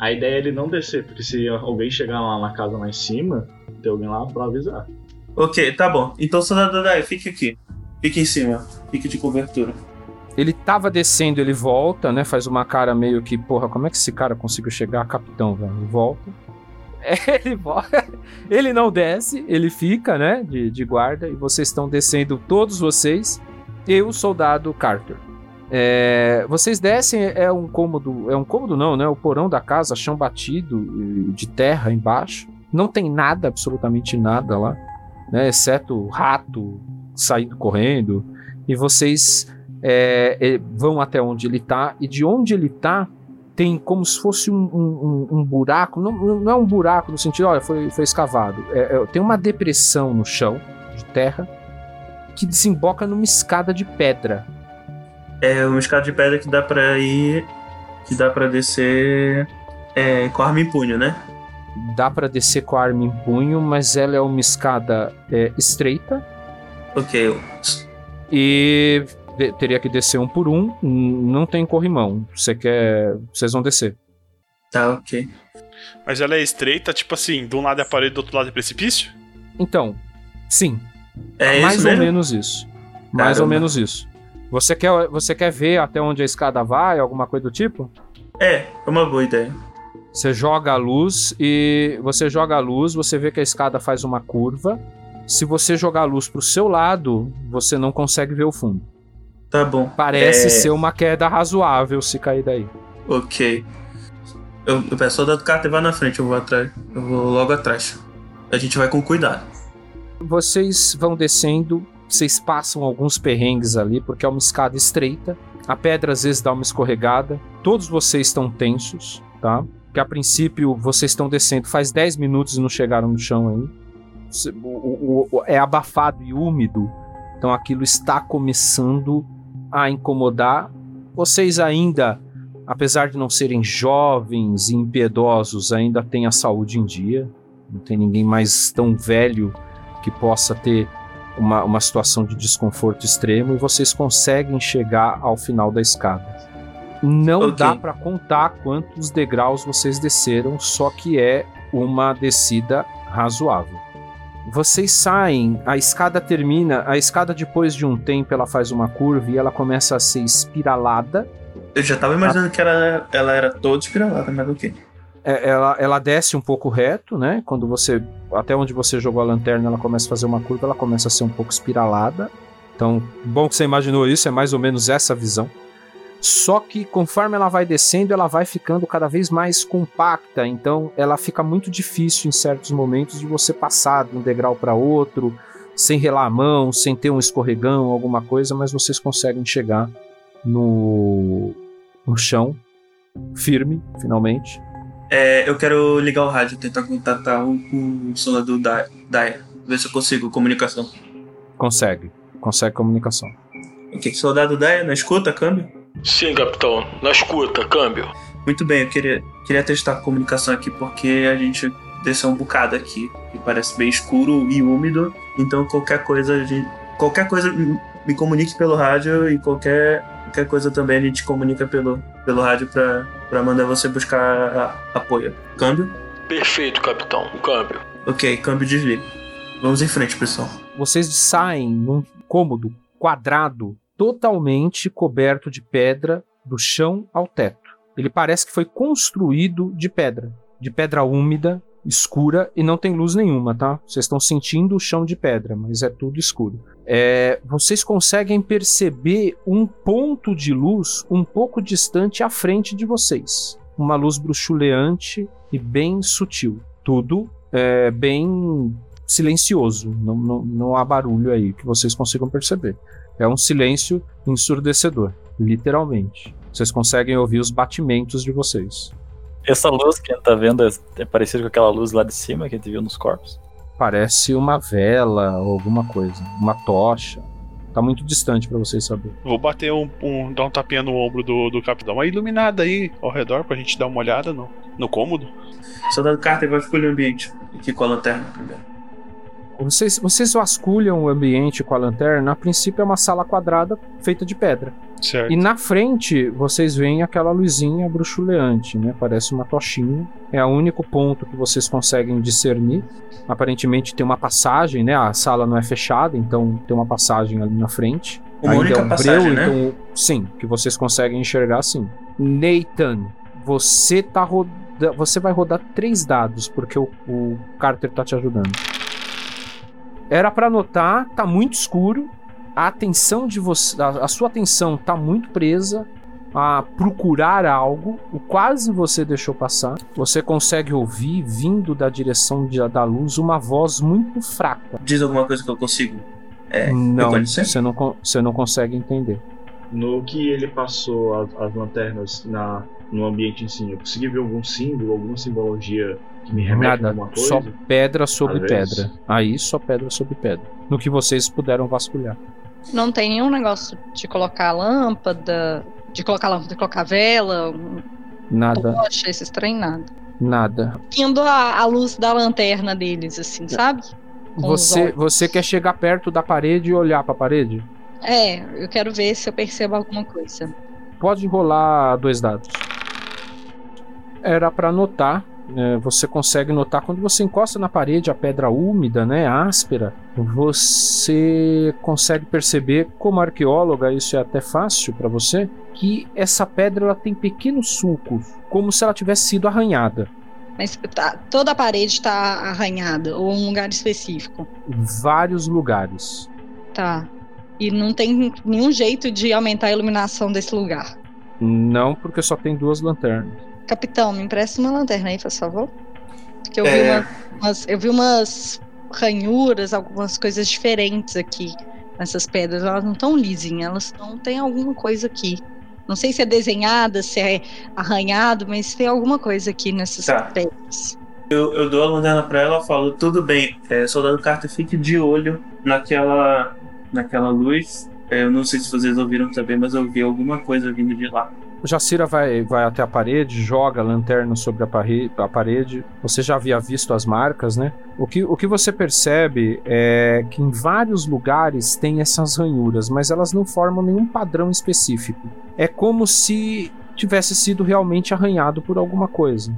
A ideia é ele não descer, porque se alguém chegar lá na casa lá em cima, tem alguém lá pra avisar. Ok, tá bom. Então, soldado Dai, fique aqui. Fique em cima. Fique de cobertura. Ele tava descendo, ele volta, né? Faz uma cara meio que, porra, como é que esse cara conseguiu chegar? Capitão, velho. Ele volta. É, ele volta. Ele não desce, ele fica, né? De, de guarda. E vocês estão descendo, todos vocês. E o soldado Carter. É, vocês descem, é um cômodo. É um cômodo, não, né? O porão da casa, chão batido, de terra embaixo. Não tem nada, absolutamente nada lá, né? Exceto o rato saindo correndo. E vocês é, é, vão até onde ele tá, e de onde ele tá, tem como se fosse um, um- um- buraco, não, não é um buraco no sentido, olha, foi, foi escavado. É- é- tem uma depressão no chão, de terra, que desemboca numa escada de pedra. É uma escada de pedra que dá pra ir. Que dá pra descer. É, com arma em punho, né? Dá pra descer com a arma em punho, mas ela é uma escada é, estreita. Ok. E de- teria que descer um por um. Não tem corrimão. Você quer. Vocês vão descer. Tá, ok. Mas ela é estreita, tipo assim, de um lado é a parede, do outro lado é precipício? Então, sim. É mais isso ou mesmo? menos isso. Mais ou Caramba. menos isso. Você quer, você quer ver até onde a escada vai, alguma coisa do tipo? É, é uma boa ideia. Você joga a luz e você joga a luz, você vê que a escada faz uma curva. Se você jogar a luz pro seu lado, você não consegue ver o fundo. Tá bom. Parece É, ser uma queda razoável se cair daí. Ok. Eu, eu peço soldado Carter vai na frente, eu vou atrás. Eu vou logo atrás. A gente vai com cuidado. Vocês vão descendo, vocês passam alguns perrengues ali, porque é uma escada estreita. A pedra às vezes dá uma escorregada. Todos vocês estão tensos, tá? Que a princípio vocês estão descendo faz 10 minutos e não chegaram no chão o- é abafado e úmido, então aquilo está começando a incomodar. Vocês ainda, apesar de não serem jovens e impiedosos, ainda têm a saúde em dia. Não tem ninguém mais tão velho que possa ter uma, uma situação de desconforto extremo e vocês conseguem chegar ao final da escada. Não Ok. dá para contar quantos degraus vocês desceram, só que é uma descida razoável. Vocês saem, a escada termina, a escada depois de um tempo ela faz uma curva e ela começa a ser espiralada. Eu já tava imaginando que ela, ela era toda espiralada, mas ok. É, ela, ela desce um pouco reto, né? Quando você. Até onde você jogou a lanterna, ela começa a fazer uma curva, ela começa a ser um pouco espiralada. Então, bom que você imaginou isso, é mais ou menos essa visão. Só que conforme ela vai descendo, ela vai ficando cada vez mais compacta. Então, ela fica muito difícil em certos momentos de você passar de um degrau para outro, sem relar a mão, sem ter um escorregão, alguma coisa, mas vocês conseguem chegar no, no chão, firme, finalmente. É, eu quero ligar o rádio, tentar contatar o, o soldado da Daya. Ver se eu consigo comunicação. Consegue. Consegue comunicação. Ok, soldado Daya, na escuta, câmbio? Sim, capitão. Na escuta, câmbio. Muito bem, eu queria, queria testar a comunicação aqui porque a gente desceu um bocado aqui. E parece bem escuro e úmido. Então qualquer coisa, a gente, qualquer coisa me me comunique pelo rádio e qualquer, qualquer coisa também a gente comunica pelo, pelo rádio pra, pra mandar você buscar a- apoio. Câmbio? Perfeito, capitão. Câmbio. Ok, câmbio desliga. Vamos em frente, pessoal. Vocês saem num cômodo quadrado totalmente coberto de pedra do chão ao teto. Ele parece que foi construído de pedra, de pedra úmida, escura e não tem luz nenhuma, tá? Vocês estão sentindo o chão de pedra, mas é tudo escuro. É, vocês conseguem perceber um ponto de luz um pouco distante à frente de vocês. Uma luz bruxuleante e bem sutil. Tudo é, bem silencioso, não, não, não há barulho aí que vocês consigam perceber. É um silêncio ensurdecedor, literalmente. Vocês conseguem ouvir os batimentos de vocês. Essa luz que a gente tá vendo é- é parecida com aquela luz lá de cima que a gente viu nos corpos? Parece uma vela ou alguma coisa, uma tocha. Tá muito distante pra vocês saber. Vou bater um, um- dar um tapinha no ombro do, do capitão. Uma iluminada aí ao redor pra gente dar uma olhada no, no cômodo. Soldado Carter vai escolher o ambiente aqui com a lanterna primeiro. Vocês, vocês vasculham o ambiente com a lanterna. A princípio é uma sala quadrada feita de pedra. Certo. E na frente vocês veem aquela luzinha bruxuleante, né? Parece uma tochinha. É o único ponto que vocês conseguem discernir. Aparentemente tem uma passagem, né? A sala não é fechada, então tem uma passagem ali na frente. Uma Ainda única é um passagem, breu, né? então sim, que vocês conseguem enxergar sim. Nathan, você tá roda... você vai rodar três dados porque o, o Carter tá te ajudando. Era pra notar, tá muito escuro. A atenção de você, a, a sua atenção tá muito presa a procurar algo. O quase você deixou passar. Você consegue ouvir vindo da direção de- da luz uma voz muito fraca. Diz alguma coisa que eu consigo. É, não, você não, você não consegue entender. No que ele passou as, as lanternas na, no ambiente em si, eu consegui ver algum símbolo, alguma simbologia me remete a Nada, alguma coisa? só pedra sobre Às vezes. pedra. Aí só pedra sobre pedra. No que vocês puderam vasculhar. Não tem nenhum negócio de colocar lâmpada, de colocar lâmpada, de colocar vela, um Nada, tocha, esses trem, nada. nada. Indo a, a luz da lanterna deles, assim, sabe? Com Você, você quer chegar perto da parede e olhar pra parede? É, eu quero ver se eu percebo alguma coisa. Pode rolar dois dados. Era pra notar. É, você consegue notar quando você encosta na parede a pedra úmida, né, áspera. Você consegue perceber, como arqueóloga, isso é até fácil pra você, que essa pedra ela tem pequenos sulcos, como se ela tivesse sido arranhada. Mas tá- toda a parede tá arranhada, ou um lugar específico. Vários lugares. Tá. E não tem nenhum jeito de aumentar a iluminação desse lugar. Não, porque só tem duas lanternas. Capitão, me empresta uma lanterna aí, por favor. Porque eu vi, É. uma- umas, eu vi umas ranhuras, algumas coisas diferentes aqui nessas pedras. Elas não estão lisinhas, elas não tem alguma coisa aqui. Não sei se é desenhada, se é arranhado, mas tem alguma coisa aqui nessas Tá. pedras. Eu, eu dou a lanterna pra ela e falo, tudo bem, é, soldado Carter, fique de olho naquela, naquela luz. É, eu não sei se vocês ouviram também, mas eu vi alguma coisa vindo de lá. Jacira vai, vai até a parede, joga a lanterna sobre a, parre- a parede. Você já havia visto as marcas, né? O que, o que você percebe é que em vários lugares tem essas ranhuras, mas elas não formam nenhum padrão específico. É como se tivesse sido realmente arranhado por alguma coisa.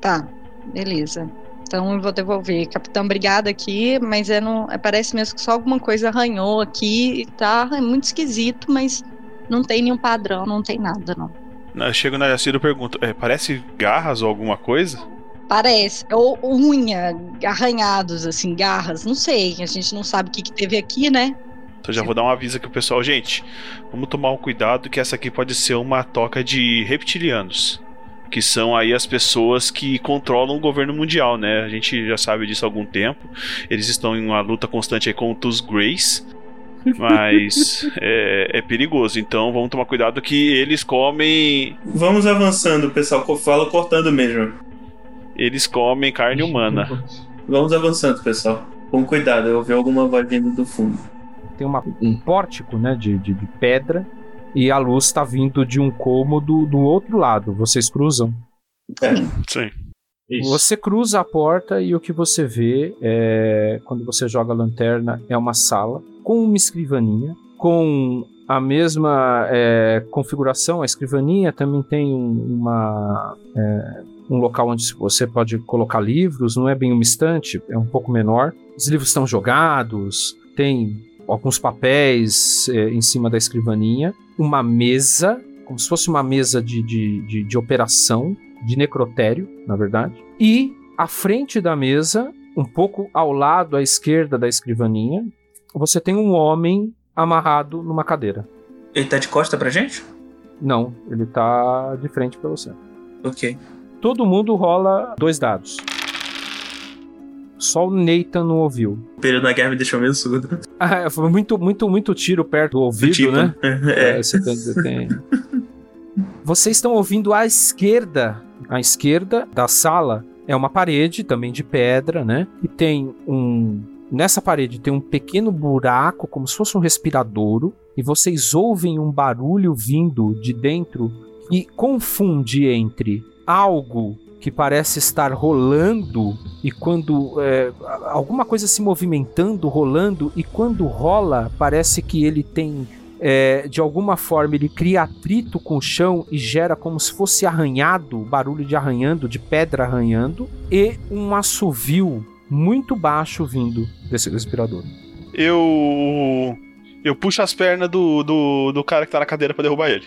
Tá, beleza. Então eu vou devolver. Capitão, obrigada aqui, mas é não, é, parece mesmo que só alguma coisa arranhou aqui e tá é muito esquisito, mas não tem nenhum padrão, não tem nada, não. Eu chego na Yacira e pergunto: é, parece garras ou alguma coisa? Parece. Ou unha, arranhados, assim, garras, não sei. A gente não sabe o que, que teve aqui, né? Então já vou dar um aviso aqui pro pessoal. Gente, vamos tomar um cuidado que essa aqui pode ser uma toca de reptilianos. Que são aí as pessoas que controlam o governo mundial, né? A gente já sabe disso há algum tempo. Eles estão em uma luta constante aí contra os Greys. Mas é, é perigoso. Então vamos tomar cuidado que eles comem. Vamos avançando, pessoal. Fala cortando mesmo. Eles comem carne humana. Vamos avançando, pessoal. Com cuidado, eu ouvi alguma voz vindo do fundo. Tem uma, um pórtico, né, de, de, de pedra, e a luz está vindo de um cômodo do outro lado. Vocês cruzam? Sim. Você cruza a porta e o que você vê é, quando você joga a lanterna é uma sala com uma escrivaninha, com a mesma é, configuração. A escrivaninha também tem um, uma, é, um local onde você pode colocar livros, não é bem uma estante, é um pouco menor. Os livros estão jogados, tem alguns papéis é, em cima da escrivaninha, uma mesa, como se fosse uma mesa de, de, de, de operação, de necrotério, na verdade. E à frente da mesa, um pouco ao lado à esquerda da escrivaninha, você tem um homem amarrado numa cadeira. Ele tá de costa pra gente? Não, ele tá de frente pra você. Ok. Todo mundo rola dois dados. Só o Nathan não ouviu. O período da guerra me deixou meio surdo. Ah, foi muito, muito, muito tiro perto do ouvido, tipo, né? é. você tem- você tem- Vocês estão ouvindo à esquerda. À esquerda da sala é uma parede também de pedra, né? E tem um. Nessa parede tem um pequeno buraco, como se fosse um respiradouro. E vocês ouvem um barulho vindo de dentro que confunde entre algo que parece estar rolando e quando é, alguma coisa se movimentando, rolando e quando rola parece que ele tem é, de alguma forma ele cria atrito com o chão e gera como se fosse arranhado, barulho de arranhando, de pedra arranhando e um assovio muito baixo vindo desse respirador. Eu. Eu puxo as pernas do, do, do cara que tá na cadeira pra derrubar ele.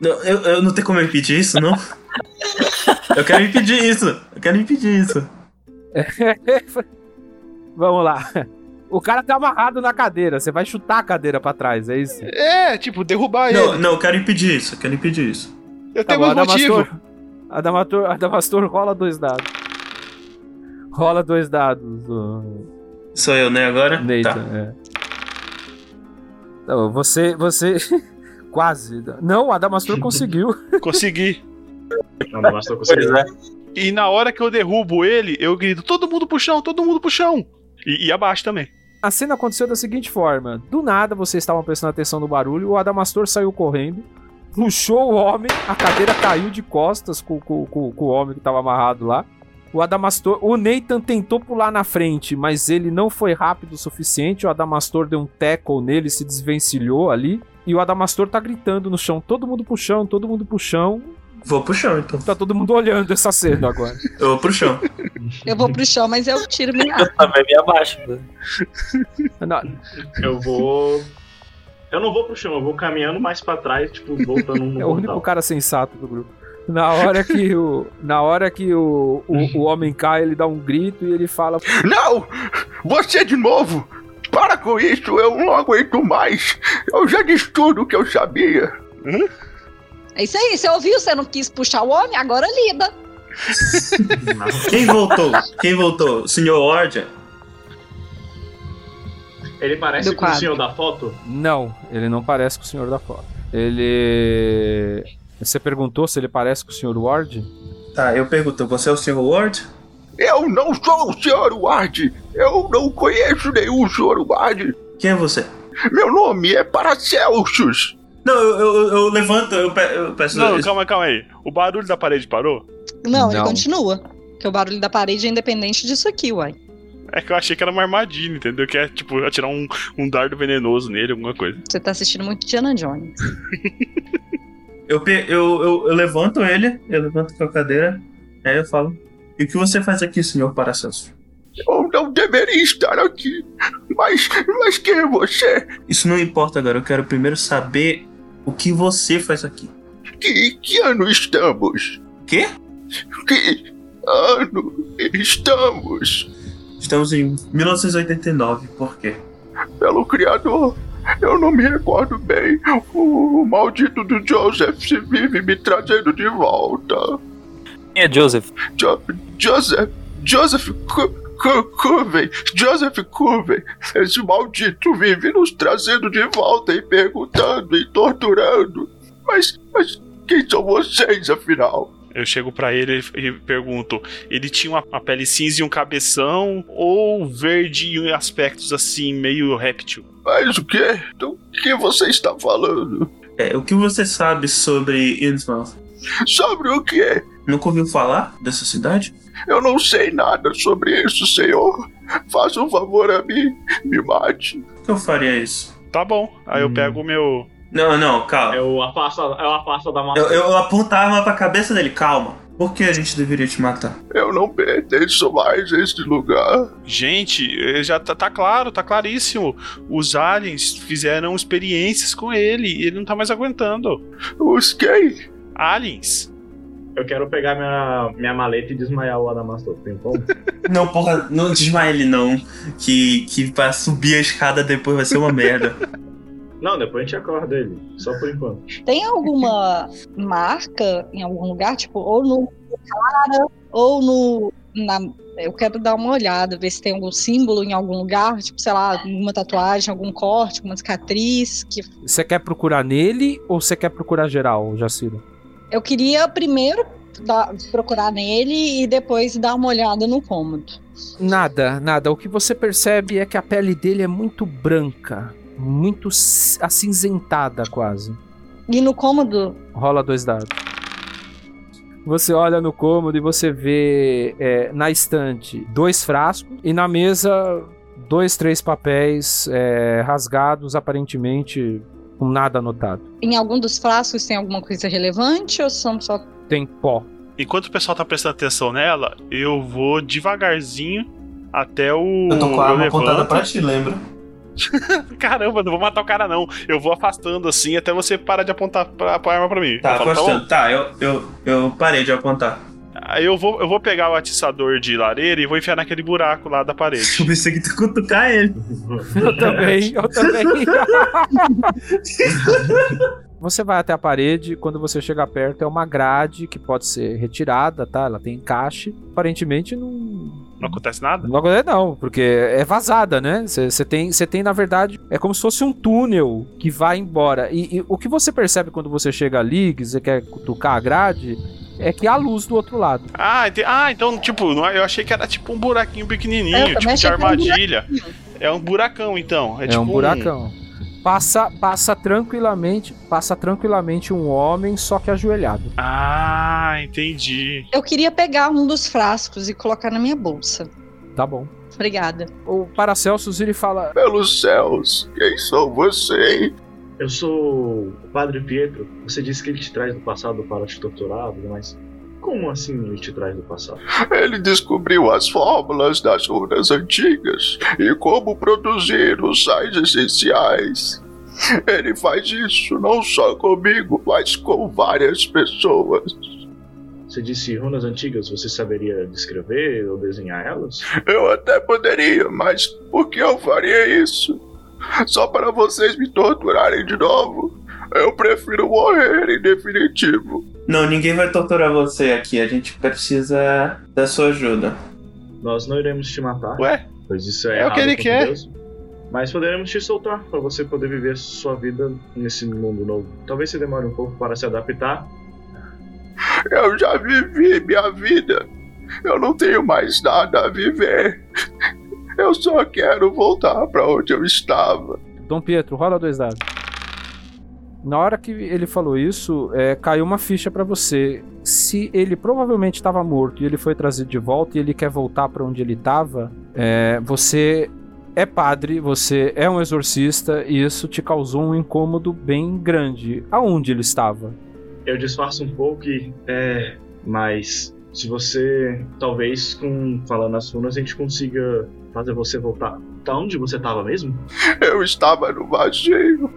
Não, eu, eu não tenho como impedir isso, não? eu quero impedir isso. Eu quero impedir isso. Vamos lá. O cara tá amarrado na cadeira, você vai chutar a cadeira pra trás, é isso? É, tipo, derrubar Não, ele. não, eu quero impedir isso. Eu quero impedir isso. Eu Tá tenho bom, motivos. Adamastor, Adamastor, Adamastor rola dois dados. Rola dois dados. Sou eu, né, agora? Nathan, Tá. é. Não, você, você quase. Não, o Adamastor conseguiu. Consegui. Não, basta conseguir. Pois é. E na hora que eu derrubo ele, eu grito: todo mundo pro chão, todo mundo pro chão. E, e abaixo também. A cena aconteceu da seguinte forma: do nada vocês estavam prestando atenção no barulho, o Adamastor saiu correndo, puxou o homem, a cadeira caiu de costas com, com- com- com o homem que estava amarrado lá. O Adamastor, o Nathan tentou pular na frente, mas ele não foi rápido o suficiente. O Adamastor deu um tackle nele, se desvencilhou ali. E o Adamastor tá gritando no chão: todo mundo pro chão, todo mundo pro chão. Vou pro chão, então. Tá todo mundo olhando essa cena agora. Eu vou pro chão. Eu vou pro chão, mas eu tiro minha arma. Também me abaixo. né? Eu vou. Eu não vou pro chão, eu vou caminhando mais pra trás, tipo, voltando um É o único cara sensato do grupo. Na hora que o, na hora que o, o, o homem cai, ele dá um grito e ele fala: Não! Você de novo! Para com isso, eu não aguento mais! Eu já disse tudo o que eu sabia! É isso aí, você ouviu? Você não quis puxar o homem? Agora lida. Quem voltou? Quem voltou? O senhor Ward? Ele parece Do com o quadro. senhor da foto? Não, ele não parece com o senhor da foto. Ele. Você perguntou se ele parece com o senhor Ward? Tá, eu pergunto, você é o senhor Ward? Eu não sou o Sr. Ward! Eu não conheço nenhum Sr. Ward! Quem é você? Meu nome é Paracelsus! Não, eu, eu, eu levanto, eu, pe- eu peço. Não, calma, calma aí. O barulho da parede parou? Não, ele Não. continua. Porque o barulho da parede é independente disso aqui, uai. É que eu achei que era uma armadilha, entendeu? Que é tipo atirar um, um dardo venenoso nele, alguma coisa. Você tá assistindo muito Diana Jones. Eu, eu, eu, eu levanto ele, eu levanto com a cadeira, aí eu falo. E o que você faz aqui, senhor Paracelso? Eu não deveria estar aqui! Mas, mas quem é você? Isso não importa agora, eu quero primeiro saber o que você faz aqui. Que, que ano estamos? Quê? Que ano estamos? Estamos em 1989, por quê? Pelo Criador, eu não me recordo bem. O, o maldito do Joseph se vive me trazendo de volta. Quem é Joseph? Jo- Joseph. Joseph Cu- Cu- Curvey. Joseph Curvey. Esse maldito vive nos trazendo de volta e perguntando e torturando. Mas, mas quem são vocês, afinal? Eu chego pra ele e pergunto: ele tinha uma, uma pele cinza e um cabeção ou verde em aspectos assim, meio réptil? Mas o quê? Do que você está falando? É, o que você sabe sobre Innsmouth? Sobre o quê? Nunca ouviu falar dessa cidade? Eu não sei nada sobre isso, senhor. Faça um favor a mim. Me mate. Que eu faria isso? Tá bom. Aí eu pego o meu. Não, não, calma. Eu afasto, eu afasto da massa. Eu, eu aponto a arma pra cabeça dele, calma. Por que a gente deveria te matar? Eu não pertenço mais a este lugar. Gente, eh, já tá, tá claro, tá claríssimo. Os aliens fizeram experiências com ele e ele não tá mais aguentando. Os quem? Aliens. Eu quero pegar minha, minha maleta e desmaiar o Adamastor. Tem como? Não, porra, não desmaia ele não. Que, que pra subir a escada depois vai ser uma merda. Não, depois a gente acorda ele. Só por enquanto. Tem alguma marca em algum lugar? Tipo, ou no cara, ou no. Na, eu quero dar uma olhada, ver se tem algum símbolo em algum lugar, tipo, sei lá, alguma tatuagem, algum corte, alguma cicatriz. Que... Você quer procurar nele ou você quer procurar geral, Jaciro? Eu queria primeiro dar- procurar nele e depois dar uma olhada no cômodo. Nada, nada. O que você percebe é que a pele dele é muito branca, muito acinzentada quase. E no cômodo, Rola dois dados. Você olha no cômodo e você vê é, na estante dois frascos e na mesa dois, três papéis é, rasgados, aparentemente com nada anotado. Em algum dos frascos tem alguma coisa relevante ou são só. Tem pó. Enquanto o pessoal tá prestando atenção nela, eu vou devagarzinho até o. Eu tô com a arma apontada pra ti, lembra? Caramba, não vou matar o cara, não. Eu vou afastando assim até você parar de apontar pra, pra arma pra mim. Tá, Eu falo, afastando. bom? Tá, eu, eu, eu parei de apontar. Aí eu vou, eu vou pegar o atiçador de lareira e vou enfiar naquele buraco lá da parede. Eu pensei que tu cutucar ele. Eu também, eu também. Você vai até a parede, quando você chega perto é uma grade que pode ser retirada, tá? Ela tem encaixe. Aparentemente não. Não acontece nada? Não acontece não, porque é vazada, né? Você tem, você tem, na verdade, é como se fosse um túnel que vai embora. E, e o que você percebe quando você chega ali, que você quer cutucar a grade, é que há luz do outro lado. Ah, ente- ah, então, tipo, não é- eu achei que era tipo um buraquinho pequenininho, eu tipo de era um armadilha. É um buracão, então. É, É, tipo um buracão. Passa, passa tranquilamente, passa tranquilamente um homem, só que ajoelhado. Ah, entendi. Eu queria pegar um dos frascos e colocar na minha bolsa. Tá bom. Obrigada. O Paracelsus ele fala: Pelos céus, quem são vocês? Eu sou o Padre Pietro. Você disse que ele te traz do passado para te torturar, mas como assim ele te traz do passado? Ele descobriu as fórmulas das runas antigas e como produzir os sais essenciais. Ele faz isso não só comigo, mas com várias pessoas. Você disse runas antigas, você saberia descrever ou desenhar elas? Eu até poderia, mas por que eu faria isso? Só para vocês me torturarem de novo? Eu prefiro morrer em definitivo. Não, ninguém vai torturar você aqui. A gente precisa da sua ajuda. Nós não iremos te matar. Ué? Pois isso é, É o que ele quer. Deus. Mas poderemos te soltar para você poder viver sua vida nesse mundo novo. Talvez você demore um pouco para se adaptar. Eu já vivi minha vida. Eu não tenho mais nada a viver. Eu só quero voltar para onde eu estava. Dom Pietro, rola dois dados. Na hora que ele falou isso, é, caiu uma ficha pra você. Se ele provavelmente estava morto e ele foi trazido de volta e ele quer voltar pra onde ele estava, é, você é padre, você é um exorcista e isso te causou um incômodo bem grande. Aonde ele estava? Eu disfarço um pouco e. É. Mas. Se você. Talvez com. Falando as runas, a gente consiga fazer você voltar. Tá onde você tava mesmo? Eu estava no vazio.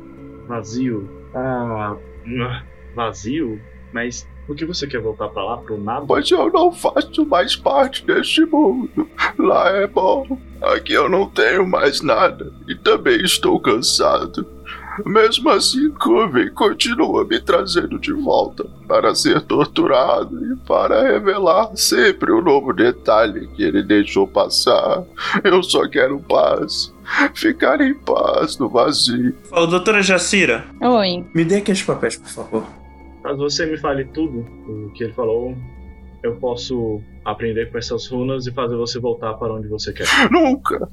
Vazio. Ah. ah, Vazio? Mas. Por que você quer voltar pra lá, pro nada? Pois eu não faço mais parte deste mundo. Lá é bom. Aqui eu não tenho mais nada. E também estou cansado. Mesmo assim, Coven continua me trazendo de volta para ser torturado e para revelar sempre um novo detalhe que ele deixou passar. Eu só quero paz. Ficar em paz no vazio. Fala, doutora Jacira. Oi. Me dê aqueles papéis, por favor. Caso você me fale tudo o que ele falou, eu posso aprender com essas runas e fazer você voltar para onde você quer. Nunca!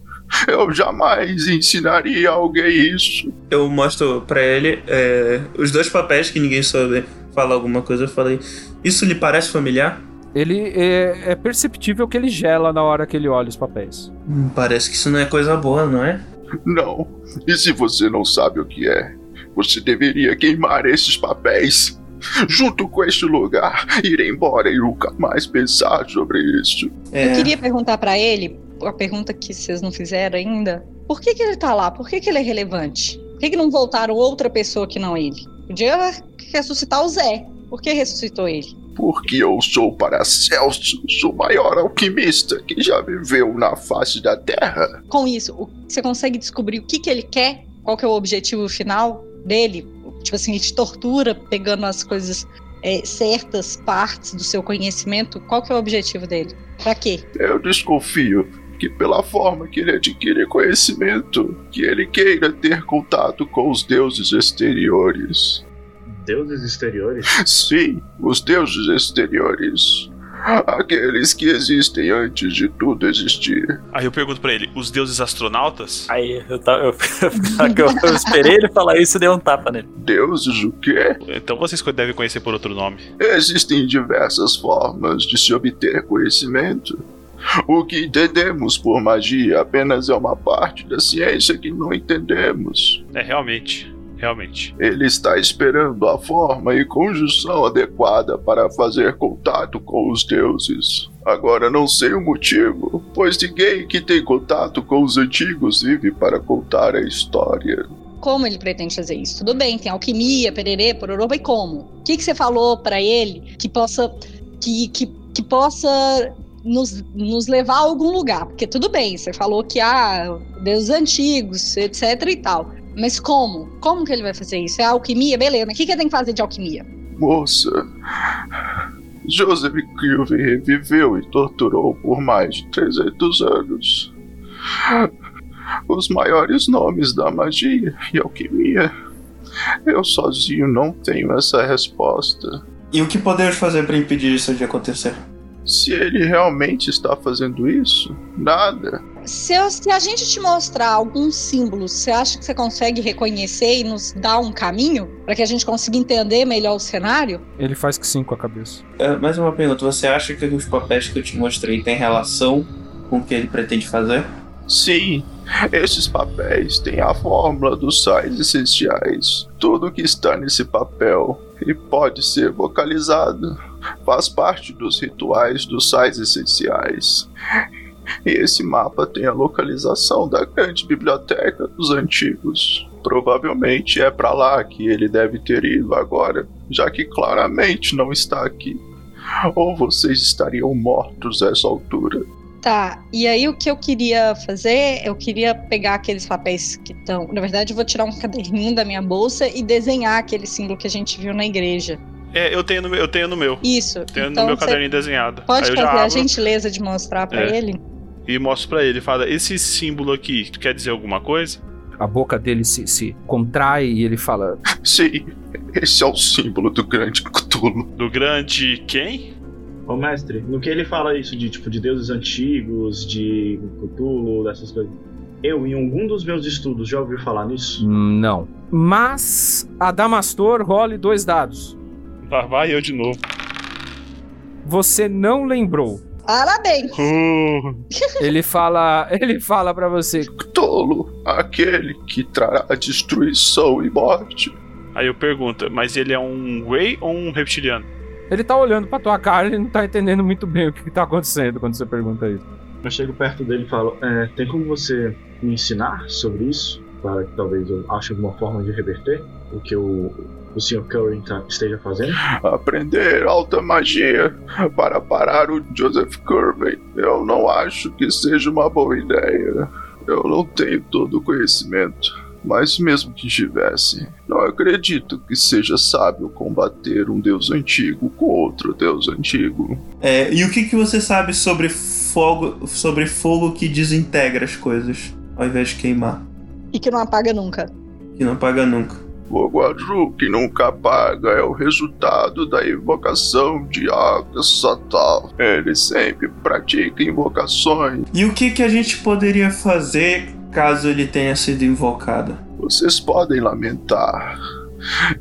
Eu jamais ensinaria alguém isso. Eu mostro pra ele é, os dois papéis que ninguém soube falar alguma coisa. Eu falei, isso lhe parece familiar? Ele é, é perceptível que ele gela na hora que ele olha os papéis. Hum, parece que isso não é coisa boa, não é? Não. E se você não sabe o que é, você deveria queimar esses papéis. Junto com este lugar, ir embora e nunca mais pensar sobre isso. É. Eu queria perguntar pra ele, a pergunta que vocês não fizeram ainda. Por que, que ele tá lá? Por que, que ele é relevante? Por que, que não voltaram outra pessoa que não ele? Podia ressuscitar o Zé. Por que ressuscitou ele? Porque eu sou Paracelsus, o maior alquimista que já viveu na face da Terra. Com isso, você consegue descobrir o que, que ele quer? Qual que é o objetivo final dele? Tipo assim, te tortura pegando as coisas, é, certas partes do seu conhecimento. Qual que é o objetivo dele? Pra quê? Eu desconfio que pela forma que ele adquire conhecimento, que ele queira ter contato com os deuses exteriores. Deuses exteriores? Sim, os deuses exteriores. Aqueles que existem antes de tudo existir. Aí eu pergunto pra ele, os deuses astronautas? Aí eu, tava, eu, eu, eu esperei ele falar isso e dei um tapa nele. Deuses o quê? Então vocês devem conhecer por outro nome. Existem diversas formas de se obter conhecimento. O que entendemos por magia apenas é uma parte da ciência que não entendemos. É, realmente. Realmente. Ele está esperando a forma e conjunção adequada para fazer contato com os deuses. Agora não sei o motivo, pois ninguém que tem contato com os antigos vive para contar a história. Como ele pretende fazer isso? Tudo bem, tem alquimia, pererê, pororô, e como? O que, que você falou para ele que possa que, que, que possa nos, nos levar a algum lugar? Porque tudo bem, você falou que há ah, deuses antigos, etc e tal. Mas como? Como que ele vai fazer isso? É alquimia? Beleza. Mas o que, que ele tem que fazer de alquimia? Moça, Joseph Kilvin reviveu e torturou por mais de 300 anos os maiores nomes da magia e alquimia. Eu sozinho não tenho essa resposta. E o que podemos fazer para impedir isso de acontecer? Se ele realmente está fazendo isso, nada. Se, eu, se a gente te mostrar alguns símbolos, você acha que você consegue reconhecer e nos dar um caminho para que a gente consiga entender melhor o cenário? Ele faz que sim com a cabeça. É, mais uma pergunta: você acha que os papéis que eu te mostrei têm relação com o que ele pretende fazer? Sim, esses papéis têm a fórmula dos sais essenciais. Tudo que está nesse papel e pode ser vocalizado faz parte dos rituais dos sais essenciais. E esse mapa tem a localização da grande biblioteca dos antigos. Provavelmente é para lá que ele deve ter ido agora, já que claramente não está aqui. Ou vocês estariam mortos a essa altura. Tá, e aí o que eu queria fazer, eu queria pegar aqueles papéis que estão. Na verdade, eu vou tirar um caderninho da minha bolsa e desenhar aquele símbolo que a gente viu na igreja. É, eu tenho no meu. Eu tenho no meu. Isso. Tenho então no meu caderninho desenhado. Pode Aí eu fazer já a gentileza de mostrar pra É. ele? E mostro pra ele. Fala, esse símbolo aqui quer dizer alguma coisa? A boca dele se, se contrai e ele fala: Sim, esse é o símbolo do grande Cthulhu. Do grande quem? Ô mestre, no que ele fala isso de tipo de deuses antigos, de Cthulhu, dessas coisas. Eu, em algum dos meus estudos, já ouvi falar nisso? Não. Mas, Adamastor, role dois dados. Lá vai eu de novo. Você não lembrou. Parabéns! Ele fala, ele fala para você, Cthulhu, aquele que trará destruição e morte. Aí eu pergunto, mas ele é um Whey ou um reptiliano? ele tá olhando pra tua cara e não tá entendendo muito bem o que, que tá acontecendo quando você pergunta isso. Eu chego perto dele e falo: é, tem como você me ensinar sobre isso? Para que talvez eu ache alguma forma de reverter o que o, o Sr. Curry tá- esteja fazendo? Aprender alta magia para parar o Joseph Kirby. Eu não acho que seja uma boa ideia. Eu não tenho todo o conhecimento. Mas mesmo que tivesse, não acredito que seja sábio combater um deus antigo com outro deus antigo. É, e o que, que você sabe sobre fogo, sobre fogo que desintegra as coisas, ao invés de queimar? E que não apaga nunca. Que não apaga nunca. Fogo azul que nunca apaga é o resultado da invocação de Aga Satal. Ele sempre pratica invocações. E o que, que a gente poderia fazer caso ele tenha sido invocado? Vocês podem lamentar.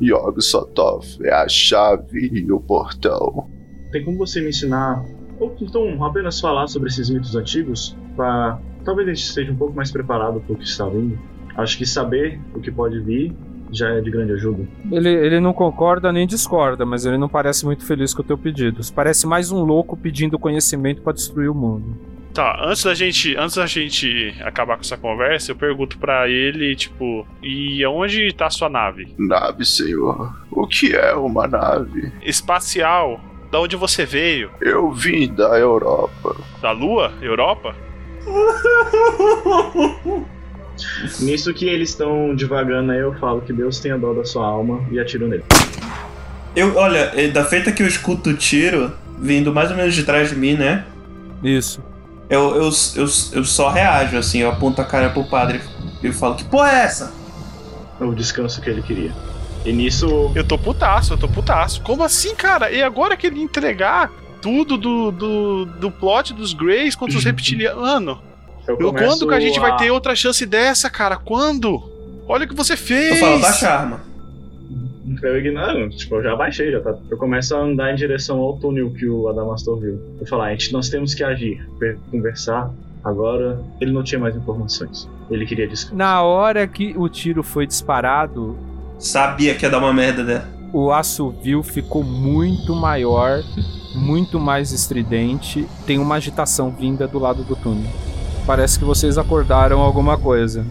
Yog Sotov é a chave e o portão. Tem como você me ensinar, ou então apenas falar sobre esses mitos antigos, para talvez a gente esteja um pouco mais preparado para o que está vindo? Acho que saber o que pode vir já é de grande ajuda. Ele, ele não concorda nem discorda, mas ele não parece muito feliz com o teu pedido. Parece mais um louco pedindo conhecimento pra destruir o mundo. Tá, antes da gente, antes da gente acabar com essa conversa, eu pergunto pra ele, tipo, e aonde tá a sua nave? Nave, senhor. O que é uma nave? Espacial. Da onde você veio? Eu vim da Europa. Da Lua? Europa? Nisso que eles estão divagando aí, eu falo que Deus tenha dó da sua alma e atiro nele. Eu, olha, é, da feita que eu escuto o tiro, vindo mais ou menos de trás de mim, né? Isso. Eu, eu, eu, eu só reajo, assim, eu aponto a cara pro padre e falo, que porra é essa? O descanso que ele queria. E nisso. Eu tô putaço, eu tô putaço. Como assim, cara? E agora que ele entregar tudo do, do, do plot dos Greys contra os reptilianos. Mano, Eu começo quando que a gente vai a- ter outra chance dessa, cara? Quando? Olha o que você fez! Eu falo, baixa a arma. Eu ignoro, tipo, eu já baixei, já tá. Eu começo a andar em direção ao túnel que o Adamastor viu. Eu falar, a gente, nós temos que agir, conversar. Agora, ele não tinha mais informações. Ele queria descansar. Na hora que o tiro foi disparado, Sabia que ia dar uma merda dela. o assovio ficou muito maior, muito mais estridente. Tem uma agitação vinda do lado do túnel. Parece que vocês acordaram alguma coisa.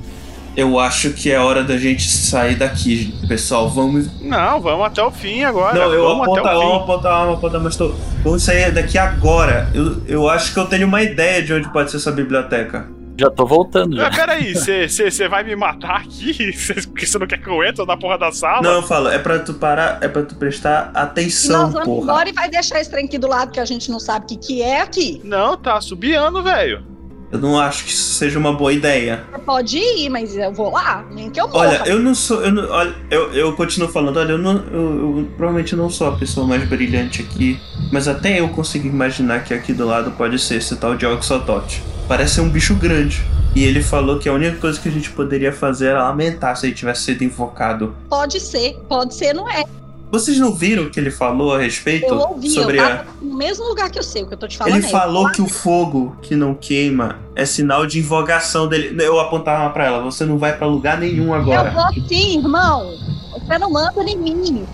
Eu acho que é hora da gente sair daqui, pessoal. Vamos. Não, vamos até o fim agora. Não, eu vamos aponto até a fim. aponto a arma, aponto a arma, mas tô... Vamos sair daqui agora. Eu, eu acho que eu tenho uma ideia de onde pode ser essa biblioteca. Já tô voltando já. Mas peraí, você vai me matar aqui? Cê- Porque você não quer que eu entre na porra da sala? Não, eu falo, é pra tu parar, é pra tu prestar E atenção, nós vamos porra. embora e vai deixar esse trem aqui do lado que a gente não sabe o que, que é aqui. Não, tá subiando, velho. Eu não acho que isso seja uma boa ideia. Você pode ir, mas eu vou lá, nem que eu morra. Olha, eu não sou. Eu, não, olha, eu, eu continuo falando, olha, eu, não, eu, eu provavelmente não sou a pessoa mais brilhante aqui, mas até eu consigo imaginar que aqui do lado pode ser esse tal de Oxotote. Parece ser um bicho grande. E ele falou que a única coisa que a gente poderia fazer era lamentar se ele tivesse sido invocado. Pode ser, pode ser, não é. Vocês não viram o que ele falou a respeito Eu ouvi, sobre eu a. no mesmo lugar que eu sei, o que eu tô te falando Ele é, falou que o fogo que não queima é sinal de invocação dele. Eu apontava pra ela, você não vai pra lugar nenhum agora. Eu vou sim, irmão. Você não manda em mim.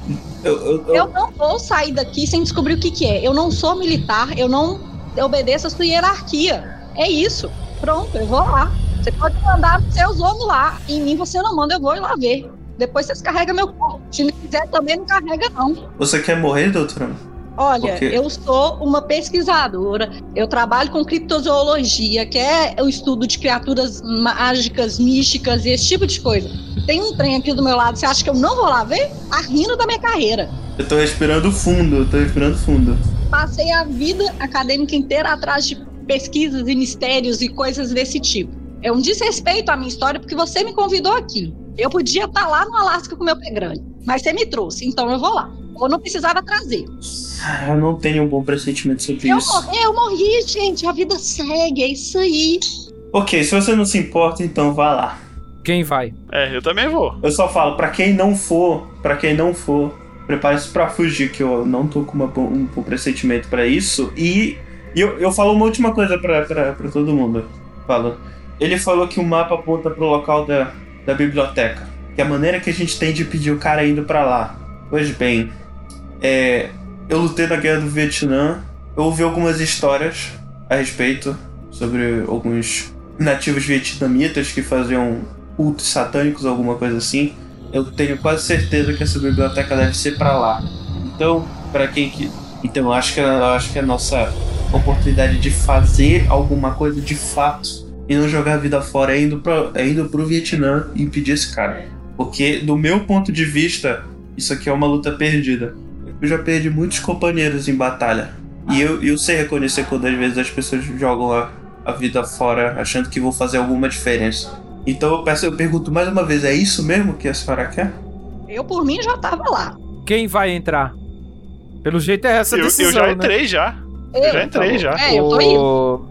Eu, eu- eu- Eu não vou sair daqui sem descobrir o que, que é. Eu não sou militar, eu não obedeço a sua hierarquia. É isso. Pronto, eu vou lá. Você pode mandar seus homens lá. Em mim você não manda, eu vou ir lá ver. Depois vocês carregam meu corpo. Se não quiser também, não carrega, não. Você quer morrer, doutora? Olha, eu sou uma pesquisadora. Eu trabalho com criptozoologia, que é o estudo de criaturas mágicas, místicas e esse tipo de coisa. Tem um trem aqui do meu lado, você acha que eu não vou lá ver? Tá rindo da minha carreira. Eu tô respirando fundo, eu tô respirando fundo. Passei a vida acadêmica inteira atrás de pesquisas e mistérios e coisas desse tipo. É um desrespeito à minha história porque você me convidou aqui. Eu podia estar lá no Alasca com meu pé grande, mas você me trouxe, então eu vou lá. Ou não precisava trazer. Ah, Eu não tenho um bom pressentimento sobre Eu isso. morri, eu morri, gente. A vida segue, é isso aí. Ok, se você não se importa, então vá lá. Quem vai? É, eu também vou. Eu só falo, pra quem não for, pra quem não for, prepare-se pra fugir, que eu não tô com uma um bom pressentimento pra isso. E, e eu, eu falo uma última coisa pra, pra, pra todo mundo. Falo. Ele falou que o mapa aponta pro local da, da biblioteca. Que é a maneira que a gente tem de pedir o cara indo pra lá. Pois bem, é, eu lutei na guerra do Vietnã. Eu ouvi algumas histórias a respeito sobre alguns nativos vietnamitas que faziam cultos satânicos, alguma coisa assim. Eu tenho quase certeza que essa biblioteca deve ser pra lá. Então, pra quem que. Então, acho que acho que a nossa oportunidade de fazer alguma coisa de fato e não jogar a vida fora é indo, pra, é indo pro Vietnã e impedir esse cara. Porque, do meu ponto de vista, isso aqui é uma luta perdida. Eu já perdi muitos companheiros em batalha. E eu, eu sei reconhecer quando às vezes as pessoas jogam a, a vida fora achando que vão fazer alguma diferença. Então eu, peço, eu pergunto mais uma vez: é isso mesmo que a senhora quer? Eu, por mim, já tava lá. Quem vai entrar? Pelo jeito é essa Eu, decisão, eu já né? entrei já. Eu, já entrei já. É, eu tô indo. O-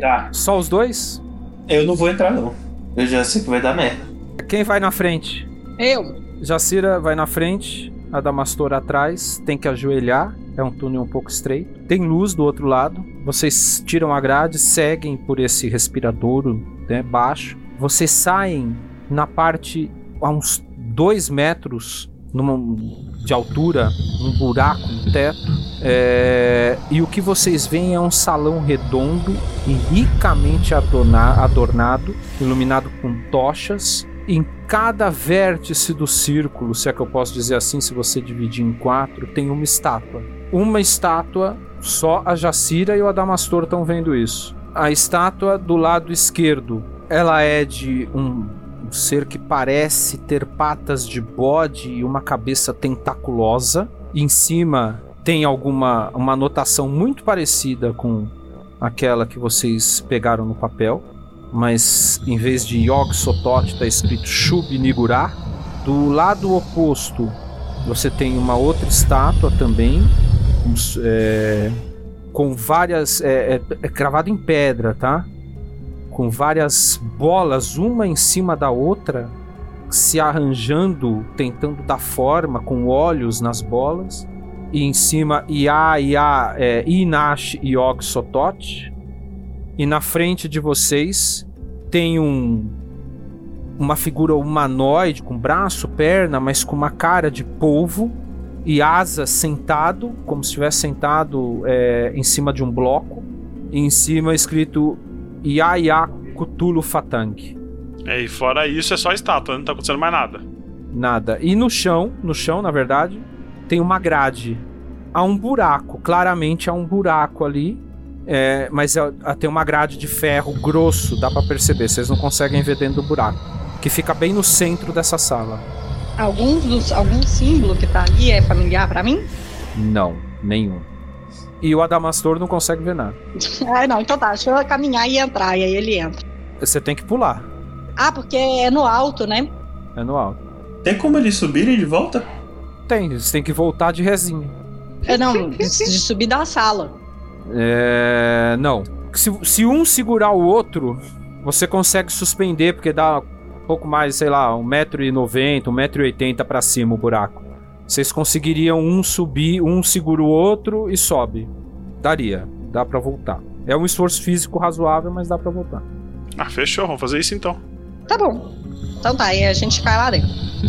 Tá. Só os dois? Eu não vou entrar, não. Eu já sei que vai dar merda. Quem vai na frente? Eu. Jacira vai na frente, a Damastor atrás, tem que ajoelhar, é um túnel um pouco estreito. Tem luz do outro lado, vocês tiram a grade, seguem por esse respiradouro né, baixo. Vocês saem na parte a uns dois metros numa- de altura, num buraco no teto. É, e o que vocês veem é um salão redondo e ricamente adorna- adornado, iluminado com tochas. Em cada vértice do círculo, se é que eu posso dizer assim, se você dividir em quatro, tem uma estátua. Uma estátua, só a Jacira e o Adamastor estão vendo isso. A estátua do lado esquerdo, ela é de um, um ser que parece ter patas de bode e uma cabeça tentaculosa. Em cima tem alguma uma anotação muito parecida com aquela que vocês pegaram no papel mas em vez de Yog Sothoth está escrito Shub Nigurá. Do lado oposto, você tem uma outra estátua também, com, é, com várias. É, é, é cravado em pedra, tá? Com várias bolas, uma em cima da outra, se arranjando, tentando dar forma, com olhos nas bolas. E em cima, Ia, Ia, é, Inash e Og Sotot. E na frente de vocês tem um uma figura humanoide com braço, perna, mas com uma cara de polvo e asas sentado, como se estivesse sentado é, em cima de um bloco. E em cima escrito Yaya Cthulhu Fatang. É, e fora isso é só estátua, não tá acontecendo mais nada. Nada. E no chão, no chão, na verdade, tem uma grade. Há um buraco, claramente há um buraco ali. É, mas é, tem uma grade de ferro grosso, dá para perceber. Vocês não conseguem ver dentro do buraco. Que fica bem no centro dessa sala. Algum, dos, algum símbolo que tá ali é familiar para mim? Não, nenhum. E o Adamastor não consegue ver nada. ah, não, então tá. Deixa eu caminhar e entrar. E aí ele entra. Você tem que pular. Ah, porque é no alto, né? É no alto. Tem como eles subirem de volta? Tem, eles têm que voltar de resinha. É, não, de subir da sala. É. Não. Se, se um segurar o outro, você consegue suspender, porque dá um pouco mais, sei lá, 1,90m, 1,80m pra cima o buraco. Vocês conseguiriam um subir, um segura o outro e sobe. Daria, dá para voltar. É um esforço físico razoável, mas dá para voltar. Ah, fechou, vamos fazer isso então. Tá bom. Então tá, e a gente cai lá dentro.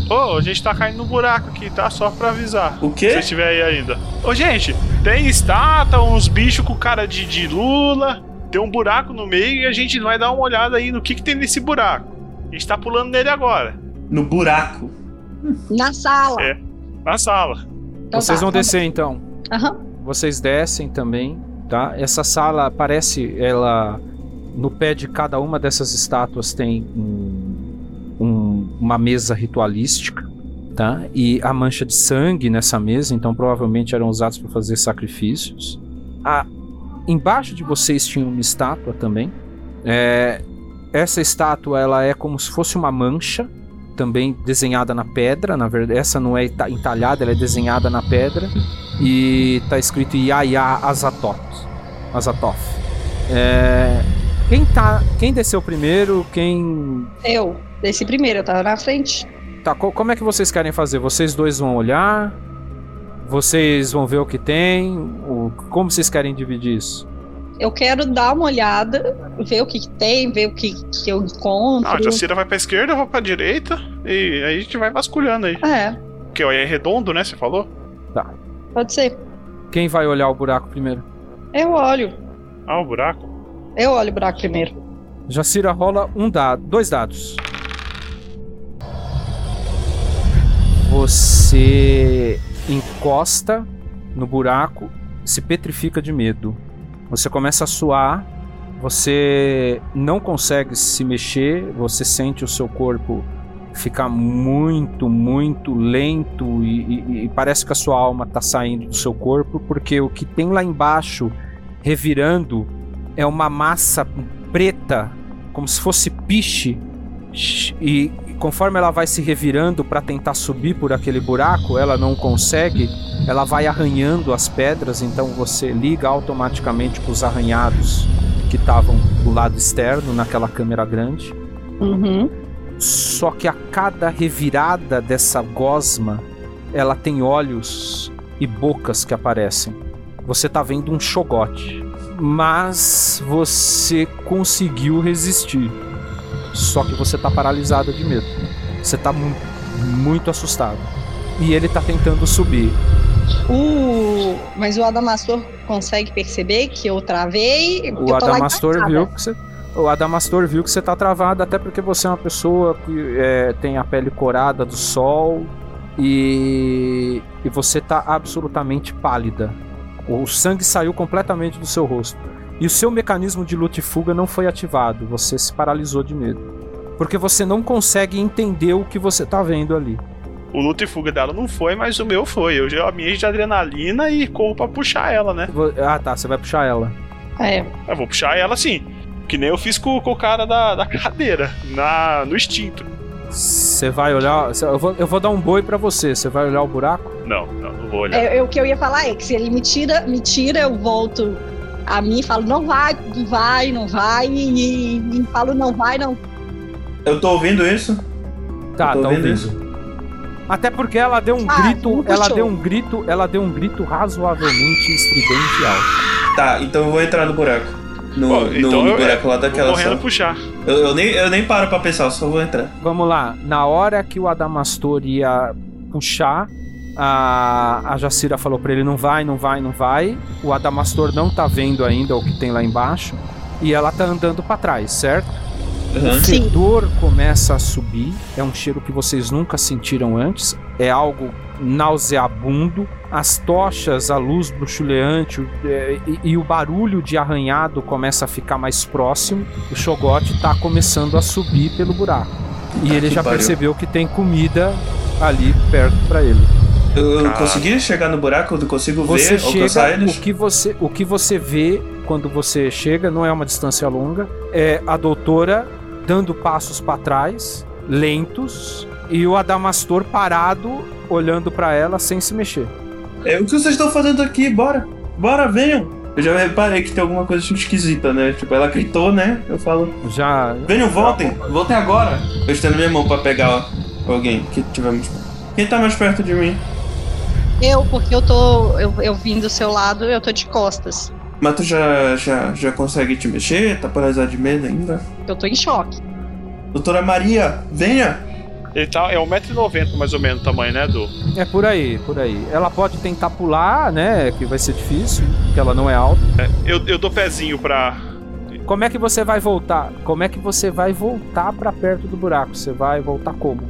Ô, oh, a gente tá caindo no buraco aqui, tá? Só pra avisar. O quê? Se estiver aí ainda. Ô, oh, gente, tem estátua, uns bichos com cara de, de lula, tem um buraco no meio e a gente vai dar uma olhada aí no que, que tem nesse buraco. A gente tá pulando nele agora. No buraco? Na sala. É, na sala. Então Vocês tá, vão descer bem. então. Uhum. Vocês descem também, tá? Essa sala parece ela no pé de cada uma dessas estátuas tem um, um, uma mesa ritualística, tá? E a mancha de sangue nessa mesa, então provavelmente eram usados para fazer sacrifícios. A, embaixo de vocês tinha uma estátua também. É, essa estátua ela é como se fosse uma mancha, também desenhada na pedra. Na verdade, essa não é entalhada, ela é desenhada na pedra e está escrito Yaya Azatoth. Azatoth. É, quem tá. Quem desceu primeiro? Quem. Eu. Desci primeiro, eu tava na frente. Tá, como é que vocês querem fazer? Vocês dois vão olhar? Vocês vão ver o que tem? O, como vocês querem dividir isso? Eu quero dar uma olhada, ver o que, que tem, ver o que, que eu encontro. Ah, a Jacira vai pra esquerda, eu vou pra direita. E aí a gente vai vasculhando aí. É. Porque é redondo, né? Você falou? Tá. Pode ser. Quem vai olhar o buraco primeiro? Eu olho. Ah, o buraco? Eu olho o buraco primeiro. Jacira rola um dado, dois dados. Você encosta no buraco, se petrifica de medo. Você começa a suar, você não consegue se mexer, você sente o seu corpo ficar muito, muito lento e, e, e parece que a sua alma está saindo do seu corpo, porque o que tem lá embaixo revirando é uma massa preta, como se fosse piche, e conforme ela vai se revirando para tentar subir por aquele buraco, ela não consegue, ela vai arranhando as pedras, então você liga automaticamente para os arranhados que estavam do lado externo naquela câmera grande. Uhum. Só que a cada revirada dessa gosma, ela tem olhos e bocas que aparecem. Você tá vendo um chogote mas você conseguiu resistir. Só que você tá paralisado de medo. Você tá mu muito assustado. E ele tá tentando subir. Uh, mas o Adamastor consegue perceber que eu travei. O Adamastor viu que você. O Adamastor viu que você tá travado, até porque você é uma pessoa que é, tem a pele corada do sol e, e você tá absolutamente pálida. O sangue saiu completamente do seu rosto. E o seu mecanismo de luta e fuga não foi ativado. Você se paralisou de medo. Porque você não consegue entender o que você tá vendo ali. O luta e fuga dela não foi, mas o meu foi. Eu já minha de adrenalina e corro pra puxar ela, né? Ah, tá. Você vai puxar ela. É. Eu vou puxar ela sim. Que nem eu fiz com, com o cara da, da cadeira, na, no instinto. Você vai olhar. Eu vou, eu vou dar um boi para você. Você vai olhar o buraco? Não, não, não vou olhar. É, é, o que eu ia falar é que se ele me tira, me tira, eu volto a mim e falo, não vai, não vai, não vai, e, e falo, não vai, não. Eu tô ouvindo isso? Tá, eu tô tá ouvindo ouvindo. isso. Até porque ela deu um Ah, grito, ela deu um grito, ela deu um grito razoavelmente estridente e alto. Tá, então eu vou entrar no buraco. No, Bom, no- então no eu- buraco lá Vou daquela correndo sala. puxar. Eu, eu nem, eu nem paro pra pensar, eu só vou entrar. Vamos lá, na hora que o Adamastor ia puxar, a, a Jacira falou pra ele: não vai, não vai, não vai. O Adamastor não tá vendo ainda o que tem lá embaixo. E ela tá andando pra trás, certo? Uhum. O fedor começa a subir. É um cheiro que vocês nunca sentiram antes. É algo nauseabundo. As tochas, a luz bruxuleante é, e, e o barulho de arranhado começa a ficar mais próximo. O Shogot tá começando a subir pelo buraco. E ele que já percebeu que tem comida ali perto pra ele. Eu, consegui chegar no buraco, eu consigo Você ver, alcançar chega, eles. o que você, o que você vê quando você chega não é uma distância longa, é a doutora dando passos para trás, lentos, e o Adamastor parado, olhando para ela sem se mexer. É, o que vocês estão fazendo aqui? Bora! Bora, venham! Eu já reparei que tem alguma coisa esquisita, né? Tipo, ela gritou, né? Eu falo, Já venham, voltem! Voltem agora! Eu estendo minha mão pra pegar alguém que tiver mais perto. Quem tá mais perto de mim? Eu, porque eu tô. Eu, eu vim do seu lado, eu tô de costas. Mas tu já, já, já consegue te mexer? Tá paralisado de medo ainda? Eu tô em choque. Doutora Maria, venha! Ele tá, é 1,90m mais ou menos o tamanho, né, do. é por aí, por aí. Ela pode tentar pular, né? Que vai ser difícil, porque ela não é alta. Eu, eu dou pezinho pra. Como é que você vai voltar? Como é que você vai voltar para perto do buraco? Você vai voltar como?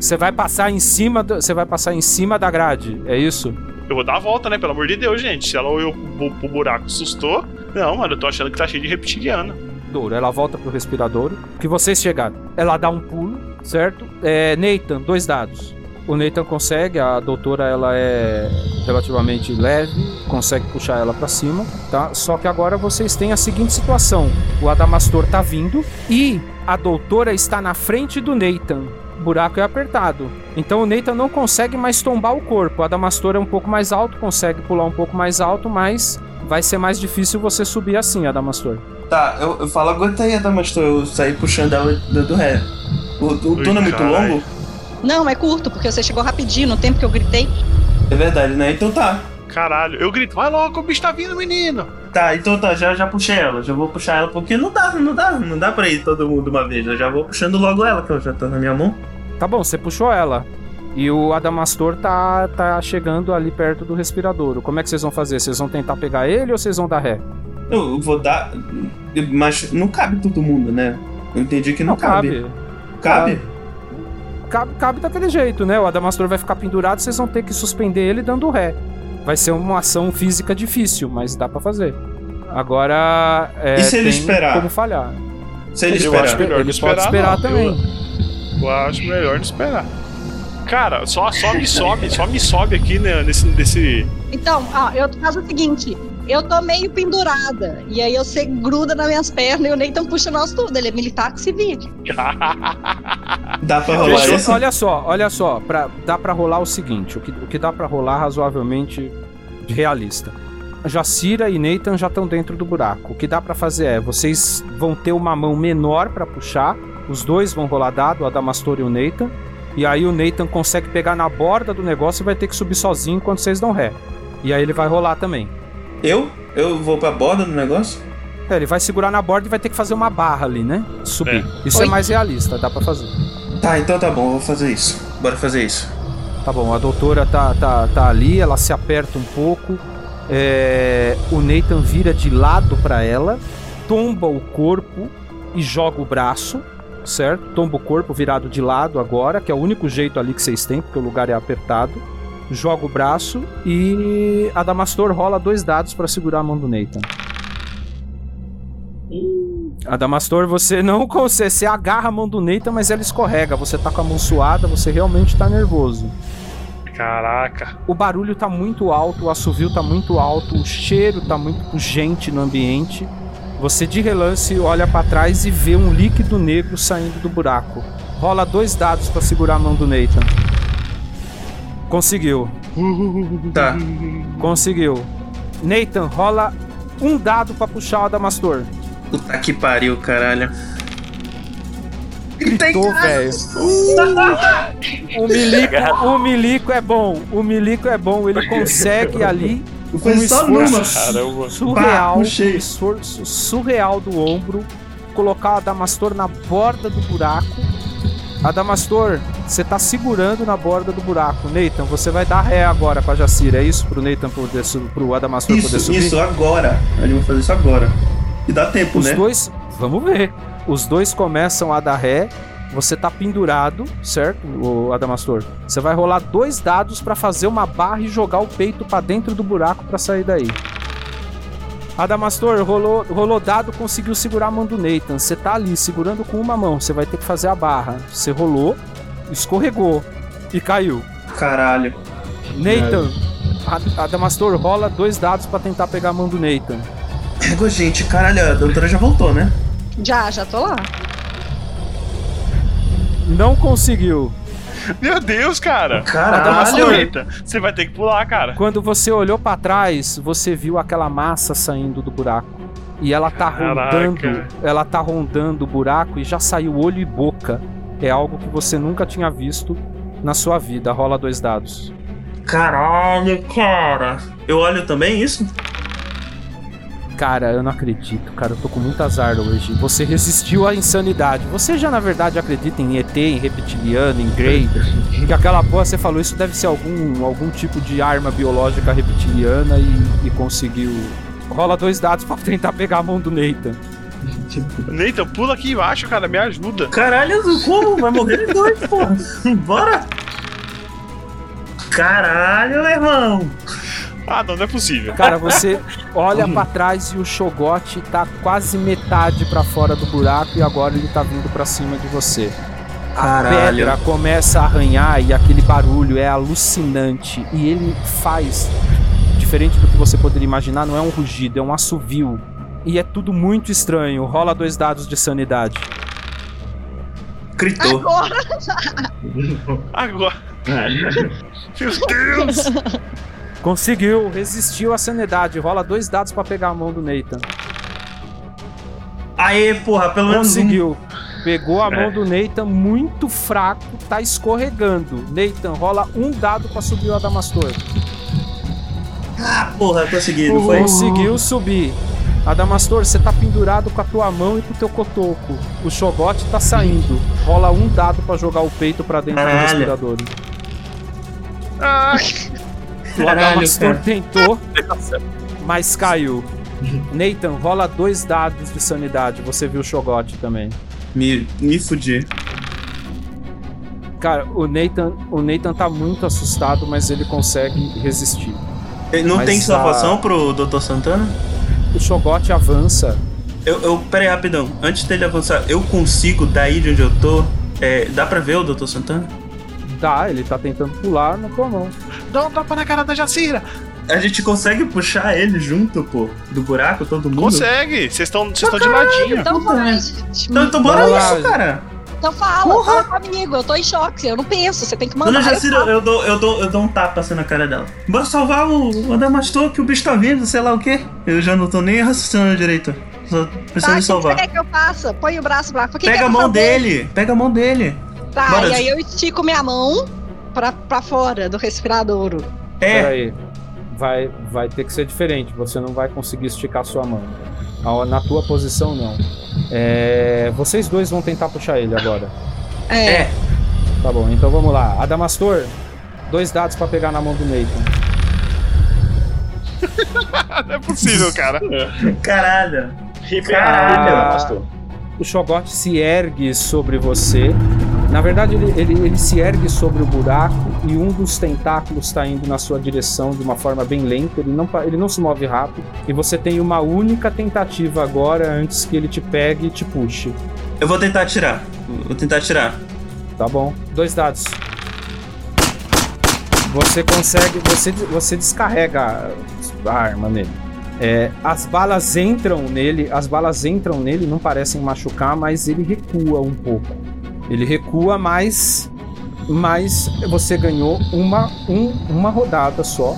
Você vai passar em cima, do, você vai passar em cima da grade, é isso? Eu vou dar a volta, né? Pelo amor de Deus, gente. Se ela olhou pro, pro buraco assustou. Não, mano, eu tô achando que tá cheio de reptiliana. Douro, ela volta pro respirador. Que vocês chegaram. Ela dá um pulo, certo? É, Nathan, dois dados. O Nathan consegue, a doutora ela é relativamente leve, consegue puxar ela pra cima, tá? Só que agora vocês têm a seguinte situação: o Adamastor tá vindo e a doutora está na frente do Nathan. O buraco é apertado. Então o Nathan não consegue mais tombar o corpo. O Adamastor é um pouco mais alto, consegue pular um pouco mais alto, mas vai ser mais difícil você subir assim, Adamastor. Tá, eu, eu falo, aguenta aí, Adamastor. Eu saí puxando ela do, do ré. O, o túnel é muito longo? Não, é curto, porque você chegou rapidinho no tempo que eu gritei. É verdade, né? Então tá. Caralho, eu grito, vai logo, o bicho tá vindo, menino. Tá, então tá, já, já puxei ela, já vou puxar ela, porque não dá, não dá, não dá pra ir todo mundo uma vez. Eu já vou puxando logo ela, que ela já tá na minha mão. Tá bom, você puxou ela. E o Adamastor tá, tá chegando ali perto do respiradouro. Como é que vocês vão fazer? Vocês vão tentar pegar ele ou vocês vão dar ré? Eu vou dar. Mas não cabe todo mundo, né? Eu entendi que não, cabe. Cabe? Cabe, cabe daquele jeito, né? O Adamastor vai ficar pendurado, vocês vão ter que suspender ele dando ré. Vai ser uma ação física difícil, mas dá pra fazer. Agora. É, E se ele tem esperar? Como falhar. Se ele Eu acho esperar. melhor Ele não pode esperar não. também. Eu, eu acho melhor não esperar. Cara, só, só me sobe, só me sobe aqui né, nesse, nesse. Então, ó, eu faço o seguinte: eu tô meio pendurada. E aí você gruda nas minhas pernas e o Nathan puxa nós tudo. Ele é militar que se vire. Dá pra rolar Fechou? esse? Olha só, olha só, pra, dá pra rolar o seguinte, o que, o que dá pra rolar razoavelmente realista. Jacira e Nathan já estão dentro do buraco. O que dá pra fazer é, vocês vão ter uma mão menor pra puxar, os dois vão rolar dado, o Adamastor e o Nathan, e aí o Nathan consegue pegar na borda do negócio e vai ter que subir sozinho enquanto vocês dão ré. E aí ele vai rolar também. Eu? Eu vou pra borda do negócio? É, ele vai segurar na borda e vai ter que fazer uma barra ali, né? Subir. Isso Oi. é mais realista, dá pra fazer. Tá, então tá bom, eu vou fazer isso. Bora fazer isso. Tá bom, a doutora tá, tá, tá ali, ela se aperta um pouco. é, o Nathan vira de lado pra ela, tomba o corpo e joga o braço, certo? Tomba o corpo virado de lado agora, que é o único jeito ali que vocês têm, porque o lugar é apertado. Joga o braço e a Damastor rola dois dados pra segurar a mão do Nathan. Adamastor, você não consegue. Você agarra a mão do Nathan, mas ela escorrega. Você tá com a mão suada, você realmente tá nervoso. Caraca. O barulho tá muito alto, o assovio tá muito alto, o cheiro tá muito pungente no ambiente. Você de relance olha pra trás e vê um líquido negro saindo do buraco. Rola dois dados pra segurar a mão do Nathan. Conseguiu. Tá. Conseguiu. Nathan, rola um dado pra puxar o Adamastor. Puta que pariu, caralho. Gritou, velho. O milico, o milico é bom. O milico é bom. Ele consegue ali Foi um esforço surreal, Pá, um esforço surreal do ombro, colocar o Adamastor na borda do buraco. Adamastor, você tá segurando na borda do buraco. Nathan, você vai dar ré agora pra Jacira, é isso? Pro Nathan poder su- pro Adamastor poder Isso, subir? isso, agora. Gente vai fazer isso agora. E dá tempo, Os né? dois, vamos ver. Os dois começam a dar ré. Você tá pendurado, certo, o Adamastor? Você vai rolar dois dados pra fazer uma barra e jogar o peito pra dentro do buraco pra sair daí. Adamastor, rolou, rolou dado, conseguiu segurar a mão do Nathan. Você tá ali segurando com uma mão, você vai ter que fazer a barra. Você rolou, escorregou e caiu. Caralho. Nathan, Ad- Adamastor, rola dois dados pra tentar pegar a mão do Nathan. Égua, gente, caralho, a doutora já voltou, né? Já, já tô lá. Não conseguiu. Meu Deus, cara. Caralho. Você vai ter que pular, cara. Quando você olhou pra trás, você viu aquela massa saindo do buraco. E ela tá Caraca. rondando, ela tá rondando o buraco e já saiu olho e boca. É algo que você nunca tinha visto na sua vida. Rola dois dados. Caralho, cara. Eu olho também isso? Cara, eu não acredito, cara. Eu tô com muito azar hoje. Você resistiu à insanidade. Você já, na verdade, acredita em ET, em reptiliano, em Grey? Que aquela porra, você falou, isso deve ser algum, algum tipo de arma biológica reptiliana e, e conseguiu. Rola dois dados pra tentar pegar a mão do Nathan. Nathan, pula aqui embaixo, cara. Me ajuda. Caralho, como? Vai morrer de dois, porra. Bora. Caralho, meu irmão. Ah, não, não é possível. Cara, você olha pra trás e o Shogot tá quase metade pra fora do buraco e agora ele tá vindo pra cima de você. A Caralho. pedra começa a arranhar e aquele barulho é alucinante. E ele faz, diferente do que você poderia imaginar, não é um rugido, é um assovio. E é tudo muito estranho. Rola dois dados de sanidade. Gritou. Agora! Agora. Meu Deus! Conseguiu, resistiu à sanidade. Rola dois dados pra pegar a mão do Nathan. Aê, porra, pelo menos um. Conseguiu. Pegou a É. mão do Nathan muito fraco, tá escorregando. Nathan, rola um dado pra subir o Adamastor. Ah, porra, consegui, não foi? Conseguiu subir. Adamastor, você tá pendurado com a tua mão e com o teu cotoco. O Shogot tá saindo. Rola um dado pra jogar o peito pra dentro do Caralho. respirador. Ah, O Adamastor tentou, mas caiu. Nathan, rola dois dados de sanidade. Você viu o Shogot também. Me, me fudi. Cara, o Nathan, o Nathan tá muito assustado, mas ele consegue resistir. Eh, Não Mas tem a- salvação pro Dr. Santana? O Shogot avança. Eu, eu, pera aí, rapidão. Antes dele avançar, eu consigo, daí de onde eu tô, é, dá pra ver o Dr. Santana? Dá, ele tá tentando pular na tua mão. Dá um tapa na cara da Jacira. A gente consegue puxar ele junto, pô, do buraco, todo mundo? Consegue. Vocês estão vocês estão de ladinho. Então. Então, então bora Bora lá. isso, cara. Então fala, fala comigo, eu tô em choque, eu não penso, você tem que mandar. Dona eu Jacira, falo. eu dou, eu, dou, eu dou um tapa assim na cara dela. Bora salvar o, o Adamastor, que o bicho tá vindo, sei lá o quê. Eu já não tô nem raciocinando direito. Só Tá, pensando o que que salvar. quer que eu faça? Põe o braço pra Pega é a mão fazer? dele, pega a mão dele. Tá, Bora. e aí eu estico minha mão pra, pra fora do respiradouro. É, Peraí. Vai, vai ter que ser diferente. Você não vai conseguir esticar sua mão. Na tua posição, não. É, vocês dois vão tentar puxar ele agora. É. é. Tá bom, então vamos lá. Adamastor, dois dados pra pegar na mão do Nathan. não é possível, cara. Caralho. Caralho. O Shogot se ergue sobre você. Na verdade, ele, ele, ele se ergue sobre o buraco e um dos tentáculos está indo na sua direção de uma forma bem lenta. Ele não, ele não se move rápido. E você tem uma única tentativa agora antes que ele te pegue e te puxe. Eu vou tentar atirar. Vou tentar atirar. Tá bom. Dois dados. Você consegue. Você, você descarrega a arma nele. É, as balas entram nele, as balas entram nele, não parecem machucar, mas ele recua um pouco. Ele recua, mas. Mas você ganhou uma, um- uma rodada só.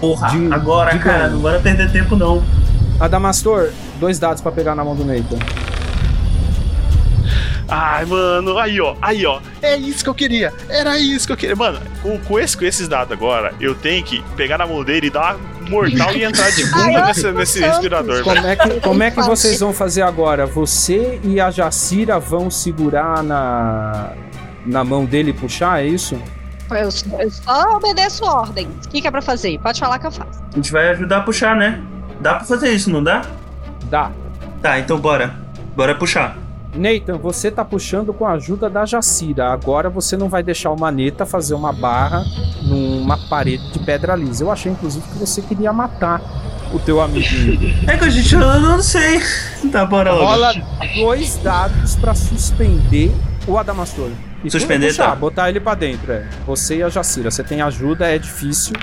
Porra, De- agora, de cara, ganho. não bora perder tempo não. Adamastor, dois dados pra pegar na mão do Nathan. Ai, mano, aí ó, aí ó. É isso que eu queria. Era isso que eu queria. Mano, com, com, esse, com esses dados agora, eu tenho que pegar na mão dele e dar uma mortal e entrar de bunda nesse, nesse respirador. Como é, que, como é que vocês vão fazer agora? Você e a Jacira vão segurar na, na mão dele e puxar, é isso? Eu, eu só obedeço ordem. O que, que é pra fazer? Pode falar que eu faço. A gente vai ajudar a puxar, né? Dá pra fazer isso, não dá? Dá. Tá, então bora. Bora puxar. Nathan, você tá puxando com a ajuda da Jacira. Agora você não vai deixar o Maneta fazer uma barra numa parede de pedra lisa. Eu achei, inclusive, que você queria matar o teu amiguinho. É que a gente eu não sei. Tá, bora logo. Rola dois dados pra suspender o Adamastor. E Suspender, puxar, tá. botar ele pra dentro, é. Você e a Jacira. Você tem ajuda, é difícil.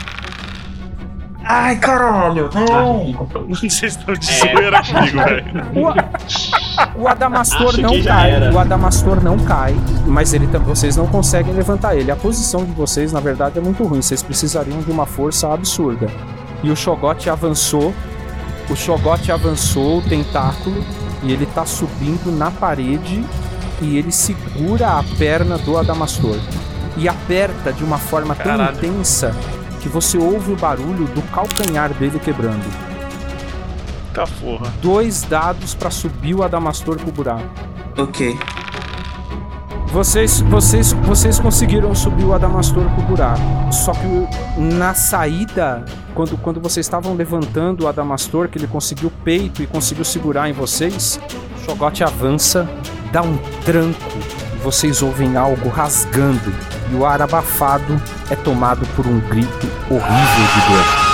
Ai, caralho, não! Vocês estão de zoeira comigo, velho. O Adamastor Acho não cai. era. O Adamastor não cai, mas ele tam- vocês não conseguem levantar ele. A posição de vocês, na verdade, é muito ruim. Vocês precisariam de uma força absurda. E o Shogot avançou. O Shogot avançou o tentáculo e ele tá subindo na parede e ele segura a perna do Adamastor. E aperta de uma forma tão Caralho. intensa que você ouve o barulho do calcanhar dele quebrando. Tá porra. Dois dados pra subir o Adamastor pro buraco. Ok. Vocês, vocês, vocês conseguiram subir o Adamastor pro buraco. Só que na saída, quando, quando vocês estavam levantando o Adamastor, que ele conseguiu o peito e conseguiu segurar em vocês, o Shogot avança, dá um tranco vocês ouvem algo rasgando. E o ar abafado é tomado por um grito horrível de dor.